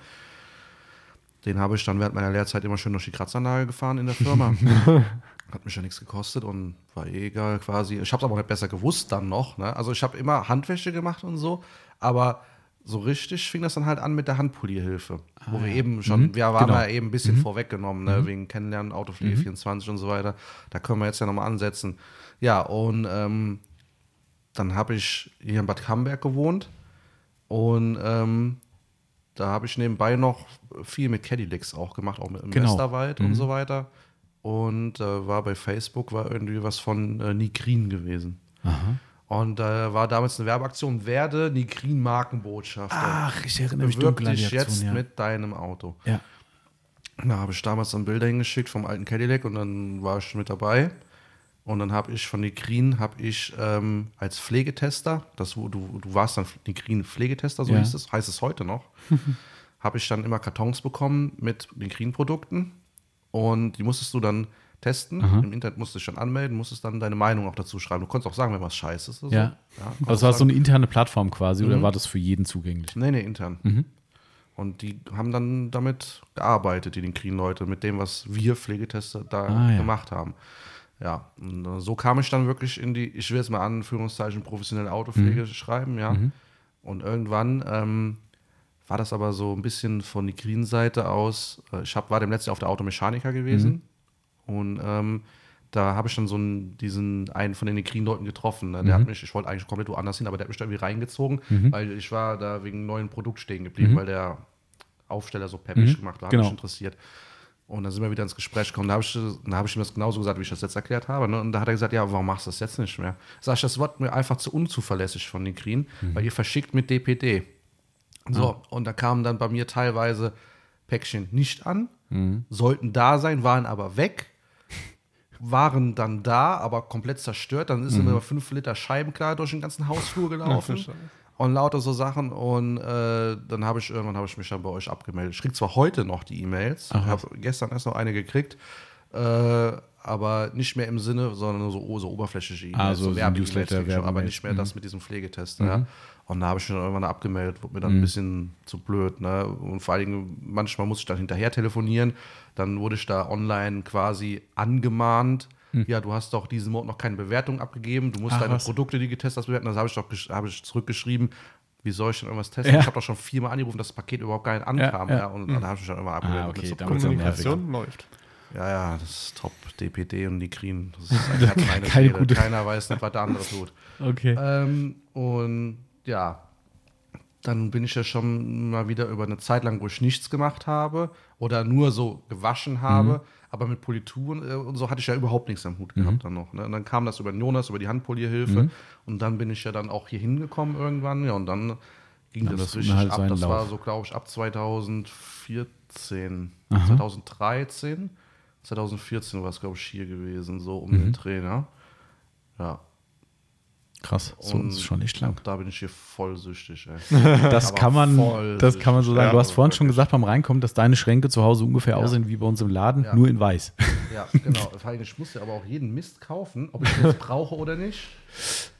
Den habe ich dann während meiner Lehrzeit immer schön durch die Kratzanlage gefahren in der Firma. Hat mich ja nichts gekostet und war eh egal quasi. Ich habe es aber nicht besser gewusst dann noch. Ne? Also ich habe immer Handwäsche gemacht und so, aber so richtig fing das dann halt an mit der Handpolierhilfe. wo wir eben schon, wir waren Genau. ja eben ein bisschen vorweggenommen, ne? wegen Kennenlernen, Autopflege 24 und so weiter. Da können wir jetzt ja nochmal ansetzen. Ja, und ähm, dann habe ich hier in Bad Camberg gewohnt und ähm, da habe ich nebenbei noch viel mit Cadillacs auch gemacht, auch mit im Genau. Westerwald und so weiter. Und äh, war bei Facebook war irgendwie was von äh, Nigrin gewesen. Und äh, war damals eine Werbeaktion, werde Nigrin Markenbotschafter. Ach, ich erinnere mich dunkel dich jetzt ja. mit deinem Auto. Ja. Da habe ich damals dann Bilder hingeschickt vom alten Cadillac und dann war ich mit dabei. Und dann habe ich von Nigrin habe ich ähm, als Pflegetester, das, du, du warst dann Nigrin Pflegetester, so Ja. hieß es, heißt es heute noch, habe ich dann immer Kartons bekommen mit Nigrin-Produkten und die musstest du dann testen. Im Internet musst du dich dann anmelden, musstest dann deine Meinung auch dazu schreiben. Du konntest auch sagen, wenn was scheiße ist. Oder Ja. so. Also es war so eine interne Plattform quasi oder war das für jeden zugänglich? Nee, nee, intern. Mhm. Und die haben dann damit gearbeitet, die Nigrin-Leute, mit dem, was wir Pflegetester da Ah, ja. gemacht haben. Ja, und äh, so kam ich dann wirklich in die, ich will jetzt mal an, Anführungszeichen, professionelle Autopflege Mhm. schreiben, ja. Und irgendwann ähm, war das aber so ein bisschen von Nigrin-Seite aus, äh, ich hab, war dem letzten Jahr auf der Automechaniker gewesen Mhm. und ähm, da habe ich dann so einen, diesen einen von den Nigrin-Leuten getroffen. Ne? Der hat mich, ich wollte eigentlich komplett woanders hin, aber der hat mich da irgendwie reingezogen, weil ich war da wegen einem neuen Produkt stehen geblieben, weil der Aufsteller so peppig gemacht war, hat Genau. mich interessiert. Und dann sind wir wieder ins Gespräch gekommen. Da habe ich, da hab ich ihm das genauso gesagt, wie ich das jetzt erklärt habe. Ne? Und da hat er gesagt, ja, warum machst du das jetzt nicht mehr? Sag ich, das wird mir einfach zu unzuverlässig von Nigrin, weil ihr verschickt mit DPD. So, und da kamen dann bei mir teilweise Päckchen nicht an, sollten da sein, waren aber weg, waren dann da, aber komplett zerstört. Dann ist immer fünf Liter Scheibenkleider durch den ganzen Hausflur gelaufen. Und lauter so Sachen. Und äh, dann habe ich irgendwann habe ich mich dann bei euch abgemeldet. Ich kriege zwar heute noch die E-Mails, ich habe gestern erst noch eine gekriegt, äh, aber nicht mehr im Sinne, sondern so, oh, so oberflächliche E-Mails, Ah, so so Werbe-E-Mails Newsletter, krieg ich schon, aber nicht mehr das mit diesem Pflegetest. Ja. Und da habe ich mich dann irgendwann abgemeldet, wurde mir dann ein bisschen zu blöd. Ne? Und vor allen Dingen, manchmal muss ich dann hinterher telefonieren. Dann wurde ich da online quasi angemahnt. Ja, du hast doch diesen Monat noch keine Bewertung abgegeben. Du musst Ach, deine was. Produkte, die getestet hast, bewerten. Das habe ich doch habe ich zurückgeschrieben. Wie soll ich denn irgendwas testen? Ja. Ich habe doch schon viermal angerufen, dass das Paket überhaupt gar nicht ankam. ja. Ja, und dann habe ich mich dann immer abgemeldet. Ah, okay, so. Kommunikation läuft. Ja, ja, das ist top. DPD und Nitrin. Das ist eine keine, Keine gute- Keiner weiß nicht, was der andere tut. Okay. Ähm, und ja, dann bin ich ja schon mal wieder über eine Zeit lang, wo ich nichts gemacht habe oder nur so gewaschen habe. Aber mit Polituren äh, und so hatte ich ja überhaupt nichts am Hut gehabt dann noch. Ne? Und dann kam das über den Jonas, über die Handpolierhilfe. Und dann bin ich ja dann auch hier hingekommen irgendwann. Ja, und dann ging Dann das das richtig halt ab. Das Lauf. war so, glaube ich, ab 2014, 2013, 2014 war es, glaube ich, hier gewesen, so um den Trainer. Ja, Krass. So und ist schon nicht lang. Da bin ich hier voll süchtig, ey. Das Aber kann man, voll das kann man so süchtig. sagen. Ja, du hast vorhin schon wirklich. gesagt beim Reinkommen, dass deine Schränke zu Hause ungefähr Ja. aussehen wie bei uns im Laden, Ja. nur in weiß. Ja, genau. Vor allem, Ich musste aber auch jeden Mist kaufen, ob ich den jetzt brauche oder nicht.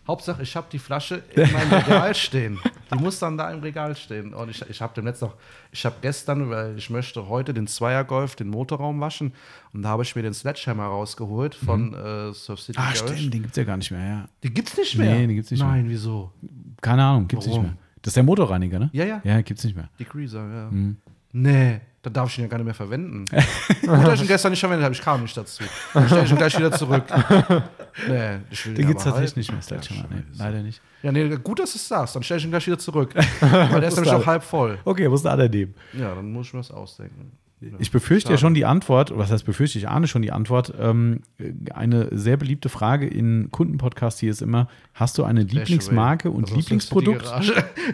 Hauptsache, ich habe die Flasche in meinem Regal stehen. Die muss dann da im Regal stehen. Und ich, ich habe dem letzten noch, ich habe gestern, weil ich möchte heute den Zweiergolf, den Motorraum waschen. Und da habe ich mir den Sledgehammer rausgeholt von äh, Surf City Ah, Garage. stimmt, den gibt es ja gar nicht mehr, ja. Die gibt's nicht mehr. Nee, die gibt's nicht Nein, wieso? Keine Ahnung, gibt's nicht Warum? mehr. Das ist der Motorreiniger, ne? Ja, ja. Ja, gibt's nicht mehr. Die Greaser, ja. Mhm. Nee, da darf ich ihn ja gar nicht mehr verwenden. Gut, dass ich ihn gestern nicht verwendet habe, ich kam nicht dazu. Dann stelle ich ihn gleich wieder zurück. Nee, ich will Den gibt es tatsächlich nicht mehr, Sledgehammer. Nee, leider nicht. Ja, nee, gut, dass du es sagst. Dann stelle ich ihn gleich wieder zurück. Weil der ist nämlich noch halb voll. Okay, muss da nehmen. Ja, dann muss ich mir das ausdenken. Ich befürchte ja schon die Antwort, was heißt befürchte, ich ahne schon die Antwort. Ähm, eine sehr beliebte Frage in Kundenpodcasts hier ist immer: Hast du eine Lieblingsmarke und Lieblingsprodukt?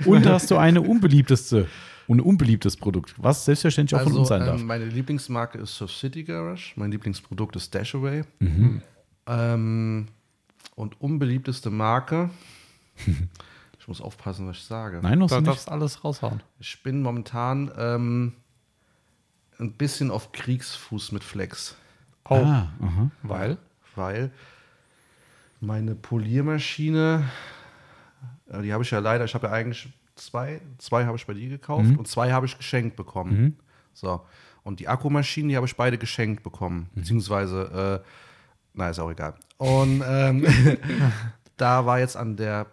Und hast du eine unbeliebteste und ein unbeliebtes Produkt, was selbstverständlich auch von Also, uns sein darf. ähm, meine Lieblingsmarke ist Surf City Garage. Mein Lieblingsprodukt ist Dashaway. Mhm. Ähm, und unbeliebteste Marke. ich muss aufpassen, was ich sage. Nein, musst Da du nicht. darfst du alles raushauen. Ich bin momentan ähm, ein bisschen auf Kriegsfuß mit Flex, Oh, Ah, aha. weil? weil meine Poliermaschine, äh, die habe ich ja leider, ich habe ja eigentlich zwei, zwei habe ich bei dir gekauft und zwei habe ich geschenkt bekommen. So. Und die Akkumaschinen, die habe ich beide geschenkt bekommen. Beziehungsweise, äh, na, ist auch egal. Und ähm, da war jetzt an der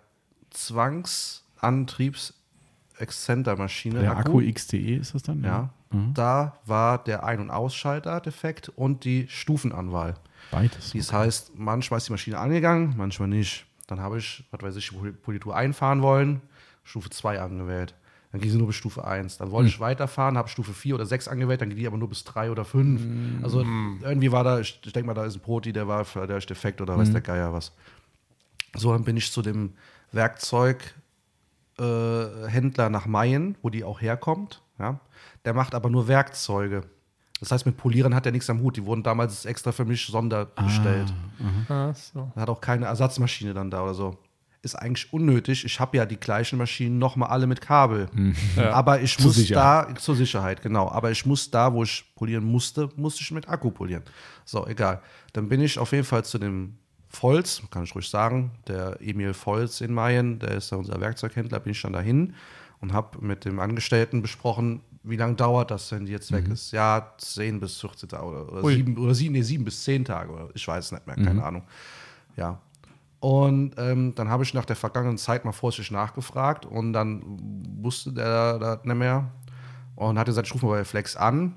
Zwangsantriebs-Exzentermaschine Der Akku XTE ist das dann? ja. Da war der Ein- und Ausschalter defekt und die Stufenanwahl. Beides. Das heißt, manchmal ist die Maschine angegangen, manchmal nicht. Dann habe ich, was weiß ich, die Politur einfahren wollen, Stufe 2 angewählt. Dann ging sie nur bis Stufe 1. Dann wollte ich weiterfahren, habe Stufe 4 oder 6 angewählt, dann ging die aber nur bis 3 oder 5. Also irgendwie war da, ich, ich denke mal, da ist ein Proti, der war, für- der ist defekt oder weiß der Geier was. So, dann bin ich zu dem Werkzeughändler äh, nach Mayen, wo die auch herkommt. Ja? Der macht aber nur Werkzeuge. Das heißt, mit Polieren hat er nichts am Hut. Die wurden damals extra für mich sonder bestellt. Ach so. Er hat auch keine Ersatzmaschine dann da oder so. Ist eigentlich unnötig. Ich habe ja die gleichen Maschinen nochmal alle mit Kabel. Aber ich Zur muss Sicherheit. da, zur Sicherheit, genau. Aber ich muss da, wo ich polieren musste, musste ich mit Akku polieren. So, egal. Dann bin ich auf jeden Fall zu dem Volz, kann ich ruhig sagen, der Emil Volz in Mayen, der ist ja unser Werkzeughändler, bin ich dann dahin und habe mit dem Angestellten besprochen, wie lange dauert das, wenn die jetzt weg ist? Ja, 10 bis 14 Tage oder, oder. 7, oder 7, nee, 7 bis 10 Tage oder ich weiß nicht mehr, keine Ahnung. Ja. Und ähm, dann habe ich nach der vergangenen Zeit mal vorsichtig nachgefragt und dann wusste der das nicht mehr und hat gesagt, ich rufe mal bei Flex an.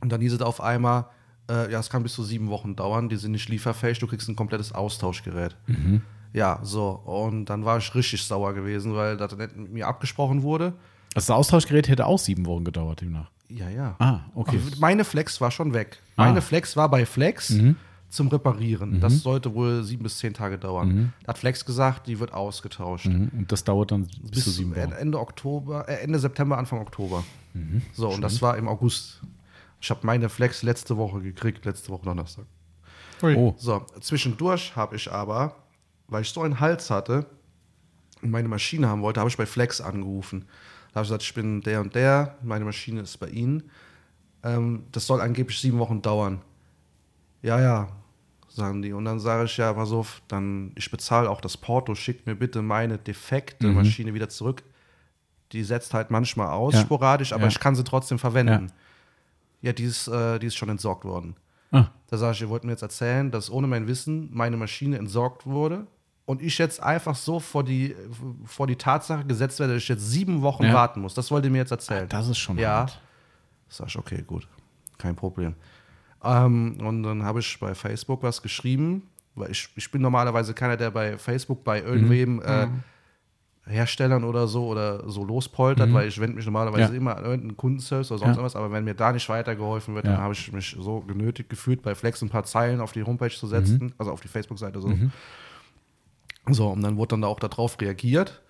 Und dann hieß es auf einmal, äh, ja, es kann bis zu sieben Wochen dauern, die sind nicht lieferfähig, du kriegst ein komplettes Austauschgerät. Ja, so. Und dann war ich richtig sauer gewesen, weil das nicht mit mir abgesprochen wurde. Das Austauschgerät hätte auch sieben Wochen gedauert demnach. Ja, ja. Ah, okay. Aber Meine Flex war schon weg. Meine Ah. Flex war bei Flex zum Reparieren. Das sollte wohl sieben bis zehn Tage dauern. Da hat Flex gesagt, die wird ausgetauscht. Mhm. Und das dauert dann bis, Bis zu sieben Wochen. Ende Oktober, äh, Ende September, Anfang Oktober. So, und das war im August. Ich habe meine Flex letzte Woche gekriegt, letzte Woche Donnerstag. Ui. Oh, So, zwischendurch habe ich aber, weil ich so einen Hals hatte und meine Maschine haben wollte, habe ich bei Flex angerufen. Da habe ich gesagt, ich bin der und der, meine Maschine ist bei Ihnen. Ähm, das soll angeblich sieben Wochen dauern. Ja, ja, sagen die. Und dann sage ich, ja, pass auf, dann, ich bezahle auch das Porto, schickt mir bitte meine defekte Maschine wieder zurück. Die setzt halt manchmal aus, Ja. sporadisch, aber Ja. ich kann sie trotzdem verwenden. Ja, die, ist, äh, die ist schon entsorgt worden. ah, Da sage ich, ihr wollt mir jetzt erzählen, dass ohne mein Wissen meine Maschine entsorgt wurde und ich jetzt einfach so vor die, vor die Tatsache gesetzt werde, dass ich jetzt sieben Wochen Ja. warten muss. Das wollt ihr mir jetzt erzählen. das ist schon Ja. hart. Sag ich, okay, gut. Kein Problem. Ähm, und dann habe ich bei Facebook was geschrieben, weil ich, ich bin normalerweise keiner, der bei Facebook bei irgendwem äh, Herstellern oder so oder so lospoltert, weil ich wende mich normalerweise Ja. immer an irgendeinen Kundenservice oder sonst Ja. irgendwas, aber wenn mir da nicht weitergeholfen wird, Ja. dann habe ich mich so genötigt gefühlt, bei Flex ein paar Zeilen auf die Homepage zu setzen, also auf die Facebook-Seite so. So, und dann wurde dann da auch darauf reagiert.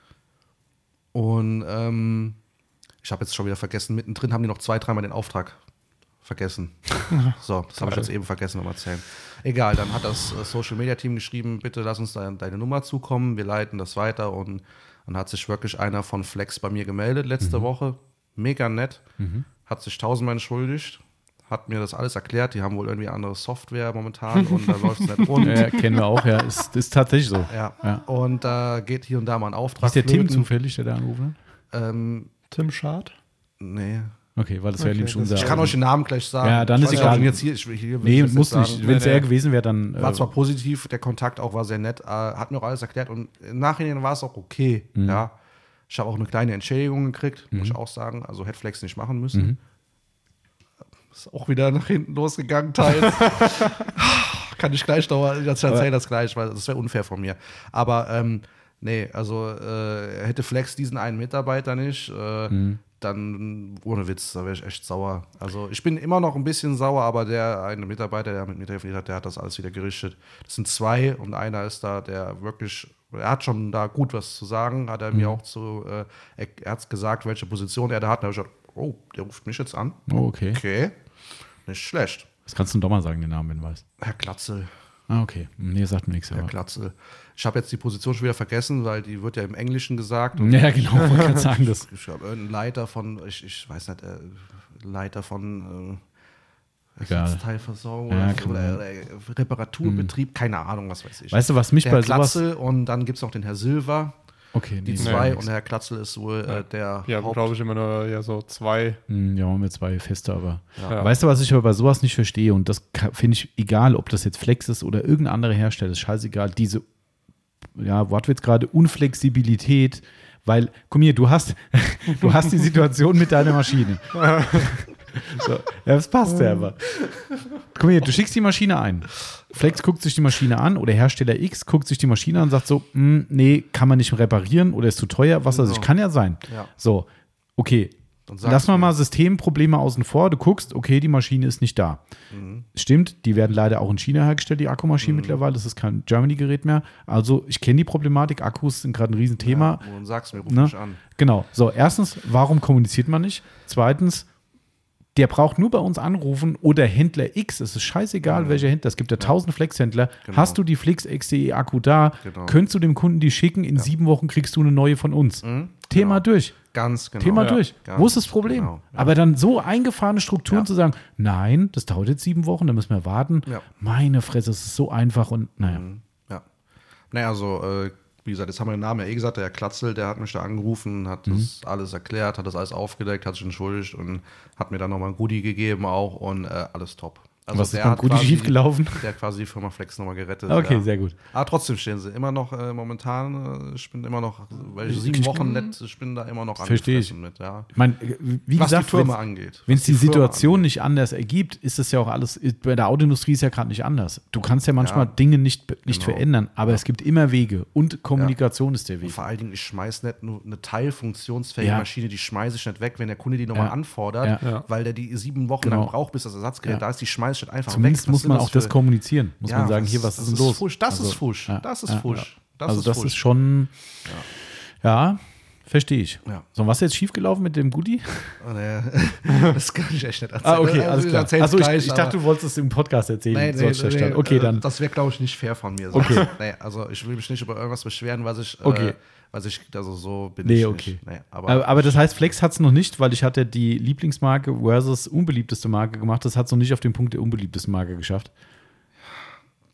Und ähm, ich habe jetzt schon wieder vergessen, mittendrin haben die noch zwei, dreimal den Auftrag vergessen. So, das habe ich jetzt eben vergessen beim Erzählen. Egal, dann hat das äh, Social Media Team geschrieben, bitte lass uns deine, deine Nummer zukommen, wir leiten das weiter und dann hat sich wirklich einer von Flex bei mir gemeldet letzte Woche. Mega nett, hat sich tausendmal entschuldigt, hat mir das alles erklärt, die haben wohl irgendwie andere Software momentan und da läuft es nicht rund. Ja, kennen wir auch, ja. Ist, ist tatsächlich so. Ja. Ja. Und da geht hier und da mal ein Auftrag. Ist der Tim flöten. zufällig, der da angerufen hat? Ähm, Tim Schad? nee. Okay, weil das wäre Okay, nämlich das- unser. Ich kann euch den Namen gleich sagen. Ja, dann Ich ist egal. Jetzt hier, ich, hier Nee, muss nicht. Wenn es er gewesen wäre, dann. War äh, zwar positiv, der Kontakt auch war sehr nett, äh, hat mir auch alles erklärt und im Nachhinein war es auch okay. Mhm. Ja. Ich habe auch eine kleine Entschädigung gekriegt, muss ich auch sagen. Also hätte Flex nicht machen müssen. Mhm. Ist auch wieder nach hinten losgegangen, teils. Kann ich gleich noch, ich erzähle das gleich, weil das wäre unfair von mir. Aber ähm, nee, also äh, hätte Flex diesen einen Mitarbeiter nicht, äh, Mhm. Dann ohne Witz, da wäre ich echt sauer. Also ich bin immer noch ein bisschen sauer, aber der eine Mitarbeiter, der mit mir telefoniert hat, der hat das alles wieder gerichtet. Das sind zwei und einer ist da, der wirklich, er hat schon da gut was zu sagen, hat er mir Mhm. auch zu, äh, er, er hat gesagt, welche Position er da hat. Da habe ich gesagt, oh, der ruft mich jetzt an. Oh, okay. Okay, nicht schlecht. Das kannst du doch mal sagen, den Namen, wenn du weißt. Herr Glatzel. Ah, okay. Nee, sagt mir nichts. Herr Aber. Glatzel. Ich habe jetzt die Position schon wieder vergessen, weil die wird ja im Englischen gesagt. Ja, genau, wollte gerade sagen, das. ich habe irgendeinen Leiter von, ich, ich weiß nicht, äh, Leiter von äh. Ersatzteilversorgung Ja, oder, kann oder, oder Reparaturbetrieb, keine Ahnung, was weiß ich. Weißt du, was mich der bei Herr sowas. Glatzel und dann gibt es noch den Herr Silver, Okay, die nee, zwei nix. und der Herr Glatzel ist wohl äh, der Ja, glaube ich immer nur ja, so zwei. Hm, Ja, haben wir zwei Feste, aber. Ja. Weißt du, was ich aber bei sowas nicht verstehe? Und das finde ich egal, ob das jetzt Flex ist oder irgendein anderer Hersteller, ist scheißegal. Diese, ja, Wortwitz gerade, Unflexibilität, weil, komm hier, du hast, du hast die Situation mit deiner Maschine. So, ja, das passt ja aber. Guck mal hier, du schickst die Maschine ein. Flex guckt sich die Maschine an oder Hersteller X guckt sich die Maschine an und sagt so, "Hm, nee, kann man nicht reparieren oder ist zu teuer, was weiß ich, Genau. kann ja sein. Ja. So, okay, lass mal mal Systemprobleme außen vor. Du guckst, okay, die Maschine ist nicht da. Mhm. Stimmt, die werden leider auch in China hergestellt, die Akkumaschinen mittlerweile. Das ist kein Germany-Gerät mehr. Also ich kenne die Problematik. Akkus sind gerade ein Riesenthema. Ja, und sag's mir, ruf Ne? mich an. Genau. So, erstens, warum kommuniziert man nicht? Zweitens, der braucht nur bei uns anrufen oder Händler X. Es ist scheißegal, welcher Händler. Es gibt ja tausend Flex-Händler. Genau. Hast du die Flex XDE Akku da? Genau. Könntest du dem Kunden die schicken? In sieben Wochen kriegst du eine neue von uns. Thema Genau. durch. Ganz genau. Thema Ja, durch. ganz Wo ist das Problem? genau, ja. Aber dann so eingefahrene Strukturen Ja. zu sagen, nein, das dauert jetzt sieben Wochen, da müssen wir warten. Ja. Meine Fresse, es ist so einfach und naja. Ja. Naja, also, äh, wie gesagt, jetzt haben wir den Namen ja eh gesagt, der Herr Klatzel, der hat mich da angerufen, hat Mhm. das alles erklärt, hat das alles aufgedeckt, hat sich entschuldigt und hat mir dann nochmal ein Goodie gegeben auch und äh, alles top. Also Was ist der beim quasi- schiefgelaufen? Der hat quasi die Firma Flex nochmal gerettet. Okay, ja. sehr gut. Aber trotzdem stehen sie immer noch äh, momentan, äh, ich bin immer noch, weil ich Ich- sieben ich- Wochen nicht, ich bin da immer noch Versteh ich. angefressen mit, ja. Ich meine, wie Was gesagt, die Firma wenn's- angeht. Wenn es die, Firma Situation angeht. nicht anders ergibt, ist es ja auch alles, bei der Autoindustrie ist ja gerade nicht anders. Du kannst ja manchmal Ja. Dinge nicht, nicht Genau. verändern, aber es gibt immer Wege und Kommunikation ist der Und Weg. vor allen Dingen, ich schmeiß nicht nur eine teilfunktionsfähige Ja. Maschine, die schmeiße ich nicht weg, wenn der Kunde die nochmal Ja. anfordert, Ja. Ja. weil der die sieben Wochen Genau. lang braucht, bis das Ersatzgerät Ja. da ist, die schmeiße ich nicht einfach Zumindest weg. Was muss man auch das kommunizieren. Muss Ja, man sagen, hier, was das ist denn los? Fusch, das Also, ist Fusch, ja, das ist Fusch. Das also ist das Fusch. ist schon, ja, verstehe ich. So, was ist jetzt schiefgelaufen mit dem Goodie? Oh, nee. das kann ich echt nicht erzählen. Ah, okay, Also, alles ich klar. erzähl's Also ich, gleich, ich dachte, du wolltest es im Podcast erzählen. Als der nee, Stand. okay, äh, dann. Das wäre, glaube ich, nicht fair von mir. Okay. Nee, also ich will mich nicht über irgendwas beschweren, was ich, Okay. äh, was ich, also so bin Nee, ich okay. nicht. Nee, aber, Aber, aber das heißt, Flex hat es noch nicht, weil ich hatte die Lieblingsmarke versus unbeliebteste Marke gemacht. Das hat es noch nicht auf den Punkt der unbeliebtesten Marke geschafft.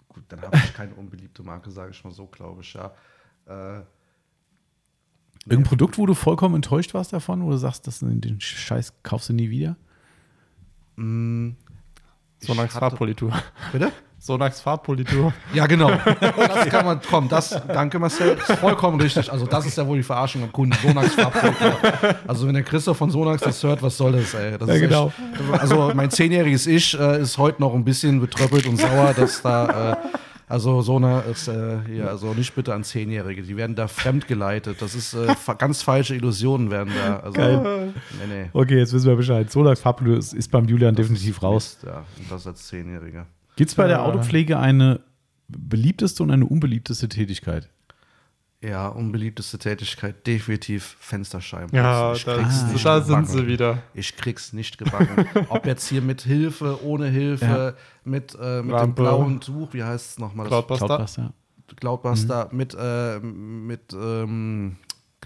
gut, dann habe ich keine unbeliebte Marke, sage ich mal so, glaube ich, ja. Äh, Irgendein Produkt, wo du vollkommen enttäuscht warst davon, wo du sagst, das, den Scheiß kaufst du nie wieder? So Ich eine hatte- Farbpolitur. bitte? Sonax Farbpolitur. Ja, genau. Das kann man, komm, das, danke Marcel, ist vollkommen richtig. Also das ist ja wohl die Verarschung am Kunden, Sonax Farbfilter. Also wenn der Christoph von Sonax das hört, was soll das, ey? Das Ja, ist genau. Echt, also mein zehnjähriges Ich äh, ist heute noch ein bisschen betröppelt und sauer, dass da, äh, also so eine, ist, äh, hier, also nicht bitte an Zehnjährige, die werden da fremdgeleitet. Das ist äh, ganz falsche Illusionen werden da. Also, Geil. Nee, nee. Okay, jetzt wissen wir Bescheid. Solax Farbblue ist, ist beim Julian definitiv raus. Mist, Ja, und das als Zehnjähriger. Gibt es bei der Ja. Autopflege eine beliebteste und eine unbeliebteste Tätigkeit? Ja, unbeliebteste Tätigkeit, definitiv Fensterscheiben. Ja, da, Ich krieg's Ah, nicht da sind sie wieder. Ich krieg's nicht gebacken. Ob jetzt hier mit Hilfe, ohne Hilfe, mit, äh, mit dem blauen Tuch, wie heißt es nochmal? Cloudbuster. Cloudbuster. Cloudbuster, mit, äh, mit ähm,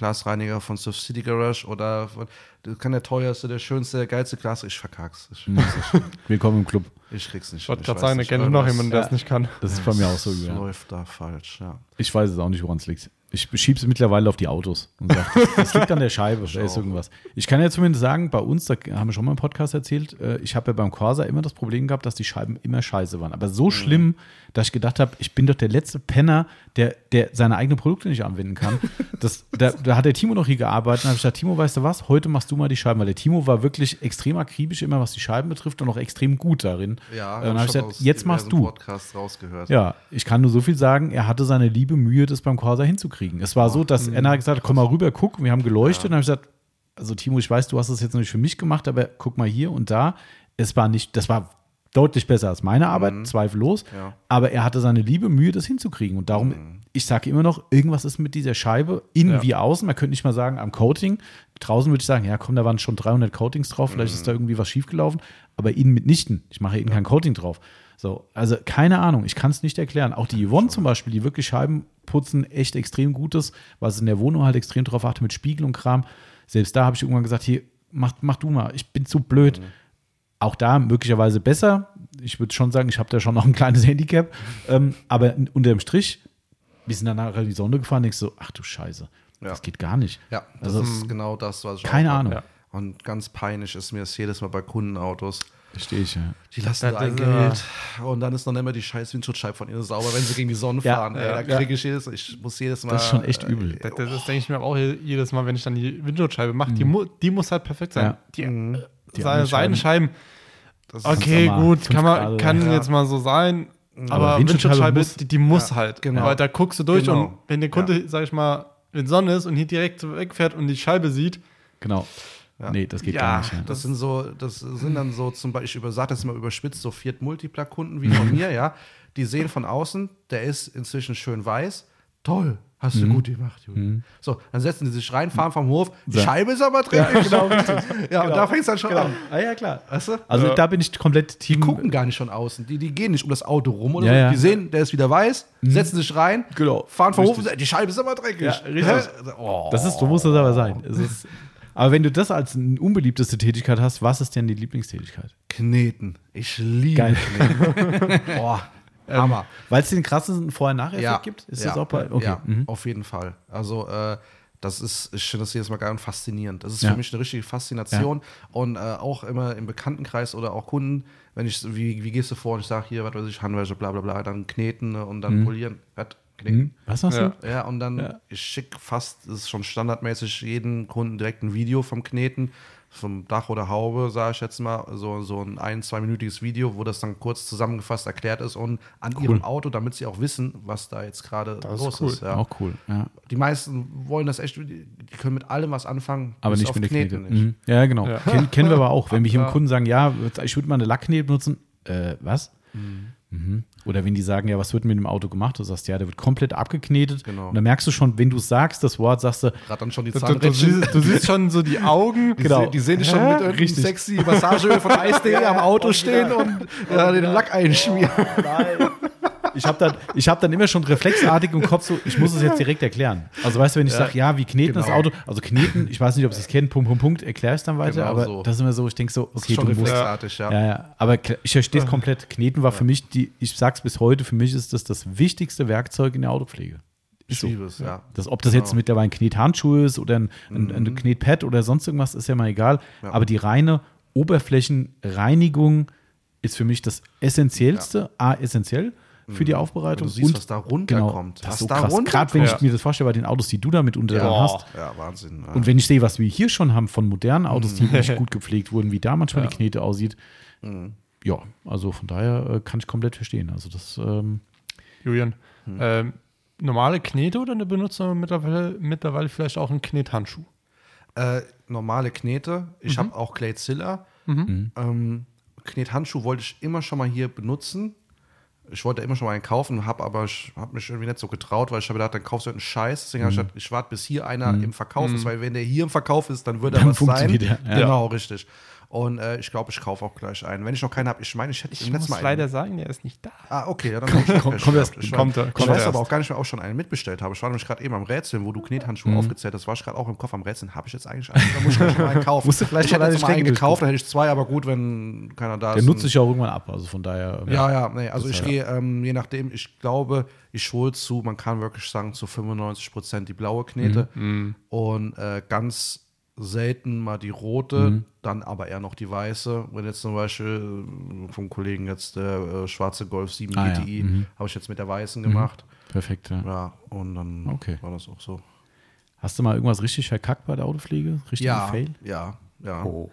Glasreiniger von Surf City Garage oder von, das kann der teuerste, der schönste, der geilste Glas. Ich verkack's. Ich, Willkommen im Club. ich krieg's nicht. Ich wollte Ich gerade sagen, da kenne ich noch jemanden, der es Ja. nicht kann. Das ist bei mir auch so. Das läuft da falsch, ja. Ich weiß es auch nicht, woran es liegt. Ich schiebe es mittlerweile auf die Autos und sage, das, liegt an der Scheibe, da ist irgendwas. Ich kann ja zumindest sagen, bei uns, da haben wir schon mal im Podcast erzählt, äh, ich habe ja beim Corsa immer das Problem gehabt, dass die Scheiben immer scheiße waren. Aber so schlimm, dass ich gedacht habe, ich bin doch der letzte Penner, der, der seine eigenen Produkte nicht anwenden kann. Das, da, da hat der Timo noch hier gearbeitet und habe ich gesagt, Timo, weißt du was, heute machst du mal die Scheiben, weil der Timo war wirklich extrem akribisch immer, was die Scheiben betrifft und auch extrem gut darin. Ja, Äh, und dann habe ich gesagt, jetzt machst du. Podcasts rausgehört. Ja, ich kann nur so viel sagen, er hatte seine liebe Mühe, das beim Corsa hinzukriegen. Es war so, dass Anna gesagt hat, komm mal rüber, guck, wir haben geleuchtet. Und dann habe ich gesagt, also Timo, ich weiß, du hast das jetzt noch nicht für mich gemacht, aber guck mal hier und da. Es war nicht, das war deutlich besser als meine Arbeit, zweifellos. Ja. Aber er hatte seine liebe Mühe, das hinzukriegen. Und darum, ich sage immer noch, irgendwas ist mit dieser Scheibe, innen Ja. wie außen. Man könnte nicht mal sagen, am Coating. Draußen würde ich sagen, ja komm, da waren schon 300 Coatings drauf, vielleicht ist da irgendwie was schiefgelaufen. Aber innen mitnichten. Ich mache innen kein Coating drauf. So, also keine Ahnung, ich kann es nicht erklären. Auch die Yvonne zum Beispiel, die wirklich Scheiben putzen, echt extrem gut ist, was in der Wohnung halt extrem drauf achte mit Spiegel und Kram. Selbst da habe ich irgendwann gesagt, hier, mach, mach du mal, ich bin zu blöd. Auch da möglicherweise besser. Ich würde schon sagen, ich habe da schon noch ein kleines Handicap. Ähm, aber unterm Strich, wir sind dann nachher in die Sonne gefahren, denkst du, so, ach du Scheiße, Ja. das geht gar nicht. Ja, das Also- ist genau das, was ich Keine. Ahnung. Ja. Und ganz peinlich ist mir das jedes Mal bei Kundenautos. Verstehe ich, ja. Die lassen Das da ein Geld und dann ist noch nicht mehr die scheiß Windschutzscheibe von ihnen sauber, wenn sie gegen die Sonne Ja, fahren. Ey, ja, da kriege ich jedes, ich muss jedes Mal. Das ist schon echt übel. Das, das ist, denke ich mir auch je- jedes Mal, wenn ich dann die Windschutzscheibe mache, die, mu die muss halt perfekt sein. Ja. Die, Mhm. Die seine anderen Seitenscheiben, Das ist okay, gut, kann, man, kann ja. jetzt mal so sein. Aber Aber Windschutzscheibe Windschutzscheibe, muss- die, die muss Ja, halt. genau. Weil da guckst du durch Genau. und wenn der Kunde, sag ich mal, wenn Sonne ist und hier direkt wegfährt und die Scheibe sieht, Genau. Ja. Nee, das geht Ja, gar nicht. Ja. Das sind so, das sind dann so zum Beispiel, ich über- sag das mal überspitzt, so Fiat Multipla-Kunden wie von mir, ja. Die sehen von außen, der ist inzwischen schön weiß. Toll, hast du gut gemacht, Juli. So, dann setzen die sich rein, fahren vom Hof, die So. Scheibe ist aber dreckig. Ja, genau, und da fängt es dann schon an. Ah, ja, klar. Weißt du? Also da bin ich komplett Team. gucken gar nicht von außen. Die, die gehen nicht um das Auto rum oder Ja, so. ja. Die sehen, der ist wieder weiß, setzen sich rein, Genau. fahren vom Hof Richtig. und sagen, die Scheibe ist aber dreckig. Ja, richtig. Hä? Oh. Das ist, so muss das aber sein. Es ist, aber wenn du das als eine unbeliebteste Tätigkeit hast, was ist denn die Lieblingstätigkeit? Kneten. Ich liebe Geil. Kneten. Boah, Hammer. Weil es den krassen Vorher-Nachher-Effekt Ja, gibt? Ist ja, das auch bei. Okay. ja mhm. auf jeden Fall. Also, äh, das ist, ich finde das jedes Mal geil und faszinierend. Das ist Ja. für mich eine richtige Faszination. Und äh, auch immer im Bekanntenkreis oder auch Kunden, wenn ich, wie, wie gehst du vor und ich sage hier, was weiß ich, Handwäsche, bla bla bla, dann kneten ne, und dann polieren. Was? Kneten. Mhm. Was hast Ja. du? Ja, und dann, Ja. ich schicke fast, das ist schon standardmäßig, jedem Kunden direkt ein Video vom Kneten, vom Dach oder Haube, sage ich jetzt mal, so, so ein ein-, zweiminütiges Video, wo das dann kurz zusammengefasst erklärt ist und an ihrem Auto, damit sie auch wissen, was da jetzt gerade Das ist los cool. ist. Ja. Auch cool. Ja. Die meisten wollen das echt, die können mit allem was anfangen, Aber nicht auf mit der Knete. Mhm. Ja, genau. Ja. Ken, kennen wir aber auch. Wenn Ja. einem Kunden sagen, ja, ich würde mal eine Lackknete benutzen, äh, was? Mhm. Oder wenn die sagen, ja, was wird mit dem Auto gemacht? Du sagst, ja, der wird komplett abgeknetet. Genau. Und dann merkst du schon, wenn du sagst, das Wort, sagst du, Gerade dann schon die du, du, siehst, du siehst schon so die Augen. Die, Genau. se- die sehen dich schon Hä? mit irgendeinem Richtig. sexy Massageöl von Eis.de am Auto stehen und ja, den Lack einschmieren. Ich habe dann, ich hab dann immer schon reflexartig im Kopf so, ich muss es jetzt direkt erklären. Also weißt du, wenn ich sage, ja, wie kneten das genau. Auto, also kneten, ich weiß nicht, ob Sie es kennen, Punkt, Punkt, Punkt, erkläre ich es dann weiter, Genau aber so. das ist immer so, ich denke so, Das okay, ist schon du musst, reflexartig, ja. ja, ja, aber ich verstehe es komplett. Kneten war für mich, die, ich sag's bis heute, für mich ist das das wichtigste Werkzeug in der Autopflege. So. liebe es, ja. Das, ob das jetzt Genau. mittlerweile ein Knethandschuh ist oder ein, ein, ein Knetpad oder sonst irgendwas, ist ja mal egal. Ja. Aber die reine Oberflächenreinigung ist für mich das Essentiellste, A, essentiell für die Aufbereitung. Wenn du siehst, und was da runterkommt. Genau, das Was ist so da krass. Gerade wenn ich Ja. mir das vorstelle bei den Autos, die du da mitunter dann Ja. hast. Ja, Wahnsinn. Ja. Und wenn ich sehe, was wir hier schon haben von modernen Autos, Mhm. die nicht gut gepflegt wurden, wie da manchmal Ja. die Knete aussieht, Mhm. Ja, also von daher äh, kann ich komplett verstehen. Also das, ähm, Julian, Hm. ähm, normale Knete oder eine benutzer mittlerweile, mittlerweile vielleicht auch einen Knethandschuh? Äh, normale Knete. Mhm. Ich habe auch Clay-Zilla. Ähm, Knethandschuh wollte ich immer schon mal hier benutzen. Ich wollte immer schon mal einen kaufen, habe aber ich habe mich irgendwie nicht so getraut, weil ich habe gedacht, dann kaufst du einen Scheiß. Deswegen Mhm. habe ich gedacht, ich warte, bis hier einer im Verkauf ist, weil wenn der hier im Verkauf ist, dann wird er Dann was sein. ja. Genau, richtig. Und äh, ich glaube, ich kaufe auch gleich einen. Wenn ich noch keinen habe, ich meine, ich hätte Ich im muss letzten Mal leider einen. sagen, der ist nicht da. Ah, okay, ja, dann komm, ich Komm- komm erst- ich kommt er- ich weiß er aber auch gar nicht ob ich schon einen mitbestellt habe. Ich war nämlich gerade eben am Rätseln, wo du Knethandschuhe aufgezählt hast, war ich gerade auch im Kopf am Rätseln. Habe ich jetzt eigentlich einen? Da muss ich gleich mal einen kaufen. Musst du vielleicht ich mal hätte jetzt mal einen gekauft, dann hätte ich zwei, aber gut, wenn keiner da der ist. nutzt dann- sich ja auch irgendwann ab. Also von daher. ja, ja, nee, also ich gehe, ähm, je nachdem, ich glaube, ich hole zu, man kann wirklich sagen, zu 95 Prozent die blaue Knete und äh, ganz selten mal die rote, dann aber eher noch die weiße. Wenn jetzt zum Beispiel äh, vom Kollegen jetzt der äh, schwarze Golf 7 Ah, ja. GTI, habe ich jetzt mit der weißen gemacht. Perfekt. Ja. Ja, und dann Okay. war das auch so. Hast du mal irgendwas richtig verkackt bei der Autopflege? Richtig Ja, Fail? ja, ja. Oh.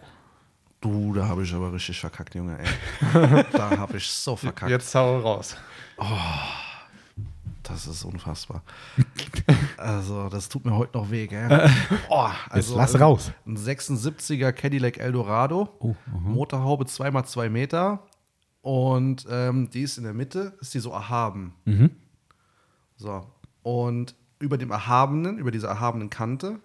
Du, da habe ich aber richtig verkackt, Junge, ey. da habe ich so verkackt. Jetzt hau raus. Das ist unfassbar. also, das tut mir heute noch weh, gell? Oh, also, lass raus. Ein 76er Cadillac Eldorado, Oh, Motorhaube 2x2 Meter und ähm, die ist in der Mitte, ist die so erhaben. Mhm. So. Und über dem Erhabenen, über dieser erhabenen Kante,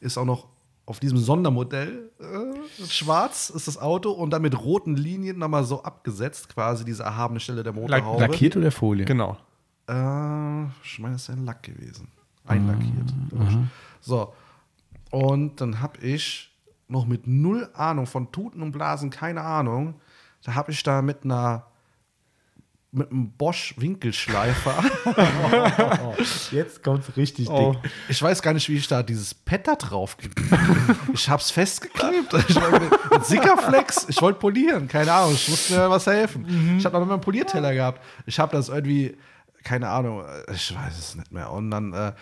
ist auch noch auf diesem Sondermodell äh, schwarz ist das Auto und dann mit roten Linien nochmal so abgesetzt, quasi diese erhabene Stelle der Motorhaube. Lackiert oder Folie? Genau. Äh, ich meine, das ist ein Lack gewesen. Einlackiert. glaub ich. So. Und dann habe ich noch mit null Ahnung von Tuten und Blasen, keine Ahnung, da habe ich da mit einer mit einem Bosch Winkelschleifer. Jetzt kommt es richtig Oh. Ich weiß gar nicht, wie ich da dieses da drauf Ich hab's festgeklebt. Ich mit, Sickerflex. Ich wollte polieren. Keine Ahnung. Ich musste mir was helfen. Ich habe noch mal einen Polierteller gehabt. Ich habe das irgendwie, keine Ahnung, ich weiß es nicht mehr. Und dann äh,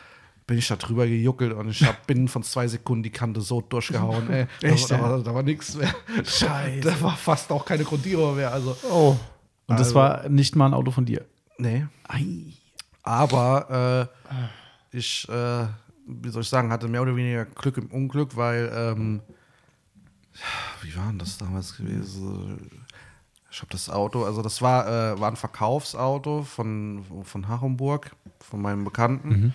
bin ich da drüber gejuckelt und ich hab binnen von zwei Sekunden die Kante so durchgehauen. Ey. Echt, da, ja? war, da war nichts mehr. Scheiße. Da war fast auch keine Grundierung mehr. Also, Oh. Und das Also- war nicht mal ein Auto von dir. nee. Ei. Aber äh, ich, äh, wie soll ich sagen, hatte mehr oder weniger Glück im Unglück, weil, ähm, wie war denn das damals gewesen? Ich habe das Auto, also das war, äh, war ein Verkaufsauto von, von Hachenburg, von meinem Bekannten.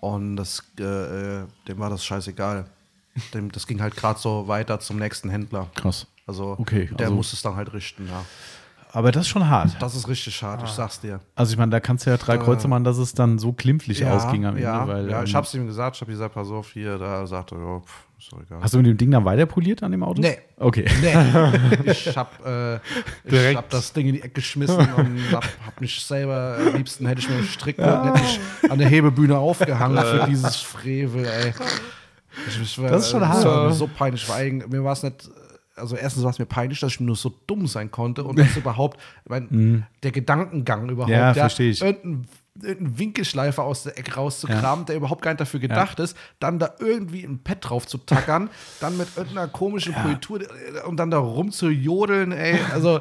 Und das, äh, äh, dem war das scheißegal. Dem, das ging halt gerade so weiter zum nächsten Händler. Krass. Also Okay, der also- muss es dann halt richten, ja. Aber das ist schon hart. Das ist richtig hart, ich sag's dir. Also ich meine, da kannst du ja drei Kreuze machen, dass es dann so klimpflich ausging am Ende. ja, weil, ja, ich ähm, hab's ihm gesagt, ich hab gesagt, pass auf, hier, da sagte er, ja, pff, ist doch egal. Hast du mit dem Ding dann weiter poliert an dem Auto? Nee. Okay. Nee, ich hab, äh, ich hab das Ding in die Ecke geschmissen und hab, hab mich selber, am liebsten hätte ich mir einen Strickgurt hätte ich an der Hebebühne aufgehangen für dieses Frevel, ey. Ich, ich war, Das ist schon hart. war mir so peinlich, war eigentlich, mir war es nicht, also erstens war es mir peinlich, dass ich nur so dumm sein konnte und dass überhaupt, ich mein, der Gedankengang überhaupt, Mhm. Ja, versteh ich. irgendein irgendeinen Winkelschleifer aus der Ecke rauszukramen, der überhaupt gar nicht dafür gedacht ist, dann da irgendwie ein Pad drauf zu tackern, dann mit irgendeiner komischen Politur äh, und dann da rumzujodeln, ey. Also,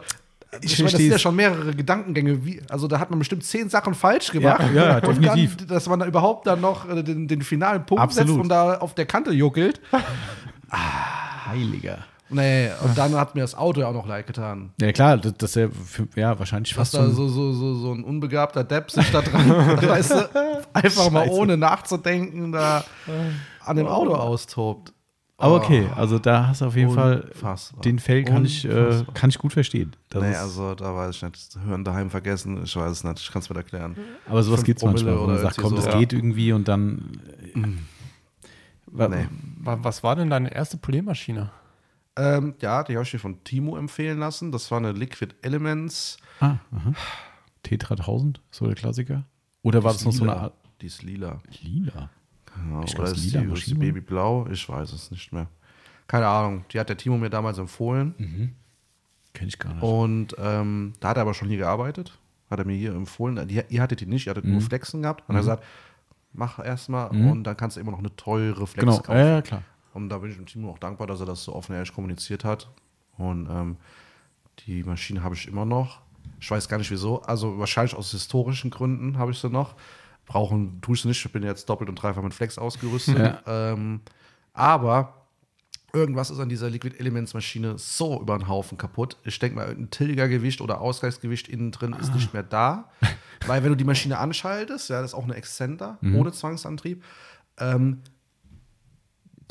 ich, Ich meine, das sind ja schon mehrere Gedankengänge. Wie, also, da hat man bestimmt zehn Sachen falsch gemacht. Ja, ja, definitiv. Dann, dass man da überhaupt dann noch äh, den, den finalen Punkt Absolut. setzt und da auf der Kante juckelt. Heiliger. Nee, und dann hat mir das Auto ja auch noch leid getan. Ja klar, das, das ist ja, für, ja wahrscheinlich Dass fast da schon, so, so, so, so ein unbegabter Depp sich da dran, weißt du, einfach mal Scheiße. ohne nachzudenken da an dem Auto austobt. Aber okay, also da hast du auf jeden Fall den Fell kann ich, äh, kann ich gut verstehen. Das Nee, also da weiß ich nicht. Hören daheim vergessen, ich weiß es nicht, ich kann es mir erklären. aber sowas gibt es manchmal, wo man sagt, komm, irgendwie das so. geht irgendwie und dann. Äh, wa- Nee. Wa- Was war denn deine erste Poliermaschine? Ähm, ja, die habe ich mir von Timo empfehlen lassen. Das war eine Liquid Elements. Ah, aha. Tetra 1000, so der Klassiker. Oder war das noch so eine lila. Art Die ist lila. Lila? Genau. Ich Oder ist lila die, ist die. Babyblau? Ich weiß es nicht mehr. Keine Ahnung. Die hat der Timo mir damals empfohlen. Mhm. Kenn ich gar nicht. Und ähm, da hat er aber schon hier gearbeitet. Hat er mir hier empfohlen. Die, ihr hattet die nicht, ihr hattet Mhm. nur Flexen gehabt. Und er hat gesagt, mach erstmal und dann kannst du immer noch eine teure Flex genau, kaufen. ja, ja, klar. Und da bin ich dem Team auch dankbar, dass er das so offen ehrlich kommuniziert hat. Und ähm, die Maschine habe ich immer noch. Ich weiß gar nicht wieso. Also wahrscheinlich aus historischen Gründen habe ich sie noch. Brauchen tue ich sie nicht. Ich bin jetzt doppelt und dreifach mit Flex ausgerüstet. Ja. Ähm, aber irgendwas ist an dieser Liquid Elements Maschine so über den Haufen kaputt. Ich denke mal, irgendein Tilgergewicht oder Ausgleichsgewicht innen drin ist nicht mehr da. Weil wenn du die Maschine anschaltest, ja, das ist auch eine Exzenter ohne Zwangsantrieb, ähm,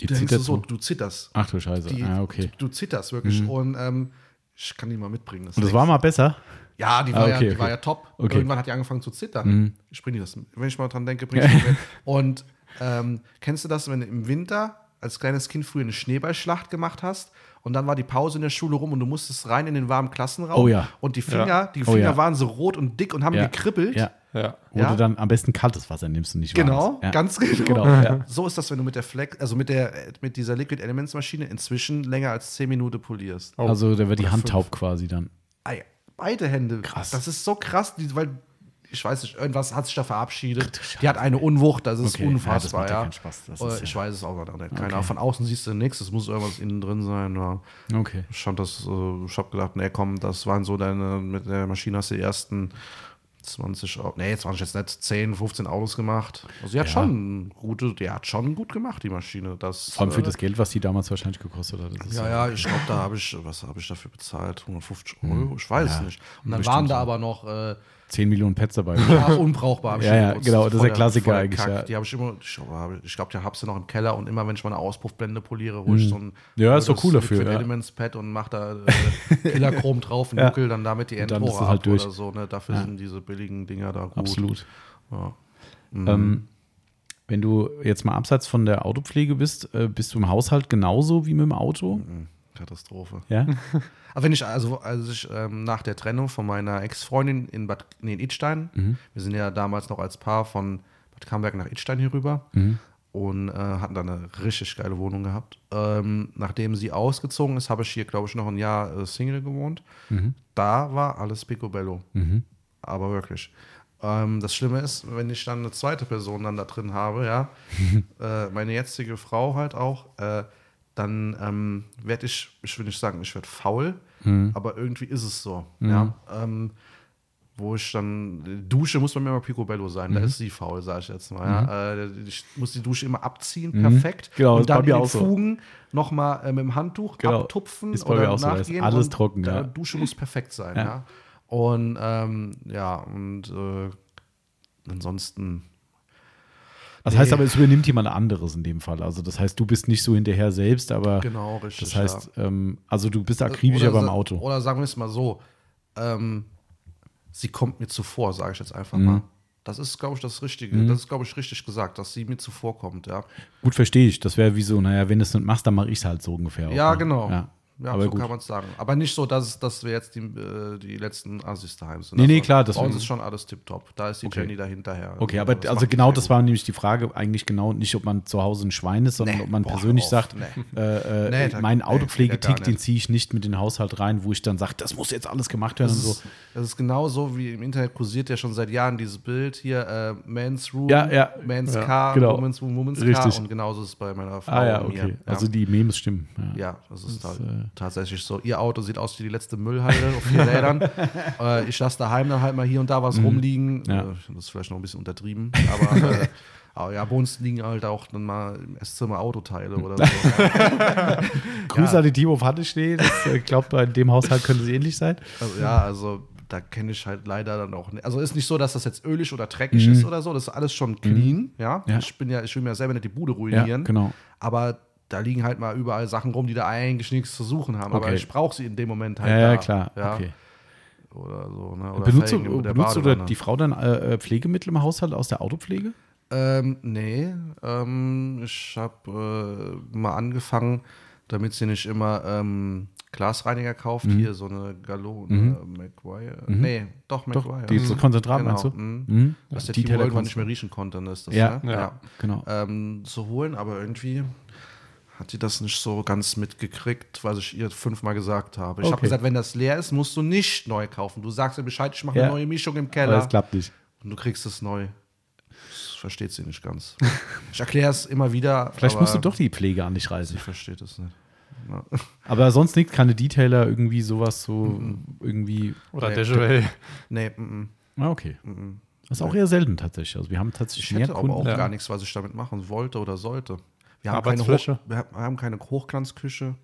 Die du, denkst zittert du so, du zitterst. Ach du Scheiße. Die, ah, okay. Du zitterst wirklich. Und ähm, ich kann die mal mitbringen. Und das war mal besser? ja, die war, Ah, ja, okay, die okay. war ja top. Okay. Irgendwann hat die angefangen zu zittern. Ich bringe die das, wenn ich mal dran denke, bringe ich die mit. Und ähm, kennst du das, wenn du im Winter als kleines Kind früher eine Schneeballschlacht gemacht hast und dann war die Pause in der Schule rum und du musstest rein in den warmen Klassenraum Oh ja. und die Finger, Ja. die Oh Finger ja. waren so rot und dick und haben Ja. gekribbelt. Ja. Ja. Wo Ja. du dann am besten kaltes Wasser nimmst und nicht Genau, ganz genau. Genau, ja. So ist das, wenn du mit der Flex, also mit der mit dieser Liquid Elements Maschine inzwischen länger als 10 Minuten polierst. Also da wird die Hand taub quasi dann. Ei, Beide Hände. Krass. Das ist so krass, die, weil ich weiß nicht, irgendwas hat sich da verabschiedet. Die hat eine Unwucht, das ist Okay, ja, das unfassbar. Ja, ja keinen Spaß. Das ist ja- ich weiß es auch noch nicht. Keine Okay. Von außen siehst du nichts, es muss irgendwas innen drin sein. Ja. Okay. Ich das, äh, hab gedacht, nee, komm, das waren so deine, mit der Maschine hast du die ersten 20, Au- nee, 20 jetzt nicht, 10, 15 Autos gemacht. Also die hat Ja. schon gute, die hat schon gut gemacht, die Maschine. Das, Vor allem für äh, das Geld, was die damals wahrscheinlich gekostet hat. Das ja, ja, ich glaube, da habe ich, was habe ich dafür bezahlt? 150 Euro? Ich weiß es Ja, nicht. Und dann waren da aber noch äh, 10 Millionen Pets dabei. ja, unbrauchbar. hab ich Ja, ja, genau, das ist der Klassiker eigentlich, ja. Die habe ich immer, ich glaube, ich glaub, die habe sie noch im Keller und immer, wenn ich mal eine Auspuffblende poliere, hole ich so ein Mhm. Ja, ist doch cool dafür, ja. Elements Pad und mache da äh, Killerchrom drauf und Ja. nuckel dann damit die Endrohre halt ab durch. oder so. Ne? Dafür Ja. sind diese billigen Dinger da gut. Absolut. Ja. Ähm, wenn du jetzt mal abseits von der Autopflege bist, äh, bist du im Haushalt genauso wie mit dem Auto? Mhm. Katastrophe. Ja? Aber wenn ich, also als ich ähm, nach der Trennung von meiner Ex-Freundin in Bad nee, in Idstein, Mhm. wir sind ja damals noch als Paar von Bad Camberg nach Idstein hier rüber Mhm. und äh, hatten da eine richtig geile Wohnung gehabt. Ähm, nachdem sie ausgezogen ist, habe ich hier, glaube ich, noch ein Jahr äh, Single gewohnt. Da war alles Picobello. Mhm. Aber wirklich. Ähm, das Schlimme ist, wenn ich dann eine zweite Person dann da drin habe, ja, äh, meine jetzige Frau halt auch, äh, dann ähm, werde ich, ich will nicht sagen, ich werde faul, aber irgendwie ist es so. Ja, ähm, wo ich dann, Dusche muss bei mir immer Picobello sein, da ist sie faul, sage ich jetzt mal. Ja. Äh, ich muss die Dusche immer abziehen, perfekt. Genau, und dann den auch so. Fugen nochmal äh, mit dem Handtuch Genau, abtupfen ist bei mir oder auch so, nachgehen. alles und trocken, ja. Dusche muss perfekt sein, Ja. ja. Und ähm, ja, und äh, ansonsten Das heißt aber, es übernimmt jemand anderes in dem Fall. Also das heißt, du bist nicht so hinterher selbst, aber genau richtig. das heißt, ja. ähm, also du bist akribischer Oder beim Auto. Oder sagen wir es mal so, ähm, sie kommt mir zuvor, sage ich jetzt einfach Mhm. mal. Das ist, glaube ich, das Richtige. Das ist, glaube ich, richtig gesagt, dass sie mir zuvorkommt, ja. Gut, verstehe ich. Das wäre wie so, naja, wenn du es nicht machst, dann mache ich es halt so ungefähr. auch, Ja, ne? genau. Ja, Ja, aber so gut. kann man es sagen. Aber nicht so, dass, dass wir jetzt die, äh, die letzten Assis daheim sind. Nee, nee, klar, das Bei uns ist schon alles tipptopp. Da ist die Okay. Jenny dahinterher. Okay, aber das also genau das war nämlich die Frage, eigentlich genau nicht, ob man zu Hause ein Schwein ist, sondern Nee, ob man boah, persönlich auf. sagt, Nee. äh, äh, Nee, da- meinen Autopflegetick, den ziehe ich nicht mit in den Haushalt rein, wo ich dann sage, das muss jetzt alles gemacht werden Das und so. ist, das ist genauso wie im Internet kursiert ja schon seit Jahren dieses Bild hier, äh, Man's Room, Ja, ja. Man's Ja, Car, genau. Woman's Room, Woman's Richtig. Car und genauso ist es bei meiner Frau Ah ja, okay. Also die Memes stimmen. Ja. Das ist halt äh, tatsächlich so. Ihr Auto sieht aus wie die letzte Müllhalde auf vier Rädern. äh, ich lasse daheim dann halt mal hier und da was rumliegen. Mhm. Ja. Äh, das ist vielleicht noch ein bisschen untertrieben. Aber, äh, aber ja, bei uns liegen halt auch dann mal im Esszimmer Autoteile oder so. Grüße Ja. an die Team auf stehen. Ich glaube, bei dem Haushalt könnte es ähnlich sein. Also, ja, also da kenne ich halt leider dann auch nicht. Also ist nicht so, dass das jetzt ölig oder dreckig Mhm. ist oder so. Das ist alles schon clean, ja? Ja. Ich bin ja, ich will mir ja selber nicht die Bude Ja, ruinieren. genau. Aber da liegen halt mal überall Sachen rum, die da eigentlich nichts zu suchen haben. Aber Okay. ich brauche sie in dem Moment halt. Ja, ja, da, klar. Ja? Okay. Oder so, ne? Oder Benutzt, Felgen du, benutzt Badewanne. die Frau dann äh, äh, Pflegemittel im Haushalt aus der Autopflege? Ähm, nee, ähm, ich habe äh, mal angefangen, damit sie nicht immer ähm, Glasreiniger kauft, Mhm. hier so eine Gallo, eine McGuire. Nee, doch McGuire. Die so Konzentrat Genau, meinst du? mhm. Mhm. Was der Timo irgendwann nicht mehr riechen konnte, ist das, Ja, ne? ja. Genau. Ähm, zu holen, aber irgendwie hat die das nicht so ganz mitgekriegt, was ich ihr fünfmal gesagt habe. Ich habe Okay. gesagt, wenn das leer ist, musst du nicht neu kaufen. Du sagst ihr Bescheid, ich mache Ja. eine neue Mischung im Aber Keller. das klappt nicht. Und du kriegst es neu. Das versteht sie nicht ganz. Ich erkläre es immer wieder. Vielleicht aber musst du doch die Pflege an dich reißen. Sie versteht es nicht. Ja. Aber sonst nichts, keine Detailer, irgendwie sowas so, irgendwie. Oder Nee. Dejoel. Nee, mm, Ah, okay. mm, mm. Das ist auch eher selten tatsächlich. Also wir haben tatsächlich Ich mehr hätte aber auch Ja. gar nichts, was ich damit machen wollte oder sollte. Wir haben, keine? Hoch, wir haben- keine Hochglanzküche.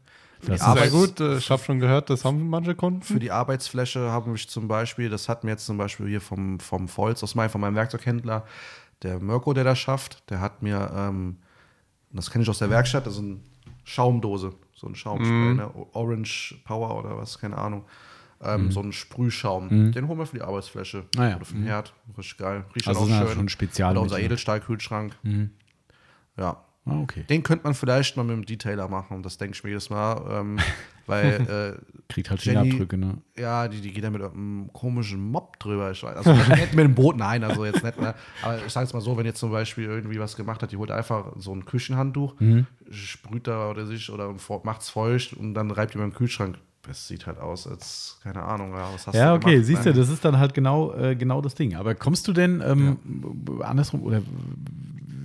Für Das ist Sehr Arbeits gut, äh, ich habe schon gehört, das haben manche Kunden. für die Arbeitsfläche haben wir zum Beispiel, das hat mir jetzt zum Beispiel hier vom, vom Volz aus Mai, von meinem Werkzeughändler, der Mirko, der das schafft, der hat mir, ähm, das kenne ich aus der Werkstatt, das ist eine Schaumdose, so ein Schaumspray, ne? Orange Power oder was, keine Ahnung. Ähm, So ein Sprühschaum. Den holen wir für die Arbeitsfläche. Ah ja. Oder für den Herd. Richtig geil. Riecht Also auch das schön. schon Spezialmittel. Oder unser Edelstahlkühlschrank. Ja. Ah, okay. Den könnte man vielleicht mal mit dem Detailer machen. Das denke ich mir jedes Mal. Ähm, weil, äh, Kriegt halt Jenny- Fingerabdrücke, ne? ja, die, die geht da mit einem komischen Mob drüber. Ich weiß, also nicht mit dem Boot, nein, also jetzt nicht mehr. Aber ich sage jetzt mal so, wenn jetzt zum Beispiel irgendwie was gemacht hat, die holt einfach so ein Küchenhandtuch, Mhm. sprüht da oder sich oder macht es feucht und dann reibt die mal im Kühlschrank. Das sieht halt aus, als, keine Ahnung, ja, was hast Ja, du okay, gemacht, siehst du, das ist dann halt genau, äh, genau das Ding. Aber kommst du denn ähm, andersrum oder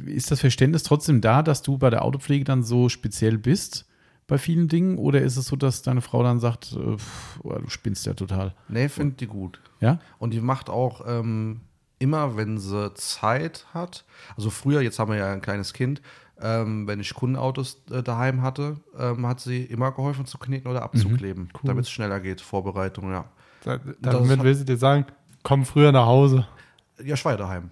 ist das Verständnis trotzdem da, dass du bei der Autopflege dann so speziell bist bei vielen Dingen? Oder ist es so, dass deine Frau dann sagt, äh, pff, oh, du spinnst ja total? Nee, finde die gut. Ja? Und die macht auch ähm, immer, wenn sie Zeit hat, also früher, jetzt haben wir ja ein kleines Kind, ähm, wenn ich Kundenautos äh, daheim hatte, ähm, hat sie immer geholfen zu kneten oder abzukleben, damit es schneller geht. Vorbereitung, ja. Da, damit will sie dir sagen, komm früher nach Hause. Ja, ich war daheim.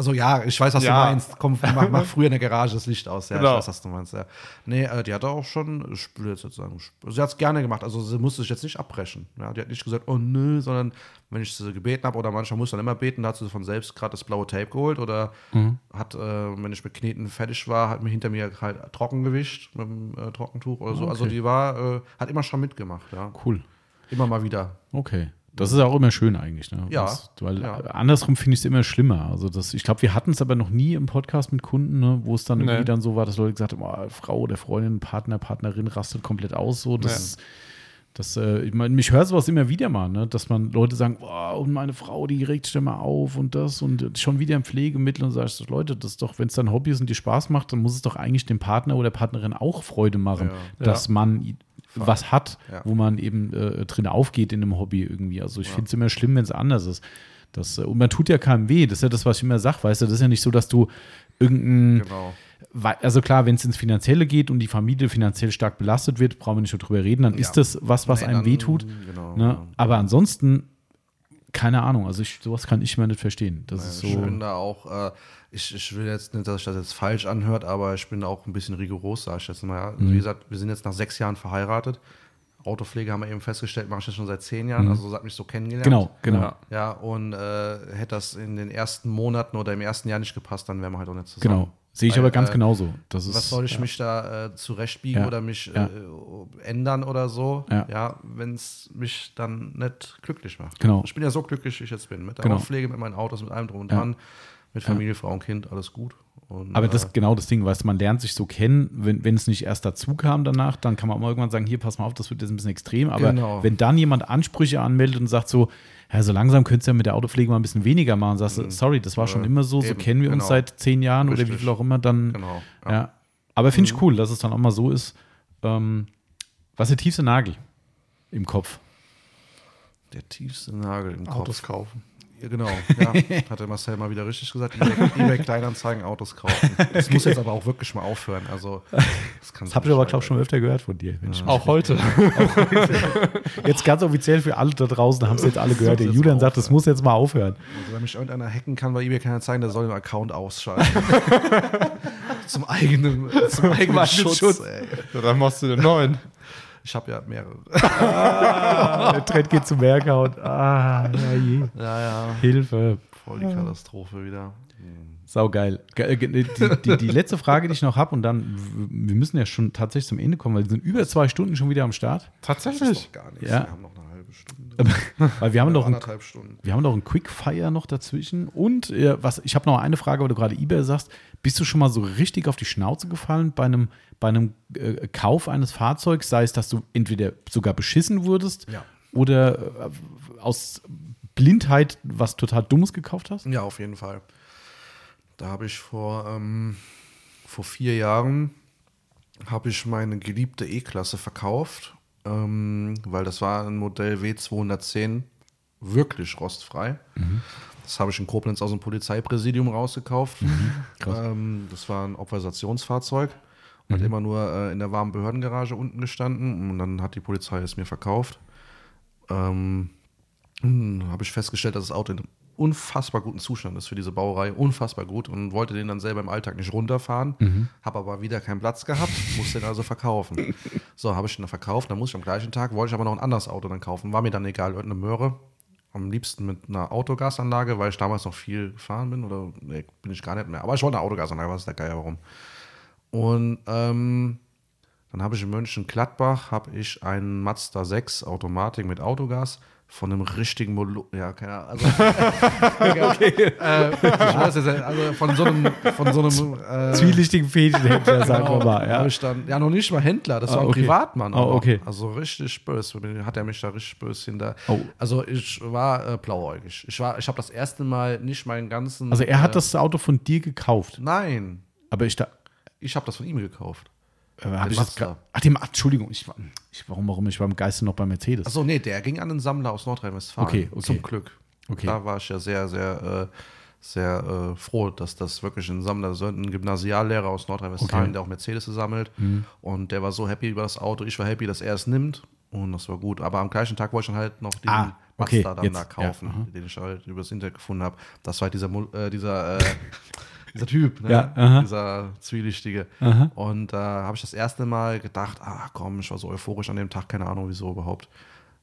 Also ja, ich weiß, was Ja. du meinst. Komm, mach, mach früher in der Garage das Licht aus. Ja, Genau. ich weiß, was du meinst. Ja. Nee, äh, die hat auch schon, ich will jetzt sagen, sie hat es gerne gemacht. Also sie musste sich jetzt nicht abbrechen. Ja, die hat nicht gesagt, oh nö, sondern wenn ich sie gebeten habe oder manchmal muss dann immer beten, da hat sie von selbst gerade das blaue Tape geholt oder Mhm. hat, äh, wenn ich mit Kneten fertig war, hat mir hinter mir halt trocken gewischt mit dem äh, Trockentuch oder so. Also Okay. die war, äh, hat immer schon mitgemacht, ja. Cool. Immer mal wieder. Okay. Das ist auch immer schön eigentlich, ne? Ja, Das, weil ja. andersrum finde ich es immer schlimmer. Also das, ich glaube, wir hatten es aber noch nie im Podcast mit Kunden, ne, wo es dann irgendwie Nee. dann so war, dass Leute gesagt haben, oh, Frau oder Freundin, Partner, Partnerin rastet komplett aus. So, das Ja. ist, das, äh, ich meine, mich hört sowas immer wieder mal, ne? dass man Leute sagen, oh, und meine Frau, die regt sich immer auf und das und schon wieder im Pflegemittel und sagst du, Leute, das ist doch, wenn es dein Hobby ist und dir Spaß macht, dann muss es doch eigentlich dem Partner oder Partnerin auch Freude machen, Ja. dass man was hat, Ja. wo man eben äh, drin aufgeht in einem Hobby irgendwie. Also ich finde es immer schlimm, wenn es anders ist. Das, äh, und man tut ja keinem weh. Das ist ja das, was ich immer sage, weißt du. Das ist ja nicht so, dass du irgendein Genau. Also klar, wenn es ins Finanzielle geht und die Familie finanziell stark belastet wird, brauchen wir nicht nur drüber reden, dann Ja. ist das was, was Nee, einem wehtut. Genau. Ne? ja. Aber ansonsten, keine Ahnung, also ich, sowas kann ich immer nicht verstehen. Das ist Ich so. bin da auch, äh, ich, ich will jetzt nicht, dass sich das jetzt falsch anhört, aber ich bin da auch ein bisschen rigoros, sag ich jetzt mal. Ja. Mhm. Also wie gesagt, wir sind jetzt nach sechs Jahren verheiratet. Autopflege haben wir eben festgestellt, mache ich jetzt schon seit zehn Jahren, also so hat mich so kennengelernt. Mhm. Genau, genau. Ja. Ja, und äh, hätte das in den ersten Monaten oder im ersten Jahr nicht gepasst, dann wären wir halt auch nicht zusammen. Genau. Sehe ich Weil, aber ganz äh, genauso. Das ist, Was soll ich mich da äh, zurechtbiegen Ja, oder mich ja. äh, ändern oder so, Ja. ja, wenn es mich dann nicht glücklich macht. Genau. Ich bin ja so glücklich, wie ich jetzt bin. Mit der Genau. Pflege, mit meinen Autos, mit allem drum und Ja. dran, mit Familie, Frau und Kind, alles gut. Und, Aber äh, das ist genau das Ding, weißt du, man lernt sich so kennen, wenn, wenn es nicht erst dazu kam danach, dann kann man auch mal irgendwann sagen, hier, pass mal auf, das wird jetzt ein bisschen extrem. Aber Genau. wenn dann jemand Ansprüche anmeldet und sagt so, ja, so langsam könntest du ja mit der Autopflege mal ein bisschen weniger machen, sagst du, sorry, das war schon Mhm. Immer so, so eben, kennen wir uns genau. seit zehn Jahren oder wie Richtig. viel auch immer, dann Genau. ja. Ja. Mhm. Aber finde ich cool, dass es dann auch mal so ist. Ähm, was ist der tiefste Nagel im Kopf? Der tiefste Nagel im Autos Kopf. kaufen. Ja, genau. Ja, hat der Marcel mal wieder richtig gesagt. eBay, eBay Kleinanzeigen, Autos kaufen. Das muss jetzt aber auch wirklich mal aufhören. Also, das kann Das habe ich aber, glaube ich, schon öfter gehört von dir. Mensch. Auch heute. Jetzt ganz offiziell für alle da draußen haben es jetzt alle gehört. Der Julian sagt, das muss jetzt mal aufhören. Also wenn mich irgendeiner hacken kann bei eBay Kleinanzeigen, der soll den Account ausschalten. zum eigenen, zum eigenen Schutz. Schutz. Ja, dann machst du den neuen. Ich habe ja mehrere. Der Trend geht zum Werkout. Ah, ja je. Ja, ja. Hilfe. Voll die Katastrophe wieder. Saugeil. Ge- äh, Die, die, die letzte Frage, die ich noch habe, und dann, wir müssen ja schon tatsächlich zum Ende kommen, weil wir sind über zwei Stunden schon wieder am Start. Das ist Tatsächlich. doch gar nichts. Ja. Wir haben noch eine halbe. Stunde. Weil wir haben doch ein, wir haben doch ein Quickfire noch dazwischen. Und äh, was, ich habe noch eine Frage, weil du gerade eBay sagst. Bist du schon mal so richtig auf die Schnauze gefallen bei einem, bei einem äh, Kauf eines Fahrzeugs, sei es, dass du entweder sogar beschissen wurdest Ja. oder äh, aus Blindheit was total Dummes gekauft hast? Ja, auf jeden Fall. Da habe ich vor, ähm, vor vier Jahren habe ich meine geliebte E-Klasse verkauft, ähm, weil das war ein Modell W210, wirklich rostfrei. Das habe ich in Koblenz aus dem Polizeipräsidium rausgekauft. Ähm, das war ein Obversationsfahrzeug. Und Hat immer nur äh, in der warmen Behördengarage unten gestanden und dann hat die Polizei es mir verkauft. Ähm, hm, habe ich festgestellt, dass das Auto unfassbar guten Zustand ist für diese Baureihe, unfassbar gut und wollte den dann selber im Alltag nicht runterfahren, habe aber wieder keinen Platz gehabt, musste den also verkaufen. So, habe ich den dann verkauft, dann muss ich am gleichen Tag, wollte ich aber noch ein anderes Auto dann kaufen, war mir dann egal, irgendeine Möhre, am liebsten mit einer Autogasanlage, weil ich damals noch viel gefahren bin oder nee, bin ich gar nicht mehr, aber ich wollte eine Autogasanlage, was ist der Geier, warum? Und ähm, dann habe ich in Mönchengladbach habe ich einen Mazda 6 Automatik mit Autogas von einem richtigen Molo ja keine Ahnung also, äh, ich weiß jetzt, also von so einem von so einem äh, Zwielichtigen Fähigkeiten, sagen wir mal. ja. Ich dann, ja, noch nicht mal Händler, das Ah, war ein okay. Privatmann. Aber. okay. Also richtig böse. Hat er mich da richtig böse hinter. Oh. Also ich war äh, blauäugig. Ich, war, ich habe das erste Mal nicht meinen ganzen. Also er hat äh, das Auto von dir gekauft. Nein, Aber ich da. ich habe das von ihm gekauft. Äh, hab Den ich das Mazda. gra- Ach, dem, Entschuldigung, ich, ich, warum, warum? Ich war im Geiste noch bei Mercedes. Achso, nee, der ging an den Sammler aus Nordrhein-Westfalen. Okay, okay. Zum Glück. Okay. Da war ich ja sehr, sehr, äh, sehr äh, froh, dass das wirklich ein Sammler, so ein Gymnasiallehrer aus Nordrhein-Westfalen, Okay. Mhm. der auch Mercedes sammelt. Und der war so happy über das Auto. Ich war happy, dass er es nimmt. Und das war gut. Aber am gleichen Tag wollte ich dann halt noch diesen Ah, okay, Mazda dann jetzt, da ja, kaufen, aha. den ich halt übers Internet gefunden habe. Das war halt dieser, äh, dieser, dieser Typ, ne? Ja, dieser zwielichtige. Aha. Und da habe ich das erste Mal gedacht, ah komm, ich war so euphorisch an dem Tag, keine Ahnung wieso überhaupt.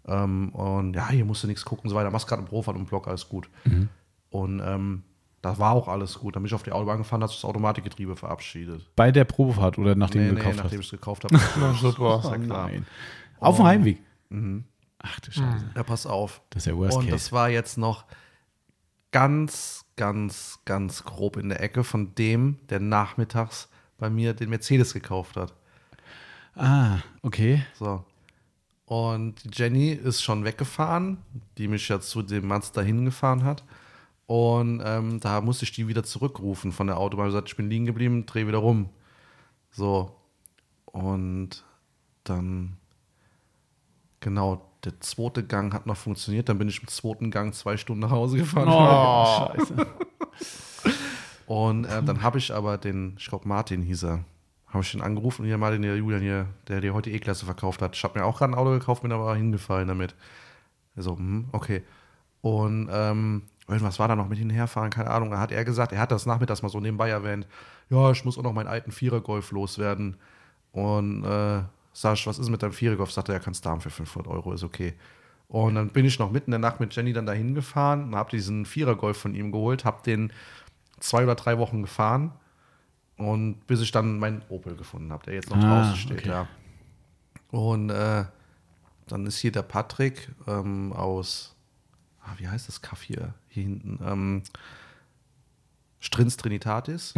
Ähm, und ja, hier musst du nichts gucken und so weiter. Machst gerade einen Profil und Blog, alles gut. Mhm. Und ähm, da war auch alles gut. Dann bin ich auf die Autobahn gefahren, hat sich das Automatikgetriebe verabschiedet. Bei der Probefahrt oder nachdem Nee, du nee, gekauft nachdem hast? ich es gekauft habe. Ja klar. Nein. Auf dem Heimweg. Mhm. Ach du Scheiße. Ja, pass auf. Das ist ja Worst und Case. das war jetzt noch ganz, ganz, ganz grob in der Ecke von dem, der nachmittags bei mir den Mercedes gekauft hat. ah, okay. So. Und Jenny ist schon weggefahren, die mich ja zu dem Mazda hingefahren hat. Und ähm, da musste ich die wieder zurückrufen von der Autobahn. Ich gesagt, ich bin liegen geblieben, dreh wieder rum. So. Und dann, genau, der zweite Gang hat noch funktioniert. Dann bin ich im zweiten Gang zwei Stunden nach Hause gefahren. Oh, Scheiße. Und äh, dann habe ich aber den, ich glaube Martin hieß er, habe ich den angerufen und hier Martin, der Julian hier, der dir heute E-Klasse verkauft hat. Ich habe mir auch gerade ein Auto gekauft, bin aber hingefallen damit. Also, okay. Und ähm, irgendwas war da noch mit hinherfahren, keine Ahnung. Da hat er gesagt, er hat das nachmittags mal so nebenbei erwähnt. Ja, ich muss auch noch meinen alten Vierer-Golf loswerden. Und äh, sag ich, was ist mit deinem Vierer-Golf? Sagt er, er kannst da haben für 500 Euro, ist okay. Und dann bin ich noch mitten in der Nacht mit Jenny dann dahin gefahren und habe diesen Vierer-Golf von ihm geholt, habe den zwei oder drei Wochen gefahren und bis ich dann meinen Opel gefunden habe, der jetzt noch Ah, draußen steht, okay. ja. Und äh, dann ist hier der Patrick ähm, aus, ah, wie heißt das Kaff hier, hier hinten, ähm, Strins Trinitatis.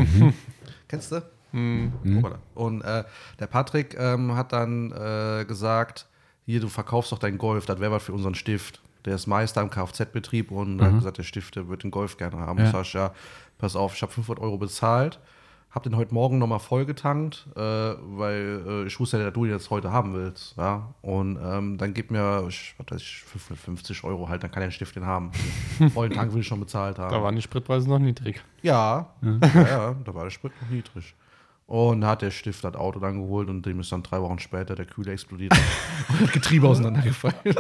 Kennst du? Hoppala. Und äh, der Patrick ähm, hat dann äh, gesagt, hier, du verkaufst doch deinen Golf, das wäre was für unseren Stift. Der ist Meister im Kfz-Betrieb und hat gesagt, der Stift, der wird den Golf gerne haben. Ja. Ich sag, ja, pass auf, ich habe 500 Euro bezahlt, habe den heute Morgen nochmal vollgetankt, äh, weil äh, ich wusste ja, dass du ihn jetzt heute haben willst. Ja? Und ähm, dann gib mir, ich, was weiß ich, 550 Euro halt, dann kann er den Stift den haben. Vollen Tank will ich schon bezahlt haben. Da waren die Spritpreise noch niedrig. Ja, ja, ja, da war der Sprit noch niedrig. Und da hat der Stift das Auto dann geholt und dem ist dann drei Wochen später der Kühler explodiert und das Getriebe auseinandergefallen.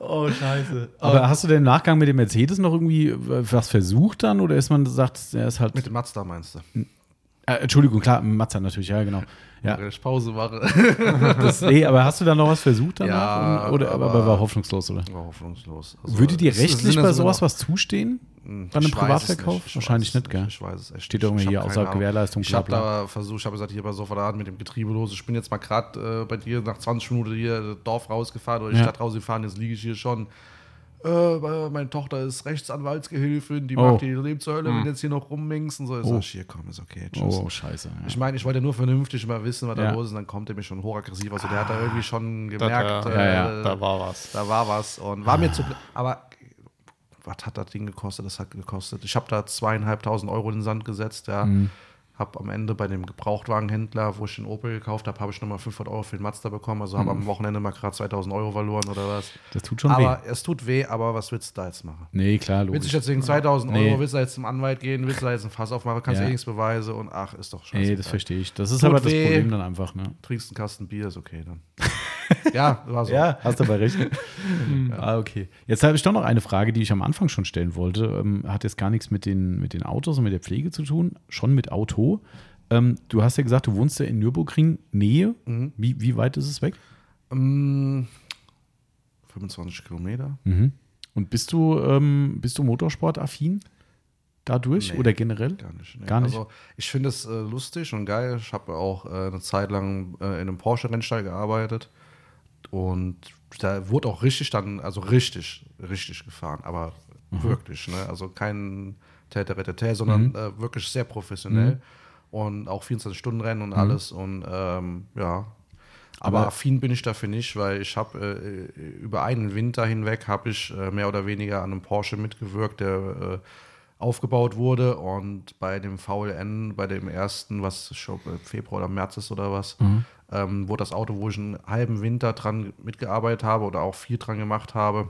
Oh, scheiße. Aber hast du denn im Nachgang mit dem Mercedes noch irgendwie äh, was versucht dann? Oder ist man sagt, er ist halt. Mit dem Mazda meinst du? äh, Entschuldigung, klar, Mazda natürlich, ja, genau. Ja, Wenn ich Pause mache. das, nee, aber hast du da noch was versucht danach? Ja, oder, aber, aber- war hoffnungslos, oder? War hoffnungslos. Also, Würde dir rechtlich bei sowas was zustehen? Hm, weiß es Privatverkauf? Wahrscheinlich nicht, gell? Ich weiß es echt Steht irgendwie hier außer. Gewährleistung, Ich habe da versucht, ich habe gesagt, hier bei Sofaladen mit dem Getriebe los. Ich bin jetzt mal gerade äh, bei dir nach 20 Minuten hier das Dorf rausgefahren oder die Ja. Stadt rausgefahren. Jetzt liege ich hier schon. Äh, meine Tochter ist Rechtsanwaltsgehilfin, die Oh. macht die Leben zur Hölle, wenn jetzt hier noch rummingst und so. Ich Oh. sag, hier komm, ist okay, tschüss. Oh, scheiße. Ja. Ich meine, ich wollte nur vernünftig mal wissen, was Ja. da los ist, und dann kommt er mir schon hochaggressiv. Also der hat da irgendwie schon gemerkt, da- äh, ja, ja, da war was. Da war was und war mir zu. Aber was hat das Ding gekostet? Das hat gekostet. Ich habe da zweieinhalbtausend Euro in den Sand gesetzt, ja. Mhm. Habe am Ende bei dem Gebrauchtwagenhändler, wo ich den Opel gekauft habe, habe ich nochmal 500 Euro für den Mazda bekommen. Also Mhm. habe am Wochenende mal gerade 2000 Euro verloren oder was. Das tut schon aber weh. es tut weh, aber was willst du da jetzt machen? Nee, klar, Willst du logisch. jetzt wegen 2000 Nee. Euro, willst du da jetzt zum Anwalt gehen, willst du da jetzt ein Fass aufmachen, kannst Ja. eh nichts beweisen und ach, ist doch scheiße. Nee, das verstehe ich. Das ist Tut aber das weh. Problem dann einfach, ne? Trinkst einen Kasten Bier, ist okay dann. ja, war so. hast du aber recht. Ah, okay. Jetzt habe ich doch noch eine Frage, die ich am Anfang schon stellen wollte. Ähm, hat jetzt gar nichts mit den, mit den Autos und mit der Pflege zu tun, schon mit Auto. Ähm, du hast ja gesagt, du wohnst ja in Nürburgring, Nähe. Mhm. Wie, wie weit ist es weg? Mm, 25 Kilometer. Und bist du, ähm, bist du Motorsport-affin dadurch Nee, oder generell? Gar nicht. nee. Gar nicht? Also, ich finde es äh, lustig und geil. Ich habe auch äh, eine Zeit lang äh, in einem Porsche-Rennstall gearbeitet. Und da wurde auch richtig dann, also richtig, richtig gefahren. Aber Mhm. wirklich, ne? Also kein Täter, sondern äh, wirklich sehr professionell. Mhm. Und auch 24-Stunden-Rennen und alles. Und ähm, ja. Aber, Aber- affin bin ich dafür nicht, weil ich habe äh, über einen Winter hinweg habe ich äh, mehr oder weniger an einem Porsche mitgewirkt, der äh, aufgebaut wurde und bei dem VLN, bei dem ersten, was schon im Februar oder März ist oder was, ähm, wurde das Auto, wo ich einen halben Winter dran mitgearbeitet habe oder auch viel dran gemacht habe,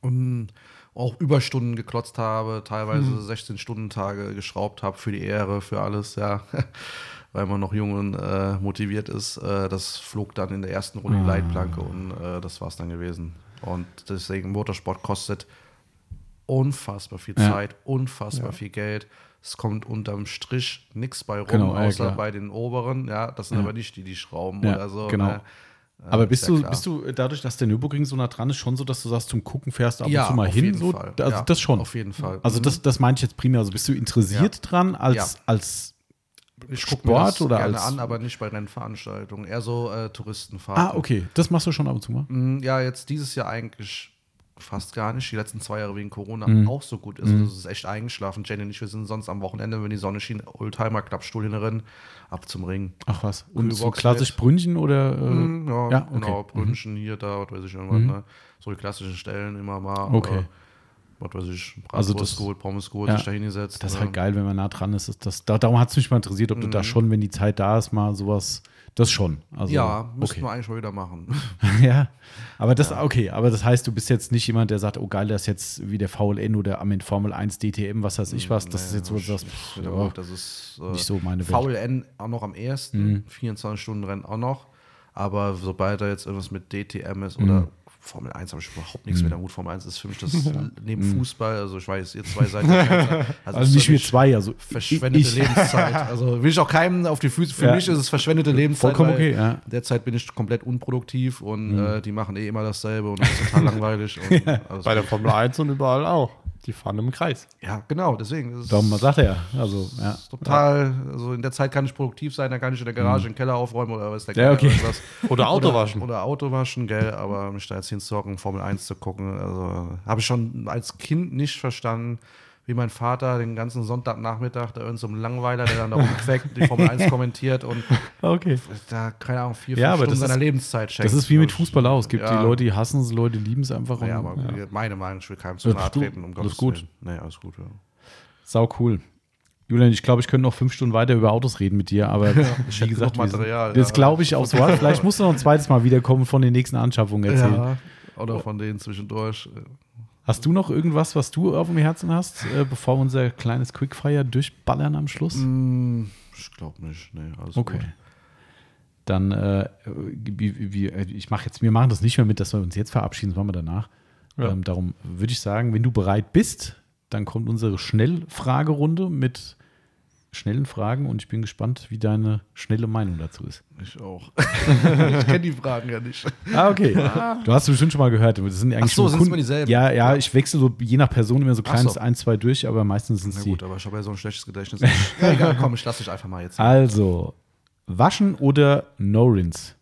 und auch Überstunden geklotzt habe, teilweise 16-Stunden-Tage geschraubt habe für die Ehre, für alles, ja. Weil man noch jung und äh, motiviert ist. Äh, das flog dann in der ersten Runde die Leitplanke und äh, das war es dann gewesen. Und deswegen Motorsport kostet unfassbar viel Ja. Zeit, unfassbar viel Geld. Es kommt unterm Strich nichts bei rum, Genau, ja, außer klar. bei den oberen. Ja, das sind aber nicht die, die schrauben Ja, oder so. genau. Ne? Äh, Aber ist bist ja du, klar. bist du dadurch, dass der Nürburgring so nah dran ist, schon so, dass du sagst, zum Gucken fährst ab ja, und zu mal auf hin? jeden So? Fall. Also ja, das schon. Auf jeden Fall. Also Mhm. das, das meine ich jetzt primär. Also bist du interessiert dran als, Ja. als ich guck Sport mir das oder gerne an, aber nicht bei Rennveranstaltungen. Eher so äh, Touristenfahrten. Ah, okay. Das machst du schon ab und zu mal. Mm, Ja, jetzt dieses Jahr eigentlich fast gar nicht. Die letzten zwei Jahre wegen Corona Mhm. auch so gut ist. Also es ist echt eingeschlafen. Jenny und ich, wir sind sonst am Wochenende, wenn die Sonne schien, Oldtimer, Klappstuhl in Rennen, ab zum Ring. Ach was. Und so klassisch mit. Brünnchen oder? Äh, Mm, Ja, ja, okay. Mhm. genau. Brünchen hier, da, was weiß ich irgendwas, ne? So die klassischen Stellen immer mal. Okay. Äh, was weiß ich, Also das- geholt, Pommes geholt, Ja. sich da hingesetzt. Das ist ne? halt geil, wenn man nah dran ist. das, da, darum hat es mich mal interessiert, ob du da schon, wenn die Zeit da ist, mal sowas. Das schon. Also, Ja, müssten okay. wir eigentlich mal wieder machen. ja. Aber das, okay, aber das heißt, du bist jetzt nicht jemand, der sagt, oh geil, das ist jetzt wie der VLN oder am Ende Formel 1 DTM, was weiß ich was. Das ist jetzt so, ich- pff, ja, das ist äh, nicht so meine Welt. Mhm. VLN auch noch am ersten, 24 Stunden Rennen auch noch. Aber sobald da jetzt irgendwas mit DTM ist Mhm. Formel 1 habe ich überhaupt nichts mehr damit. Formel 1 ist für mich das neben Fußball, also ich weiß, ihr zwei seid Mhm. Also ist nicht wir zwei, also Verschwendete ich, Lebenszeit. Also will ich auch keinem auf die Füße. Für Ja. mich ist es verschwendete Lebenszeit. Vollkommen okay, ja. Mhm. Derzeit bin ich komplett unproduktiv und äh, die machen eh immer dasselbe und das ist total langweilig. Und alles Bei der Formel 1 und überall auch. Die fahren im Kreis. ja, genau, deswegen Darum sagt er ja. Also, ja. total, also in der Zeit kann ich produktiv sein, dann kann ich in der Garage den Keller aufräumen oder was der Mhm. Ja, okay. irgendwas. Oder Auto waschen. Oder Auto waschen, gell, aber mich da jetzt hinzocken, Formel 1 zu gucken, also habe ich schon als Kind nicht verstanden, wie mein Vater den ganzen Sonntagnachmittag da irgend so ein Langweiler, der dann da rumquäkt, die Formel 1 kommentiert und Okay. da, keine Ahnung, vier, Ja, fünf Stunden seiner ist- Lebenszeit schenkt. Das ist wie mit Fußball auch. Es gibt Ja. die Leute, die hassen es, Leute, die lieben es einfach. Ja, und, aber ja. meine Meinung, ich will keinem zu nahe treten, um alles Gottes gut. Willen. Nee, alles gut, ja. Sau cool. Julian, ich glaube, ich könnte noch fünf Stunden weiter über Autos reden mit dir, aber wie gesagt, Material, das ja. glaube ich aufs Wort. Vielleicht musst du noch ein zweites Mal wiederkommen von den nächsten Anschaffungen erzählen. Ja, oder von denen zwischendurch. Hast du noch irgendwas, was du auf dem Herzen hast, äh, bevor wir unser kleines Quickfire durchballern am Schluss? Hm, Ich glaube nicht. Nee, alles Okay. gut. Dann, äh, wie, wie, äh, ich mache jetzt, wir machen das nicht mehr mit, dass wir uns jetzt verabschieden, das machen wir danach. Ja. Ähm, darum würde ich sagen, wenn du bereit bist, dann kommt unsere Schnellfragerunde mit schnellen Fragen und ich bin gespannt, wie deine schnelle Meinung dazu ist. Ich auch. ich kenne die Fragen ja nicht. Ah, okay. Du hast bestimmt schon mal gehört. Das sind eigentlich Ach so, sind Kunden- immer dieselben? Ja, ja, ich wechsle so je nach Person immer so kleines so. ein, zwei durch, aber meistens sind es Na die. gut, aber ich habe ja so ein schlechtes Gedächtnis. ja, egal, komm, ich lasse dich einfach mal jetzt. Also, waschen oder No-Rinse?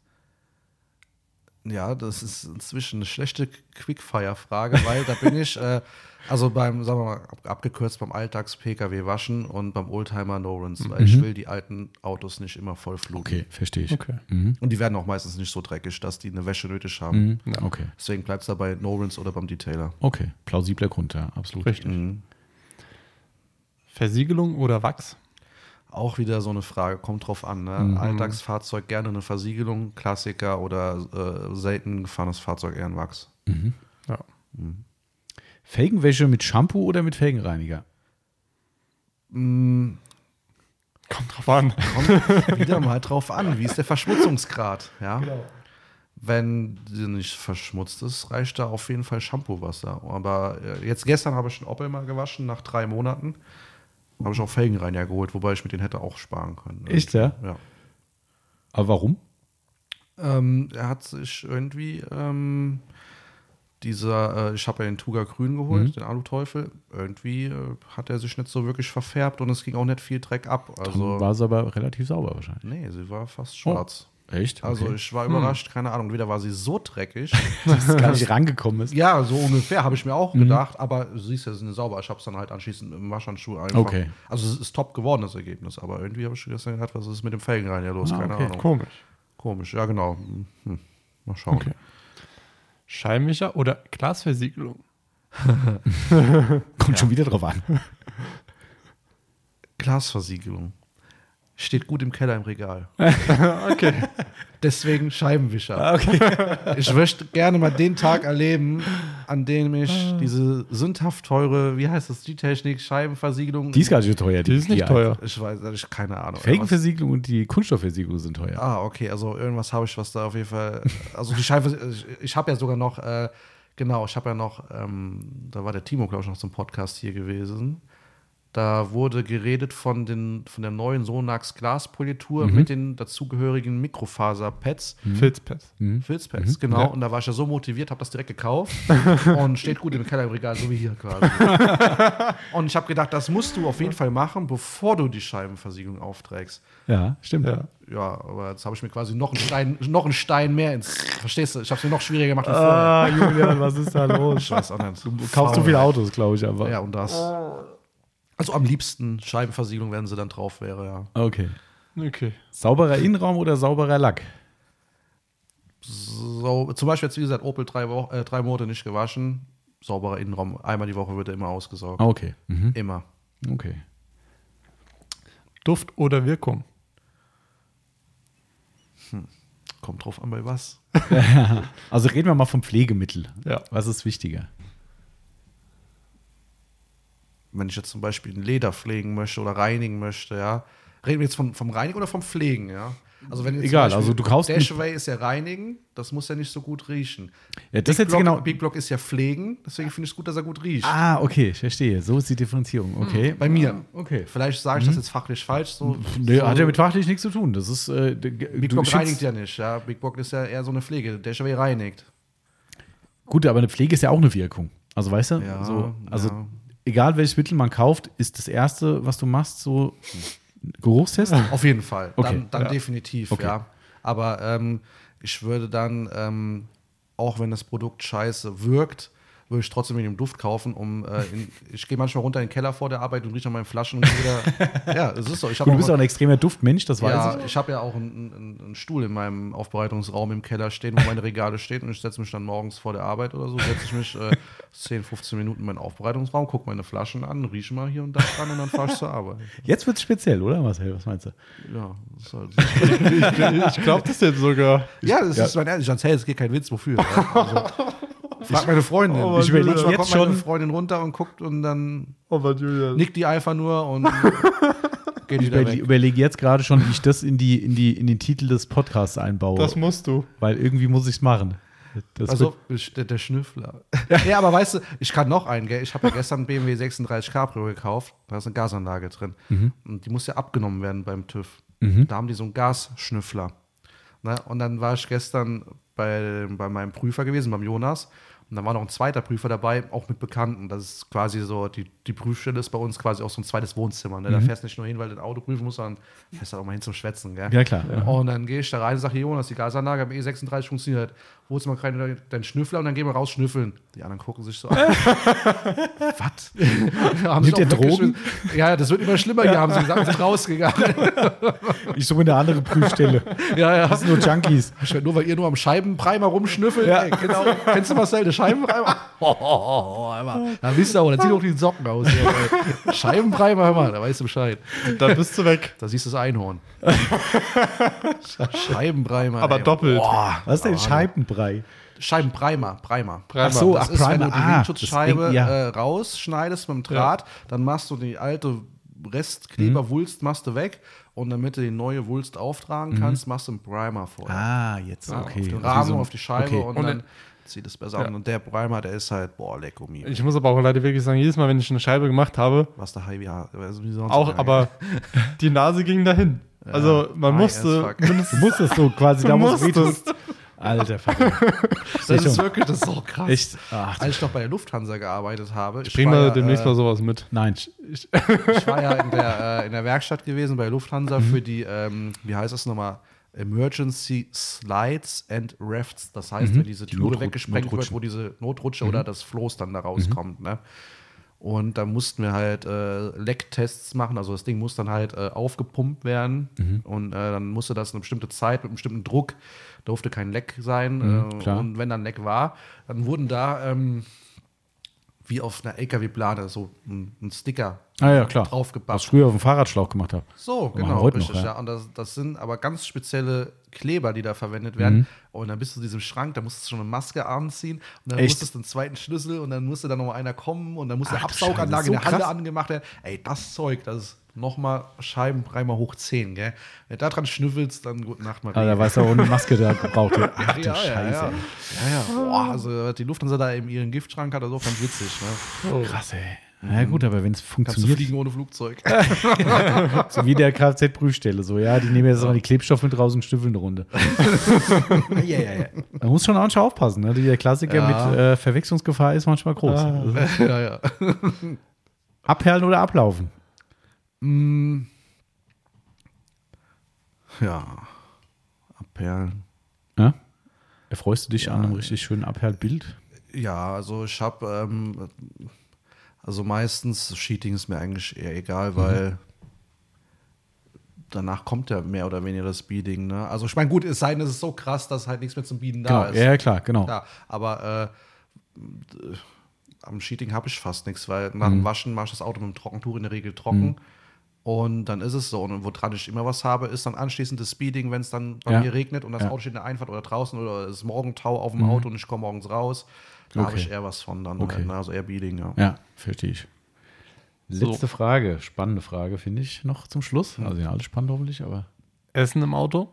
Ja, das ist inzwischen eine schlechte Quickfire-Frage, weil da bin ich, äh, also beim, sagen wir mal, ab, abgekürzt beim Alltags-Pkw waschen und beim Oldtimer No-Rinse, weil ich will die alten Autos nicht immer voll fluten. Okay, verstehe ich. Okay. Mhm. Und die werden auch meistens nicht so dreckig, dass die eine Wäsche nötig haben. Mhm. Okay. Deswegen bleibt es dabei No-Rinse oder beim Detailer. Okay, plausibler Grund, ja, absolut. Richtig. Mhm. Versiegelung oder Wachs? Auch wieder so eine Frage, kommt drauf an. Ne? Mhm. Alltagsfahrzeug gerne eine Versiegelung, Klassiker oder äh, selten gefahrenes Fahrzeug eher ein Wachs. Ja. Felgenwäsche mit Shampoo oder mit Felgenreiniger? Mm, Kommt drauf an. kommt wieder mal drauf an, wie ist der Verschmutzungsgrad. Ja? Wenn sie nicht verschmutzt ist, reicht da auf jeden Fall Shampoo-Wasser. Aber äh, jetzt gestern habe ich einen Opel mal gewaschen, nach drei Monaten. Habe ich auch Felgenreiniger geholt, wobei ich mit denen hätte auch sparen können. Echt, ja? Ja. Aber warum? Ähm, er hat sich irgendwie ähm, dieser, äh, ich habe ja den Tuga Grün geholt, den Aluteufel. Irgendwie äh, hat er sich nicht so wirklich verfärbt und es ging auch nicht viel Dreck ab. Dann Also, war es aber relativ sauber wahrscheinlich. nee, sie war fast schwarz. Echt? Also Okay. ich war überrascht, keine Ahnung, entweder war sie so dreckig. dass es gar nicht rangekommen ist. ja, so ungefähr habe ich mir auch gedacht, aber du siehst ja, sie sind sauber. Ich habe es dann halt anschließend im Waschhandschuh einfach. Okay. Also es ist top geworden, das Ergebnis, aber irgendwie habe ich gestern gedacht, was ist mit dem Felgenreiniger los? Ah, keine okay, Ahnung. Komisch. Komisch, ja genau. Hm. Mal schauen. Okay. Scheibenwischer oder Glasversiegelung? Kommt schon wieder drauf an. Glasversiegelung. Steht gut im Keller im Regal. Okay. Deswegen Scheibenwischer. Ah, Okay. Ich möchte gerne mal den Tag erleben, an dem ich diese sündhaft teure, wie heißt das, die Technik, Scheibenversiegelung. Die ist gar nicht so teuer. Die ist nicht teuer. Ich weiß, ich keine Ahnung. Felgenversiegelung und die Kunststoffversiegelung sind teuer. Ah, okay, also irgendwas habe ich, was da auf jeden Fall. Also die Scheibe, ich, ich habe ja sogar noch, äh, genau, ich habe ja noch, ähm, da war der Timo, glaube ich, noch zum Podcast hier gewesen. Da wurde geredet von, den, von der neuen Sonax Glaspolitur mit den dazugehörigen Mikrofaser-Pads. Filzpass. Filzpads, genau. Ja. Und da war ich ja so motiviert, habe das direkt gekauft und steht gut im Keller im Regal, so wie hier quasi. und ich habe gedacht, das musst du auf jeden Fall machen, bevor du die Scheibenversiegelung aufträgst. Ja, stimmt. Ja. Ja, aber jetzt habe ich mir quasi noch einen Stein, noch einen Stein mehr ins. Verstehst du? Ich habe es mir noch schwieriger gemacht als vorher. Ah, Julian, was ist da los? Ich weiß auch nicht. Du kaufst zu viele Autos, glaube ich, aber. Ja, und das. Also am liebsten Scheibenversiegelung, wenn sie dann drauf wäre, ja. Okay. Okay. Sauberer Innenraum oder sauberer Lack? So, zum Beispiel jetzt, wie gesagt, Opel drei, Wo äh, drei Monate nicht gewaschen. Sauberer Innenraum. Einmal die Woche wird er immer ausgesaugt. Ah, Okay. Mhm. Immer. Okay. Duft oder Wirkung? Kommt drauf an, bei was. Also reden wir mal vom Pflegemittel. Ja. Was ist wichtiger? Wenn ich jetzt zum Beispiel ein Leder pflegen möchte oder reinigen möchte, ja. Reden wir jetzt vom, vom Reinigen oder vom Pflegen, ja? Also wenn Egal, Beispiel also du kaufst Dashway ist ja reinigen, das muss ja nicht so gut riechen. Ja, das Big jetzt Block, genau. Big Block ist ja pflegen, deswegen finde ich es gut, dass er gut riecht. Ah, okay, ich verstehe. So ist die Differenzierung. Okay. Bei mir. Okay. Vielleicht sage ich das jetzt fachlich falsch. So, Nee, so, hat ja mit fachlich nichts zu tun. Das ist. Äh, Big Block reinigt ja nicht, ja. Big Block ist ja eher so eine Pflege. Dashway reinigt. Gut, aber eine Pflege ist ja auch eine Wirkung. Also weißt du? Ja, so, also ja. Egal welches Mittel man kauft, ist das erste, was du machst, so Geruchstest. Auf jeden Fall. Okay. Dann, dann Ja. definitiv, Okay. ja. Aber ähm, ich würde dann, ähm, auch wenn das Produkt scheiße wirkt, würde ich trotzdem mit dem Duft kaufen, um äh, in, ich gehe manchmal runter in den Keller vor der Arbeit und rieche an meinen Flaschen und wieder. ja, es ist so. Ich Gut, du bist auch ein extremer Duftmensch, das weiß ja, ich. ich habe ja auch einen, einen, einen Stuhl in meinem Aufbereitungsraum im Keller stehen, wo meine Regale stehen und ich setze mich dann morgens vor der Arbeit oder so, setze ich mich äh, 10, 15 Minuten in meinen Aufbereitungsraum, gucke meine Flaschen an, rieche mal hier und da dran und dann fahre ich zur Arbeit. Jetzt wird es speziell, oder Marcel? Was meinst du? Ja, das ist halt, Ich glaube das jetzt sogar. ja, das Ja. ist mein Ernst. Ich erzähle, es geht kein Witz, wofür. Also, frag meine Freundin. Oh, Ich überlege jetzt kommt meine schon, Freundin runter und guckt und dann Oh, nickt die einfach nur und geht ich wieder weg. überlege jetzt gerade schon, wie ich das in, die, in, die, in den Titel des Podcasts einbaue. Das musst du. weil irgendwie muss ich es machen. Das Also der, der Schnüffler. ja, aber weißt du, ich kann noch einen, gell? Ich habe ja gestern einen BMW 36 Cabrio gekauft. Da ist eine Gasanlage drin. Und die muss ja abgenommen werden beim TÜV. Da haben die so einen Gasschnüffler. Ne? Und dann war ich gestern bei, bei meinem Prüfer gewesen, beim Jonas. Und dann war noch ein zweiter Prüfer dabei, auch mit Bekannten. Das ist quasi so, die, die Prüfstelle ist bei uns quasi auch so ein zweites Wohnzimmer. Ne? Da fährst du nicht nur hin, weil du ein Auto prüfen musst, sondern fährst da auch mal hin zum Schwätzen. Gell? Ja, klar, ja. Und dann gehe ich da rein und sage, Jonas, die Gasanlage am E36 funktioniert. Holst du mal gerade deinen Schnüffler und dann gehen wir raus schnüffeln. Die anderen gucken sich so an. Was? Nimmt ihr Drogen? Ja, das wird immer schlimmer hier, haben sie gesagt, sind rausgegangen. Ich suche eine andere Prüfstelle. ja, ja. Das sind nur Junkies. Nur weil ihr nur am Scheibenprimer rumschnüffelt. Ja. Ey, genau. Kennst du Marcel, der Scheibenprimer? Oh, oh, oh, oh, einmal. Da wisst ihr auch, dann zieht auch die Socken aus. Hier, ey. Scheibenprimer, hör mal, da weißt du Bescheid. Dann bist du weg. Da siehst du das Einhorn. Scheibenprimer. Aber ey. doppelt. Boah. Was ist denn Scheibenbrei? Scheibenprimer, Primer. Primer. Ach so, Das ach, ist, wenn Primer. du die Ah, Windschutzscheibe Ding, ja. äh, rausschneidest mit dem Draht, dann machst du die alte Restkleberwulst machst du weg und damit du die neue Wulst auftragen kannst, machst du einen Primer vorher. Ah, jetzt, okay. auf den Also Rahmen, so auf die Scheibe okay. und, Und dann zieht es besser Ja. an. Und der Primer, der ist halt, boah, lecko mir. Ich muss aber auch leider wirklich sagen, jedes Mal, wenn ich eine Scheibe gemacht habe, Was der High ja, also wie sonst auch, aber die Nase ging dahin. Also man musste fuck. Du musstest so quasi, da musstest. Alter, Vater. das ist wirklich, das ist so krass. Echt? Ach, Als ich noch bei der Lufthansa gearbeitet habe, ich, Bring war mal ja, demnächst äh, mal sowas mit. nein. ich war ja in der, äh, in der Werkstatt gewesen bei Lufthansa Mhm. für die, ähm, wie heißt das nochmal? Emergency Slides and Rafts. Das heißt, wenn diese Mhm. Die Türe Notrut- weggesprengt wird. Mhm. wo diese Notrutsche oder das Floß dann da rauskommt. Ne? Und da mussten wir halt äh, Lecktests machen. Also das Ding muss dann halt äh, aufgepumpt werden. Mhm. Und äh, dann musste das eine bestimmte Zeit mit einem bestimmten Druck, durfte kein Leck sein. äh, Mhm, klar. Und wenn dann Leck war, dann wurden da ähm, wie auf einer LKW-Plane so ein, ein Sticker Ah ja, klar. Was draufgepappt. ich früher auf dem Fahrradschlauch gemacht habe. So, wir genau, heute noch, richtig. ja. ja. Und das, das sind aber ganz spezielle Kleber, die da verwendet werden. Mhm. Und dann bist du in diesem Schrank, da musstest du schon eine Maske anziehen und dann Echt? musstest du einen zweiten Schlüssel und dann musste da noch mal einer kommen und dann musste eine Absauganlage Scheiße, in so der Halle krass. angemacht werden. Ey, das Zeug, das ist nochmal Scheibenprimer hoch 10, gell? Wenn du da dran schnüffelst, dann gute Nacht, Marie. Ah, da weißt du auch eine Maske da gebraucht. Ach du ja, ja, Scheiße. ja. ja, ja. Boah, also die Lufthansa da in ihren Giftschrank hat, das ist auch ganz witzig. Ne? Krass, ey. Na ja, gut, aber wenn es Kannst du funktioniert, fliegen ohne Flugzeug. so wie der Kfz-Prüfstelle, so, ja, die nehmen jetzt mal die Klebstoff mit raus und stüffeln eine Runde. ja, ja, ja. Man muss schon manchmal aufpassen, ne? Der Klassiker Ja. mit äh, Verwechslungsgefahr ist manchmal groß. Also, ja, ja. abperlen oder ablaufen? Mm. Ja. Abperlen. Ja? Erfreust du dich an einem richtig schönen Abperlbild? Ja, also ich habe, ähm, also meistens Cheating ist mir eigentlich eher egal, weil danach kommt ja mehr oder weniger das Beading. Ne? Also ich meine, gut, es sei denn, es ist so krass, dass halt nichts mehr zum Beaden da Genau, ist. ja, klar, genau. Ja, aber äh, d- am Cheating habe ich fast nichts, weil nach dem Waschen mache ich das Auto mit dem Trockentuch in der Regel trocken. Und dann ist es so. Und woran ich immer was habe, ist dann anschließend das Speeding, wenn es dann bei Ja. mir regnet und das Ja. Auto steht in der Einfahrt oder draußen oder es ist Morgentau auf dem Auto und ich komme morgens raus. Da habe Okay. ich eher was von dann. Okay. Halt, ne? Also eher Beading, ja. Ja, verstehe ich. Letzte Frage, spannende Frage, finde ich, noch zum Schluss. Also ja, alles spannend hoffentlich, aber Essen im Auto?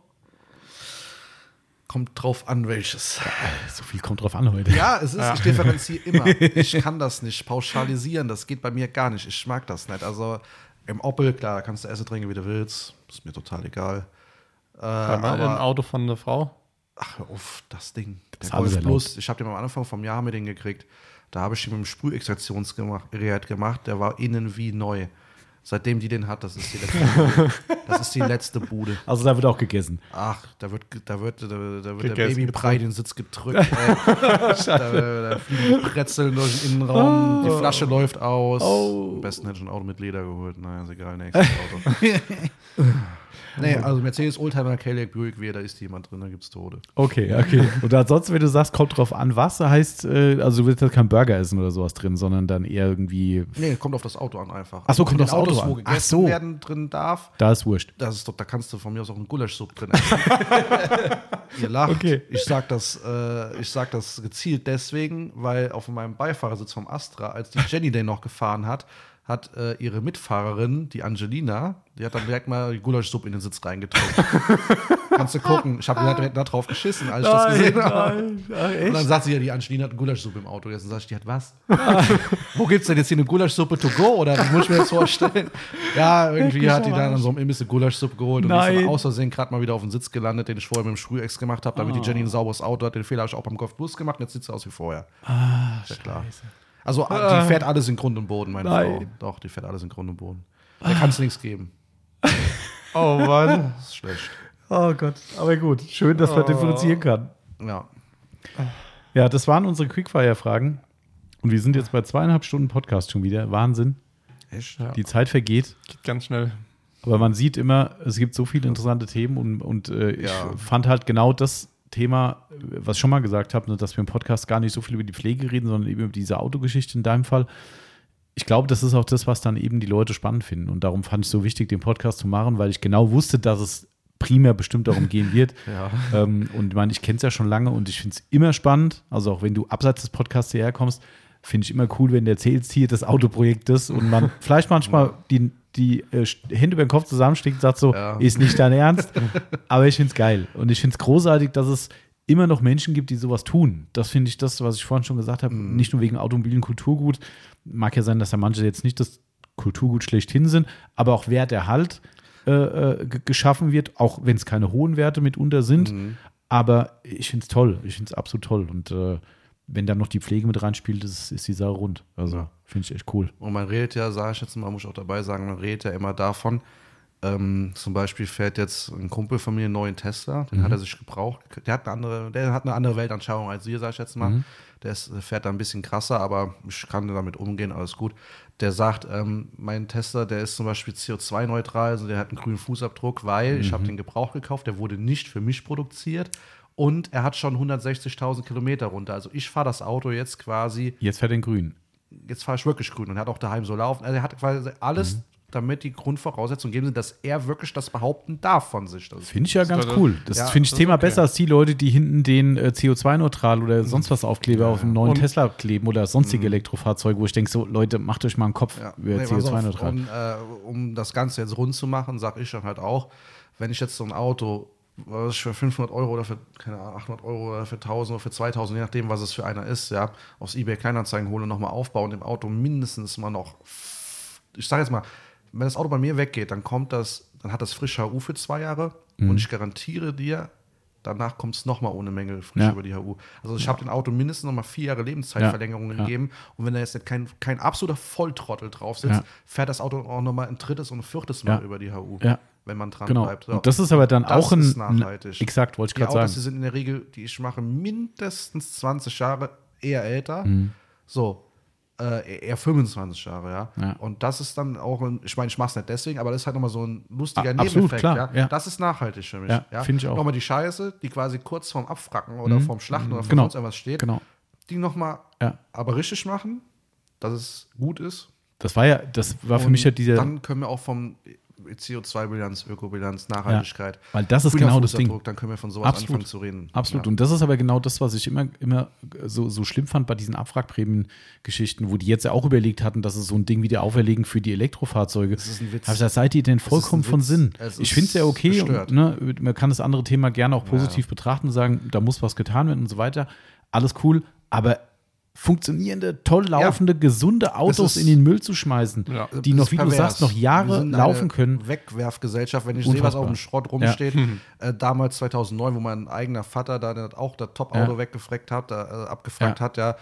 Kommt drauf an, welches. so viel kommt drauf an heute. Ja, es ist, ich differenziere immer. Ich kann das nicht pauschalisieren, das geht bei mir gar nicht. Ich mag das nicht. Also im Opel, klar, da kannst du essen, trinken, wie du willst. Ist mir total egal. Äh, Beim Im aber, Auto von der Frau? Ach, hör auf, das Ding. Der ist alles Golf. Plus. Ich habe den am Anfang vom Jahr mit den gekriegt. Da habe ich ihn mit dem Sprühextraktionsgerät gemacht. Der war innen wie neu. Seitdem die den hat, das ist die letzte Bude. Das ist die letzte Bude. Also da wird auch gegessen. Ach, da wird, da wird, da, da wird der Babybrei den Sitz gedrückt. da, da fliegen die Brezeln durch den Innenraum, die Flasche läuft aus. Am besten hätte ich ein Auto mit Leder geholt. Naja, ist egal, nächstes Auto. nee, also Mercedes Oldtimer, Cadillac, Buick, wer, da ist jemand drin, da gibt's Tode. Okay, okay. Und ansonsten, wenn du sagst, kommt drauf an, was, heißt, äh, also du willst jetzt kein Burger essen oder sowas drin, sondern dann eher irgendwie, Nee, kommt auf das Auto an einfach. Ach so, kommt aufs den Auto Autos, an. wo gegessen Ach so. werden drin darf, da ist wurscht. das ist doch, da kannst du von mir aus auch einen Gulaschsuppe drin essen. Ihr lacht. Okay. Ich sag das, äh, ich sag das gezielt deswegen, weil auf meinem Beifahrersitz vom Astra, als die Jenny den noch gefahren hat, hat äh, ihre Mitfahrerin, die Angelina, die hat dann direkt mal die Gulaschsuppe in den Sitz reingetrunken. Kannst du gucken. Ich habe direkt da drauf geschissen, als ich das gesehen habe. Und dann sagt sie ja, die Angelina hat eine Gulaschsuppe im Auto. Jetzt sag ich, die hat was? Wo gibt's denn jetzt hier eine Gulaschsuppe to go? Oder wie muss ich mir das vorstellen? Ja, irgendwie hat die dann an so einem Imbiss eine Gulaschsuppe geholt und die ist Nein. dann aus Versehen gerade mal wieder auf den Sitz gelandet, den ich vorher mit dem Sprühex gemacht habe, damit die Jenny ein sauberes Auto hat. Den Fehler habe ich auch beim Golf Plus gemacht und jetzt sieht sie aus wie vorher. Ah, ja, klar. Also die fährt alles in Grund und Boden, meine Nein. Frau. Doch, die fährt alles in Grund und Boden. Da kann es nichts geben. Oh Mann. Das ist schlecht. Oh Gott, aber gut. Schön, dass man differenzieren kann. Ja. Ja, das waren unsere Quickfire-Fragen. Und wir sind jetzt bei zweieinhalb Stunden Podcast schon wieder. Wahnsinn. Echt? Ja. Die Zeit vergeht. Geht ganz schnell. Aber man sieht immer, es gibt so viele interessante Themen und, und äh, ich Ja. fand halt genau das Thema, was ich schon mal gesagt habe, ne, dass wir im Podcast gar nicht so viel über die Pflege reden, sondern eben über diese Autogeschichte in deinem Fall. Ich glaube, das ist auch das, was dann eben die Leute spannend finden. Und darum fand ich es so wichtig, den Podcast zu machen, weil ich genau wusste, dass es primär bestimmt darum gehen wird. Ja. Ähm, und ich meine, ich kenne es ja schon lange und ich finde es immer spannend. Also auch wenn du abseits des Podcasts hierher kommst, finde ich immer cool, wenn du erzählst hier des Autoprojektes und man vielleicht manchmal die, die äh, Hände über den Kopf zusammensteckt und sagt so, Ja. ist nicht dein Ernst. Aber ich finde es geil. Und ich finde es großartig, dass es immer noch Menschen gibt, die sowas tun. Das finde ich das, was ich vorhin schon gesagt habe, Mhm. nicht nur wegen automobilen Kulturgut. Mag ja sein, dass ja manche jetzt nicht das Kulturgut schlechthin sind, aber auch Wert Erhalt äh, äh, ge- geschaffen wird, auch wenn es keine hohen Werte mitunter sind. Mhm. Aber ich finde es toll. Ich finde es absolut toll. Und äh, wenn dann noch die Pflege mit reinspielt, ist, ist die Sache rund. Also Ja. finde ich echt cool. Und man redet ja, sage ich jetzt mal, muss ich auch dabei sagen, man redet ja immer davon, ähm, zum Beispiel fährt jetzt ein Kumpel von mir einen neuen Tesla, den hat er sich gebraucht. Der hat eine andere, der hat eine andere Weltanschauung als wir, sage ich jetzt mal. Der, ist, fährt da ein bisschen krasser, aber ich kann damit umgehen, alles gut. Der sagt, ähm, mein Tesla, der ist zum Beispiel CO2-neutral, also der hat einen grünen Fußabdruck, weil ich habe den Gebrauch gekauft, der wurde nicht für mich produziert und er hat schon 160.000 Kilometer runter. Also ich fahre das Auto jetzt quasi Jetzt fährt er in grün. jetzt fahre ich wirklich grün und er hat auch daheim so laufen. Also er hat quasi alles, Mhm. damit die Grundvoraussetzungen geben sind, dass er wirklich das behaupten darf von sich. Finde ich ja ganz das- cool. Das ja, finde ich das ist Thema okay. besser als die Leute, die hinten den äh, CO2-neutral oder sonst was Aufkleber auf einem neuen Und- Tesla kleben oder sonstige Elektrofahrzeuge, wo ich denke, so Leute, macht euch mal einen Kopf Ja, über nee, pass auf, CO2-neutral. um, äh, um das Ganze jetzt rund zu machen, sage ich dann halt auch, wenn ich jetzt so ein Auto, was ich für 500 Euro oder für, keine Ahnung, 800 Euro oder für 1000 oder für 2000, je nachdem, was es für einer ist, ja, aus eBay Kleinanzeigen hole und nochmal aufbaue und im Auto mindestens mal noch, ich sage jetzt mal, wenn das Auto bei mir weggeht, dann kommt das, dann hat das frisch HU für zwei Jahre und ich garantiere dir, danach kommt es nochmal ohne Mängel frisch Ja. über die HU. Also ich habe dem Auto mindestens nochmal vier Jahre Lebenszeitverlängerung Ja. gegeben und wenn da jetzt nicht kein, kein absoluter Volltrottel drauf sitzt, Ja. fährt das Auto auch nochmal ein drittes und ein viertes Mal Ja. über die HU, Ja. Wenn man dran Genau. bleibt. So. Und das ist aber dann Das auch ein. ist nachhaltig. Exakt, wollte ich gerade Autos, die sagen. sind in der Regel, die ich mache, mindestens 20 Jahre, eher älter. Mhm. So, äh, eher 25 Jahre, ja. Ja. Und das ist dann auch, ein, ich meine, ich mache es nicht deswegen, aber das ist halt nochmal so ein lustiger Ah, absolut, Nebeneffekt. klar, ja? ja. Das ist nachhaltig für mich. Ja, Ja, finde ich auch. Nochmal die Scheiße, die quasi kurz vorm Abfracken oder vorm Schlachten oder vorm Genau. sonst irgendwas steht, Genau. die nochmal Ja. aber richtig machen, dass es gut ist. Das war ja, das war für Und mich ja dieser. Dann können wir auch vom CO2-Bilanz, Ökobilanz, Nachhaltigkeit. weil das ist grüner genau das Ding. Dann können wir von sowas Absolut. anfangen zu reden. Absolut. Ja. Und das ist aber genau das, was ich immer, immer so, so schlimm fand bei diesen Abwrackprämien-Geschichten, wo die jetzt ja auch überlegt hatten, dass es so ein Ding wieder auferlegen für die Elektrofahrzeuge. Das ist ein Witz. Ich gesagt, seid ihr denn vollkommen von. Sinn? Es Ich finde es ja okay. Und, ne, man kann das andere Thema gerne auch positiv betrachten und sagen, da muss was getan werden und so weiter. Alles cool. Aber funktionierende, toll laufende, gesunde Autos ist- in den Müll zu schmeißen, Ja. die noch, wie du pervers. sagst, noch Jahre sind laufen können. Wegwerfgesellschaft, wenn ich sehe, was Unfassbar. auf dem Schrott rumsteht. Äh, damals 2009, wo mein eigener Vater da auch das Top-Auto Ja. weggefreckt hat, da, äh, abgefragt Ja. hat, ja.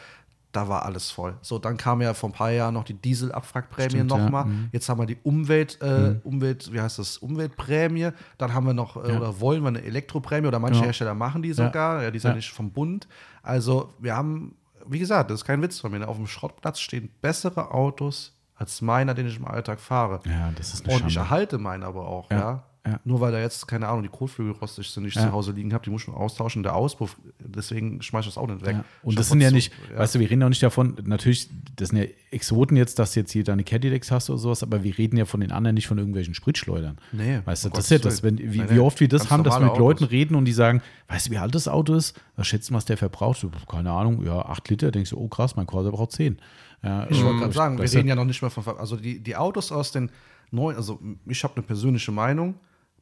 Da war alles voll. So, dann kam ja vor ein paar Jahren noch die Dieselabwrackprämie Stimmt, ja. nochmal. Mhm. Jetzt haben wir die Umwelt, äh, Umwelt, wie heißt das, Umweltprämie. Dann haben wir noch, äh, Ja. oder wollen wir eine Elektroprämie oder manche Genau. Hersteller machen die Ja. sogar. Ja, die ja. Ja. nicht vom Bund. Also, wir haben, wie gesagt, das ist kein Witz von mir. ne? Auf dem Schrottplatz stehen bessere Autos als meiner, den ich im Alltag fahre. Ja, das ist eine Und ich Schande. erhalte meinen aber auch, Ja, ja. Ja. Nur weil da jetzt, keine Ahnung, die Kotflügel rostig sind, die ich Ja. zu Hause liegen habe, die muss ich noch austauschen. Der Auspuff, deswegen schmeiß ich das auch nicht weg. Ja. Und Ich das sind ja was nicht, weißt du, wir reden ja nicht davon, natürlich, das sind ja Exoten jetzt, dass du jetzt hier deine Cadillacs hast oder sowas, aber wir reden ja von den anderen nicht von irgendwelchen Spritschleudern. Nee, Weißt du, um das ist ja das, wenn, wie, Nee, wie oft wir das haben, dass wir mit normale Leuten Autos. reden und die sagen, weißt du, wie alt das Auto ist? Was schätzen, was der verbraucht? So, keine Ahnung, ja, 8 Liter. Denkst du, oh krass, mein Corsa braucht 10. Ja, Ich wollte ähm, gerade sagen, wir du, reden ja noch nicht mehr von. Also die, die Autos aus den neuen, also ich habe eine persönliche Meinung.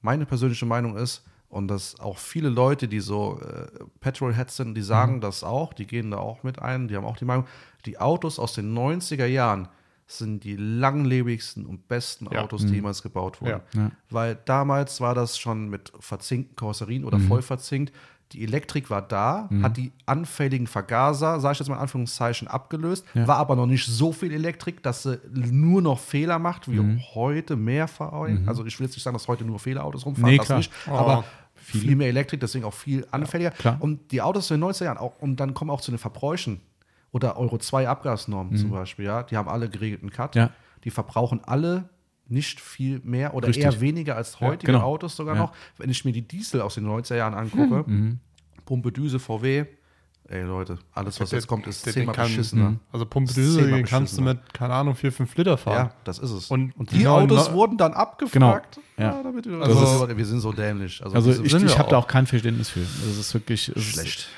Meine persönliche Meinung ist, und dass auch viele Leute, die so äh, Petrolheads sind, die sagen Mhm. das auch, die gehen da auch mit ein, die haben auch die Meinung, die Autos aus den 90er Jahren sind die langlebigsten und besten Ja. Autos, die jemals gebaut wurden. Ja. Ja. Weil damals war das schon mit verzinkten Karosserien oder Mhm. voll verzinkt. Die Elektrik war da, hat die anfälligen Vergaser, sage ich jetzt mal in Anführungszeichen, abgelöst, Ja. war aber noch nicht so viel Elektrik, dass sie nur noch Fehler macht, wie Mhm. heute mehr VW. Also ich will jetzt nicht sagen, dass heute nur Fehlerautos rumfahren, Nee, das klar. nicht, Oh. aber viel mehr Elektrik, deswegen auch viel anfälliger. klar. Und die Autos in den 90er Jahren, auch, und dann kommen auch zu den Verbräuchen oder Euro 2 Abgasnormen zum Beispiel, ja, die haben alle geregelten Cut. Mhm. Ja. Die verbrauchen alle nicht viel mehr oder Richtig. eher weniger als heutige genau. Autos sogar Ja. Mhm. noch. Wenn ich mir die Diesel aus den 90er Jahren angucke, Pumpe Düse VW, ey Leute, alles was Der- jetzt kommt, ist der- zehnmal kann- beschissener. Also Pumpe den kannst du mit, keine Ahnung, 4, 5 Liter fahren. Ja, das ist es. Und die genau, Autos wurden dann abgefragt. Genau. Ja. damit wir, Also- also, wir sind so dämlich. Also, Also ich, ich habe da auch. kein Verständnis für. Das ist wirklich es ist-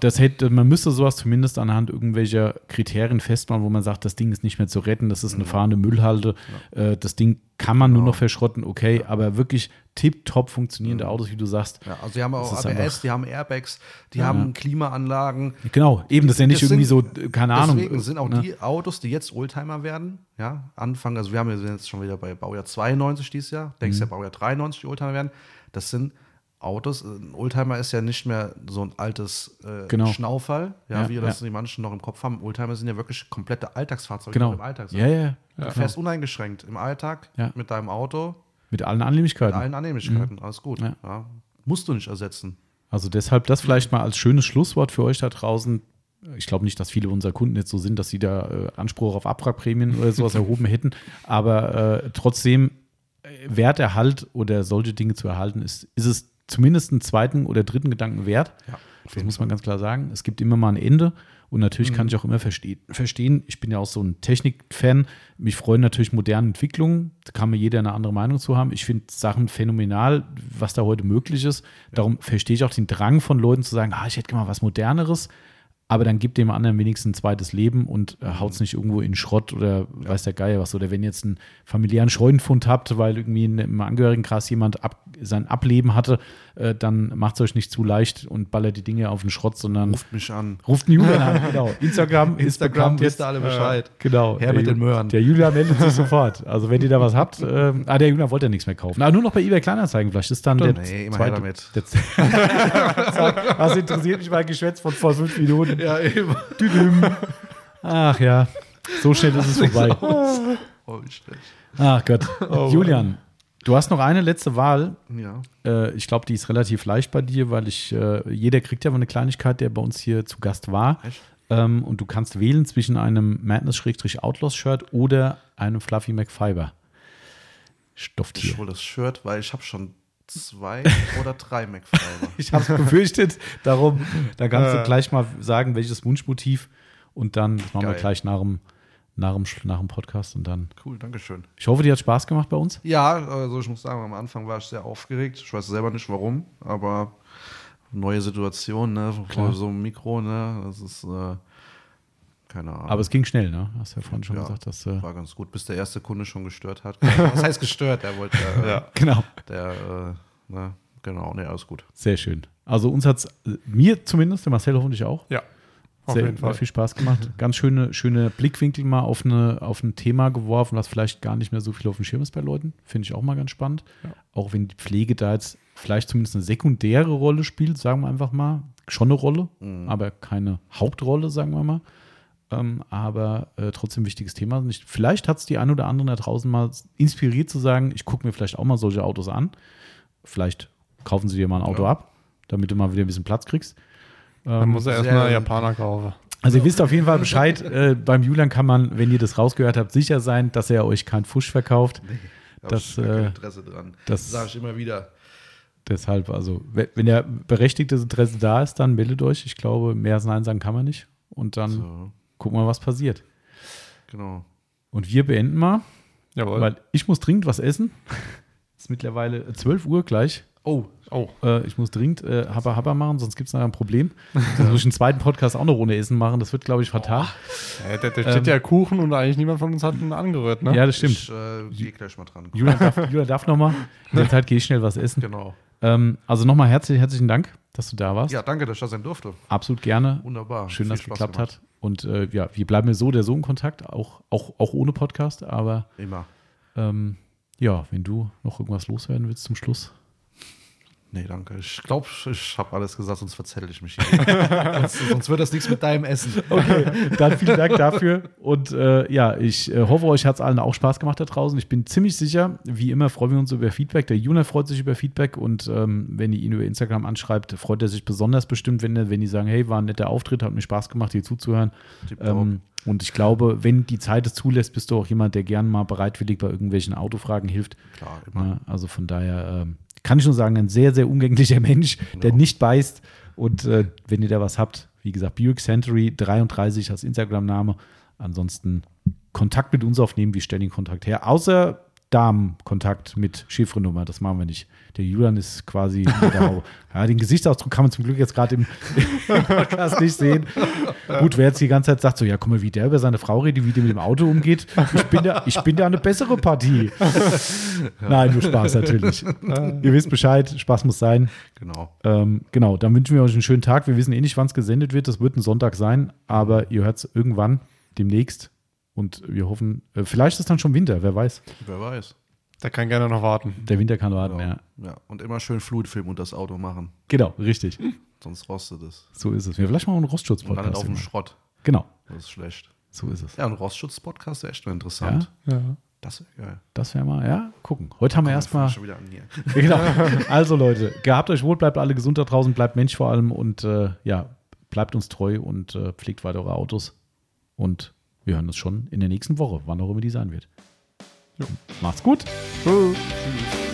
Das hätte, man müsste sowas zumindest anhand irgendwelcher Kriterien festmachen, wo man sagt, das Ding ist nicht mehr zu retten, das ist Mhm. eine fahrende Müllhalde, äh, das Ding kann man Genau. nur noch verschrotten, okay, aber wirklich tipptopp funktionierende Autos, wie du sagst. Ja, also die haben auch ABS, einfach- die haben Airbags, die haben Klimaanlagen. Genau, eben, das ist ja nicht irgendwie sind- so, äh, keine Ahnung. Deswegen sind auch ne? die Autos, die jetzt Oldtimer werden, ja, anfangen, also wir haben ja- sind jetzt schon wieder bei Baujahr 92 dieses Jahr, denkst Mhm. ja Baujahr 93 die Oldtimer werden, das sind Autos, ein Oldtimer ist ja nicht mehr so ein altes äh, Genau. Schnauferl, ja, Ja, wie ja. das die manchen noch im Kopf haben. Oldtimer sind ja wirklich komplette Alltagsfahrzeuge, Genau. im Alltag sind. Ja, ja, Du fährst uneingeschränkt im Alltag Ja. mit deinem Auto, mit allen mit Annehmlichkeiten. allen Annehmlichkeiten, alles gut. Mhm. Ja. Ja. Musst du nicht ersetzen. Also deshalb das vielleicht mal als schönes Schlusswort für euch da draußen. Ich glaube nicht, dass viele unserer Kunden jetzt so sind, dass sie da äh, Anspruch auf Abwrackprämien oder sowas erhoben hätten. Aber äh, trotzdem, äh, Werterhalt oder solche Dinge zu erhalten, ist, ist es zumindest einen zweiten oder dritten Gedanken wert. Ja, Das muss man ganz klar sagen. Es gibt immer mal ein Ende. Und natürlich Mhm. kann ich auch immer verste verstehen, ich bin ja auch so ein Technik-Fan. Mich freuen natürlich moderne Entwicklungen. Da kann mir jeder eine andere Meinung zu haben. Ich finde Sachen phänomenal, was da heute möglich ist. Darum verstehe ich auch den Drang von Leuten zu sagen, ah, ich hätte gerne mal was Moderneres. Aber dann gibt dem anderen wenigstens ein zweites Leben und äh, haut es nicht irgendwo in Schrott oder weiß der Geier was. Oder wenn ihr jetzt einen familiären Scheudenfund habt, weil irgendwie in, im Angehörigenkreis jemand ab, sein Ableben hatte, äh, dann macht es euch nicht zu leicht und ballert die Dinge auf den Schrott, sondern Ruft mich an. ruft einen Julian an. Genau. Instagram, ist Instagram, bekannt wisst jetzt. ihr alle Bescheid. Genau. Her mit Der den Ju- Möhren. Der Julian meldet sich sofort. Also wenn ihr da was habt, ähm, ah, der Julian wollte ja nichts mehr kaufen. Ah, nur noch bei eBay Kleinanzeigen vielleicht. ist dann der Nee, immer zweite, damit. Der, was interessiert mich mein Geschwätz von vor fünf Minuten? Ja, eben. Düdüm. Ach ja, so schnell ist es vorbei. Oh, schlecht. Ach Gott. Julian, du hast noch eine letzte Wahl. Ja. Äh, ich glaube, die ist relativ leicht bei dir, weil ich, äh, jeder kriegt ja mal eine Kleinigkeit, der bei uns hier zu Gast war. Echt? Ähm, und du kannst wählen zwischen einem Madness-Outlaws-Shirt oder einem Fluffy McFiber. Stofftier. Ich hole das Shirt, weil ich habe schon zwei oder drei McFiber. Ich habe es befürchtet. Darum, da kannst du gleich mal sagen, welches Wunschmotiv. Und dann das machen wir Geil. gleich nach dem, nach, dem, nach dem Podcast. Und dann. Cool, danke schön. Ich hoffe, dir hat Spaß gemacht bei uns. Ja, also ich muss sagen, am Anfang war ich sehr aufgeregt. Ich weiß selber nicht warum, aber neue Situation, ne? Klar. So ein Mikro, ne? Das ist, äh, keine Ahnung. Aber es ging schnell, ne? Hast ja vorhin schon Ja. gesagt, dass. Äh, war ganz gut, bis der erste Kunde schon gestört hat. Was heißt gestört? Der wollte, äh, Ja. genau. der, äh, ne? Genau, ne, alles gut. Sehr schön. Also uns hat es, mir zumindest, der Marcel hoffentlich auch, Ja, auf sehr, jeden Fall. sehr viel Spaß gemacht. Ganz schöne, schöne Blickwinkel mal auf, eine, auf ein Thema geworfen, was vielleicht gar nicht mehr so viel auf dem Schirm ist bei Leuten. Finde ich auch mal ganz spannend. Ja. Auch wenn die Pflege da jetzt vielleicht zumindest eine sekundäre Rolle spielt, sagen wir einfach mal. Schon eine Rolle, Mhm. aber keine Hauptrolle, sagen wir mal. Ähm, aber äh, trotzdem wichtiges Thema. Nicht, vielleicht hat es die ein oder anderen da draußen mal inspiriert zu sagen, ich gucke mir vielleicht auch mal solche Autos an. Vielleicht kaufen sie dir mal ein Auto Ja. ab, damit du mal wieder ein bisschen Platz kriegst. Dann muss er erstmal Japaner kaufen. Also ihr wisst auf jeden Fall Bescheid. äh, beim Julian kann man, wenn ihr das rausgehört habt, sicher sein, dass er euch keinen Fusch verkauft. Da Das, ich kein äh, Interesse dran. das- sage ich immer wieder. Deshalb, also, wenn wenn der berechtigtes Interesse da ist, dann meldet euch. Ich glaube, mehr als Nein sagen kann man nicht. Und dann So, gucken wir, was passiert. genau. Und wir beenden mal, Jawohl. weil ich muss dringend was essen. Es ist mittlerweile 12 Uhr gleich. Oh, oh, Äh, ich muss dringend äh, Habba Habba machen, sonst gibt es nachher ein Problem. Dann muss ich einen zweiten Podcast auch noch ohne Essen machen. Das wird, glaube ich, fatal. ja, da, da steht ja Kuchen und eigentlich niemand von uns hat ihn angerührt, ne? Ja, das stimmt. ich äh, gehe gleich mal dran. Julian darf, Julian darf noch mal. In der Zeit gehe ich schnell was essen. Genau. Ähm, also nochmal herzlich, herzlichen Dank, dass du da warst. Ja, danke, dass ich da sein durfte. Absolut gerne. Wunderbar. Schön, Viel dass es geklappt gemacht. hat. Und äh, ja, wir bleiben ja so oder so in Kontakt, auch, auch, auch ohne Podcast. Aber Immer. ähm, ja, wenn du noch irgendwas loswerden willst zum Schluss. Nee, danke. Ich glaube, ich habe alles gesagt, sonst verzettel ich mich hier. sonst, sonst wird das nichts mit deinem Essen. Okay, dann vielen Dank dafür. Und äh, ja, ich äh, hoffe, euch hat es allen auch Spaß gemacht da draußen. Ich bin ziemlich sicher, wie immer freuen wir uns über Feedback. Der Juna freut sich über Feedback und ähm, wenn ihr ihn über Instagram anschreibt, freut er sich besonders bestimmt, wenn, er, wenn die sagen, hey, war ein netter Auftritt, hat mir Spaß gemacht, hier zuzuhören. Ähm, und ich glaube, wenn die Zeit es zulässt, bist du auch jemand, der gern mal bereitwillig bei irgendwelchen Autofragen hilft. Klar, immer. Ja, also von daher ähm, kann ich nur sagen, ein sehr, sehr umgänglicher Mensch, der nicht beißt. Und äh, wenn ihr da was habt, wie gesagt, Buick Century 33 als Instagram-Name. Ansonsten Kontakt mit uns aufnehmen, wir stellen den Kontakt her. Außer Damenkontakt mit Chiffrenummer, das machen wir nicht. Der Julian ist quasi. Ja, den Gesichtsausdruck kann man zum Glück jetzt gerade im, im Podcast nicht sehen. Gut, wer jetzt die ganze Zeit sagt, so, ja, guck mal, wie der über seine Frau redet, wie der mit dem Auto umgeht. Ich bin da, ich bin da eine bessere Partie. Nein, nur Spaß natürlich. Ihr wisst Bescheid, Spaß muss sein. Genau. Ähm, genau, dann wünschen wir euch einen schönen Tag. Wir wissen eh nicht, wann es gesendet wird. Das wird ein Sonntag sein, aber ihr hört es irgendwann demnächst. Und wir hoffen, äh, vielleicht ist es dann schon Winter, wer weiß. Wer weiß. Der kann gerne noch warten. Der Winter kann warten, Genau. ja. Ja. Und immer schön Flutfilm und das Auto machen. Genau, richtig. Sonst rostet es. So ist es. Wir vielleicht mal einen Und landet Rostschutz-Podcast. auf dem. Schrott. Genau, Das ist schlecht. so ist es. Ja, ein Rostschutz-Podcast wäre echt mal interessant. Ja. Das wäre geil. Das wäre mal, ja, gucken. Heute haben wir erstmal. Schon wieder an hier. Genau. Also Leute, gehabt euch wohl, bleibt alle gesund da draußen, bleibt Mensch vor allem und äh, ja, bleibt uns treu und äh, pflegt weiter eure Autos. Und wir hören uns schon in der nächsten Woche, wann auch immer die sein wird. Macht's gut. Tschüss. Tschüss.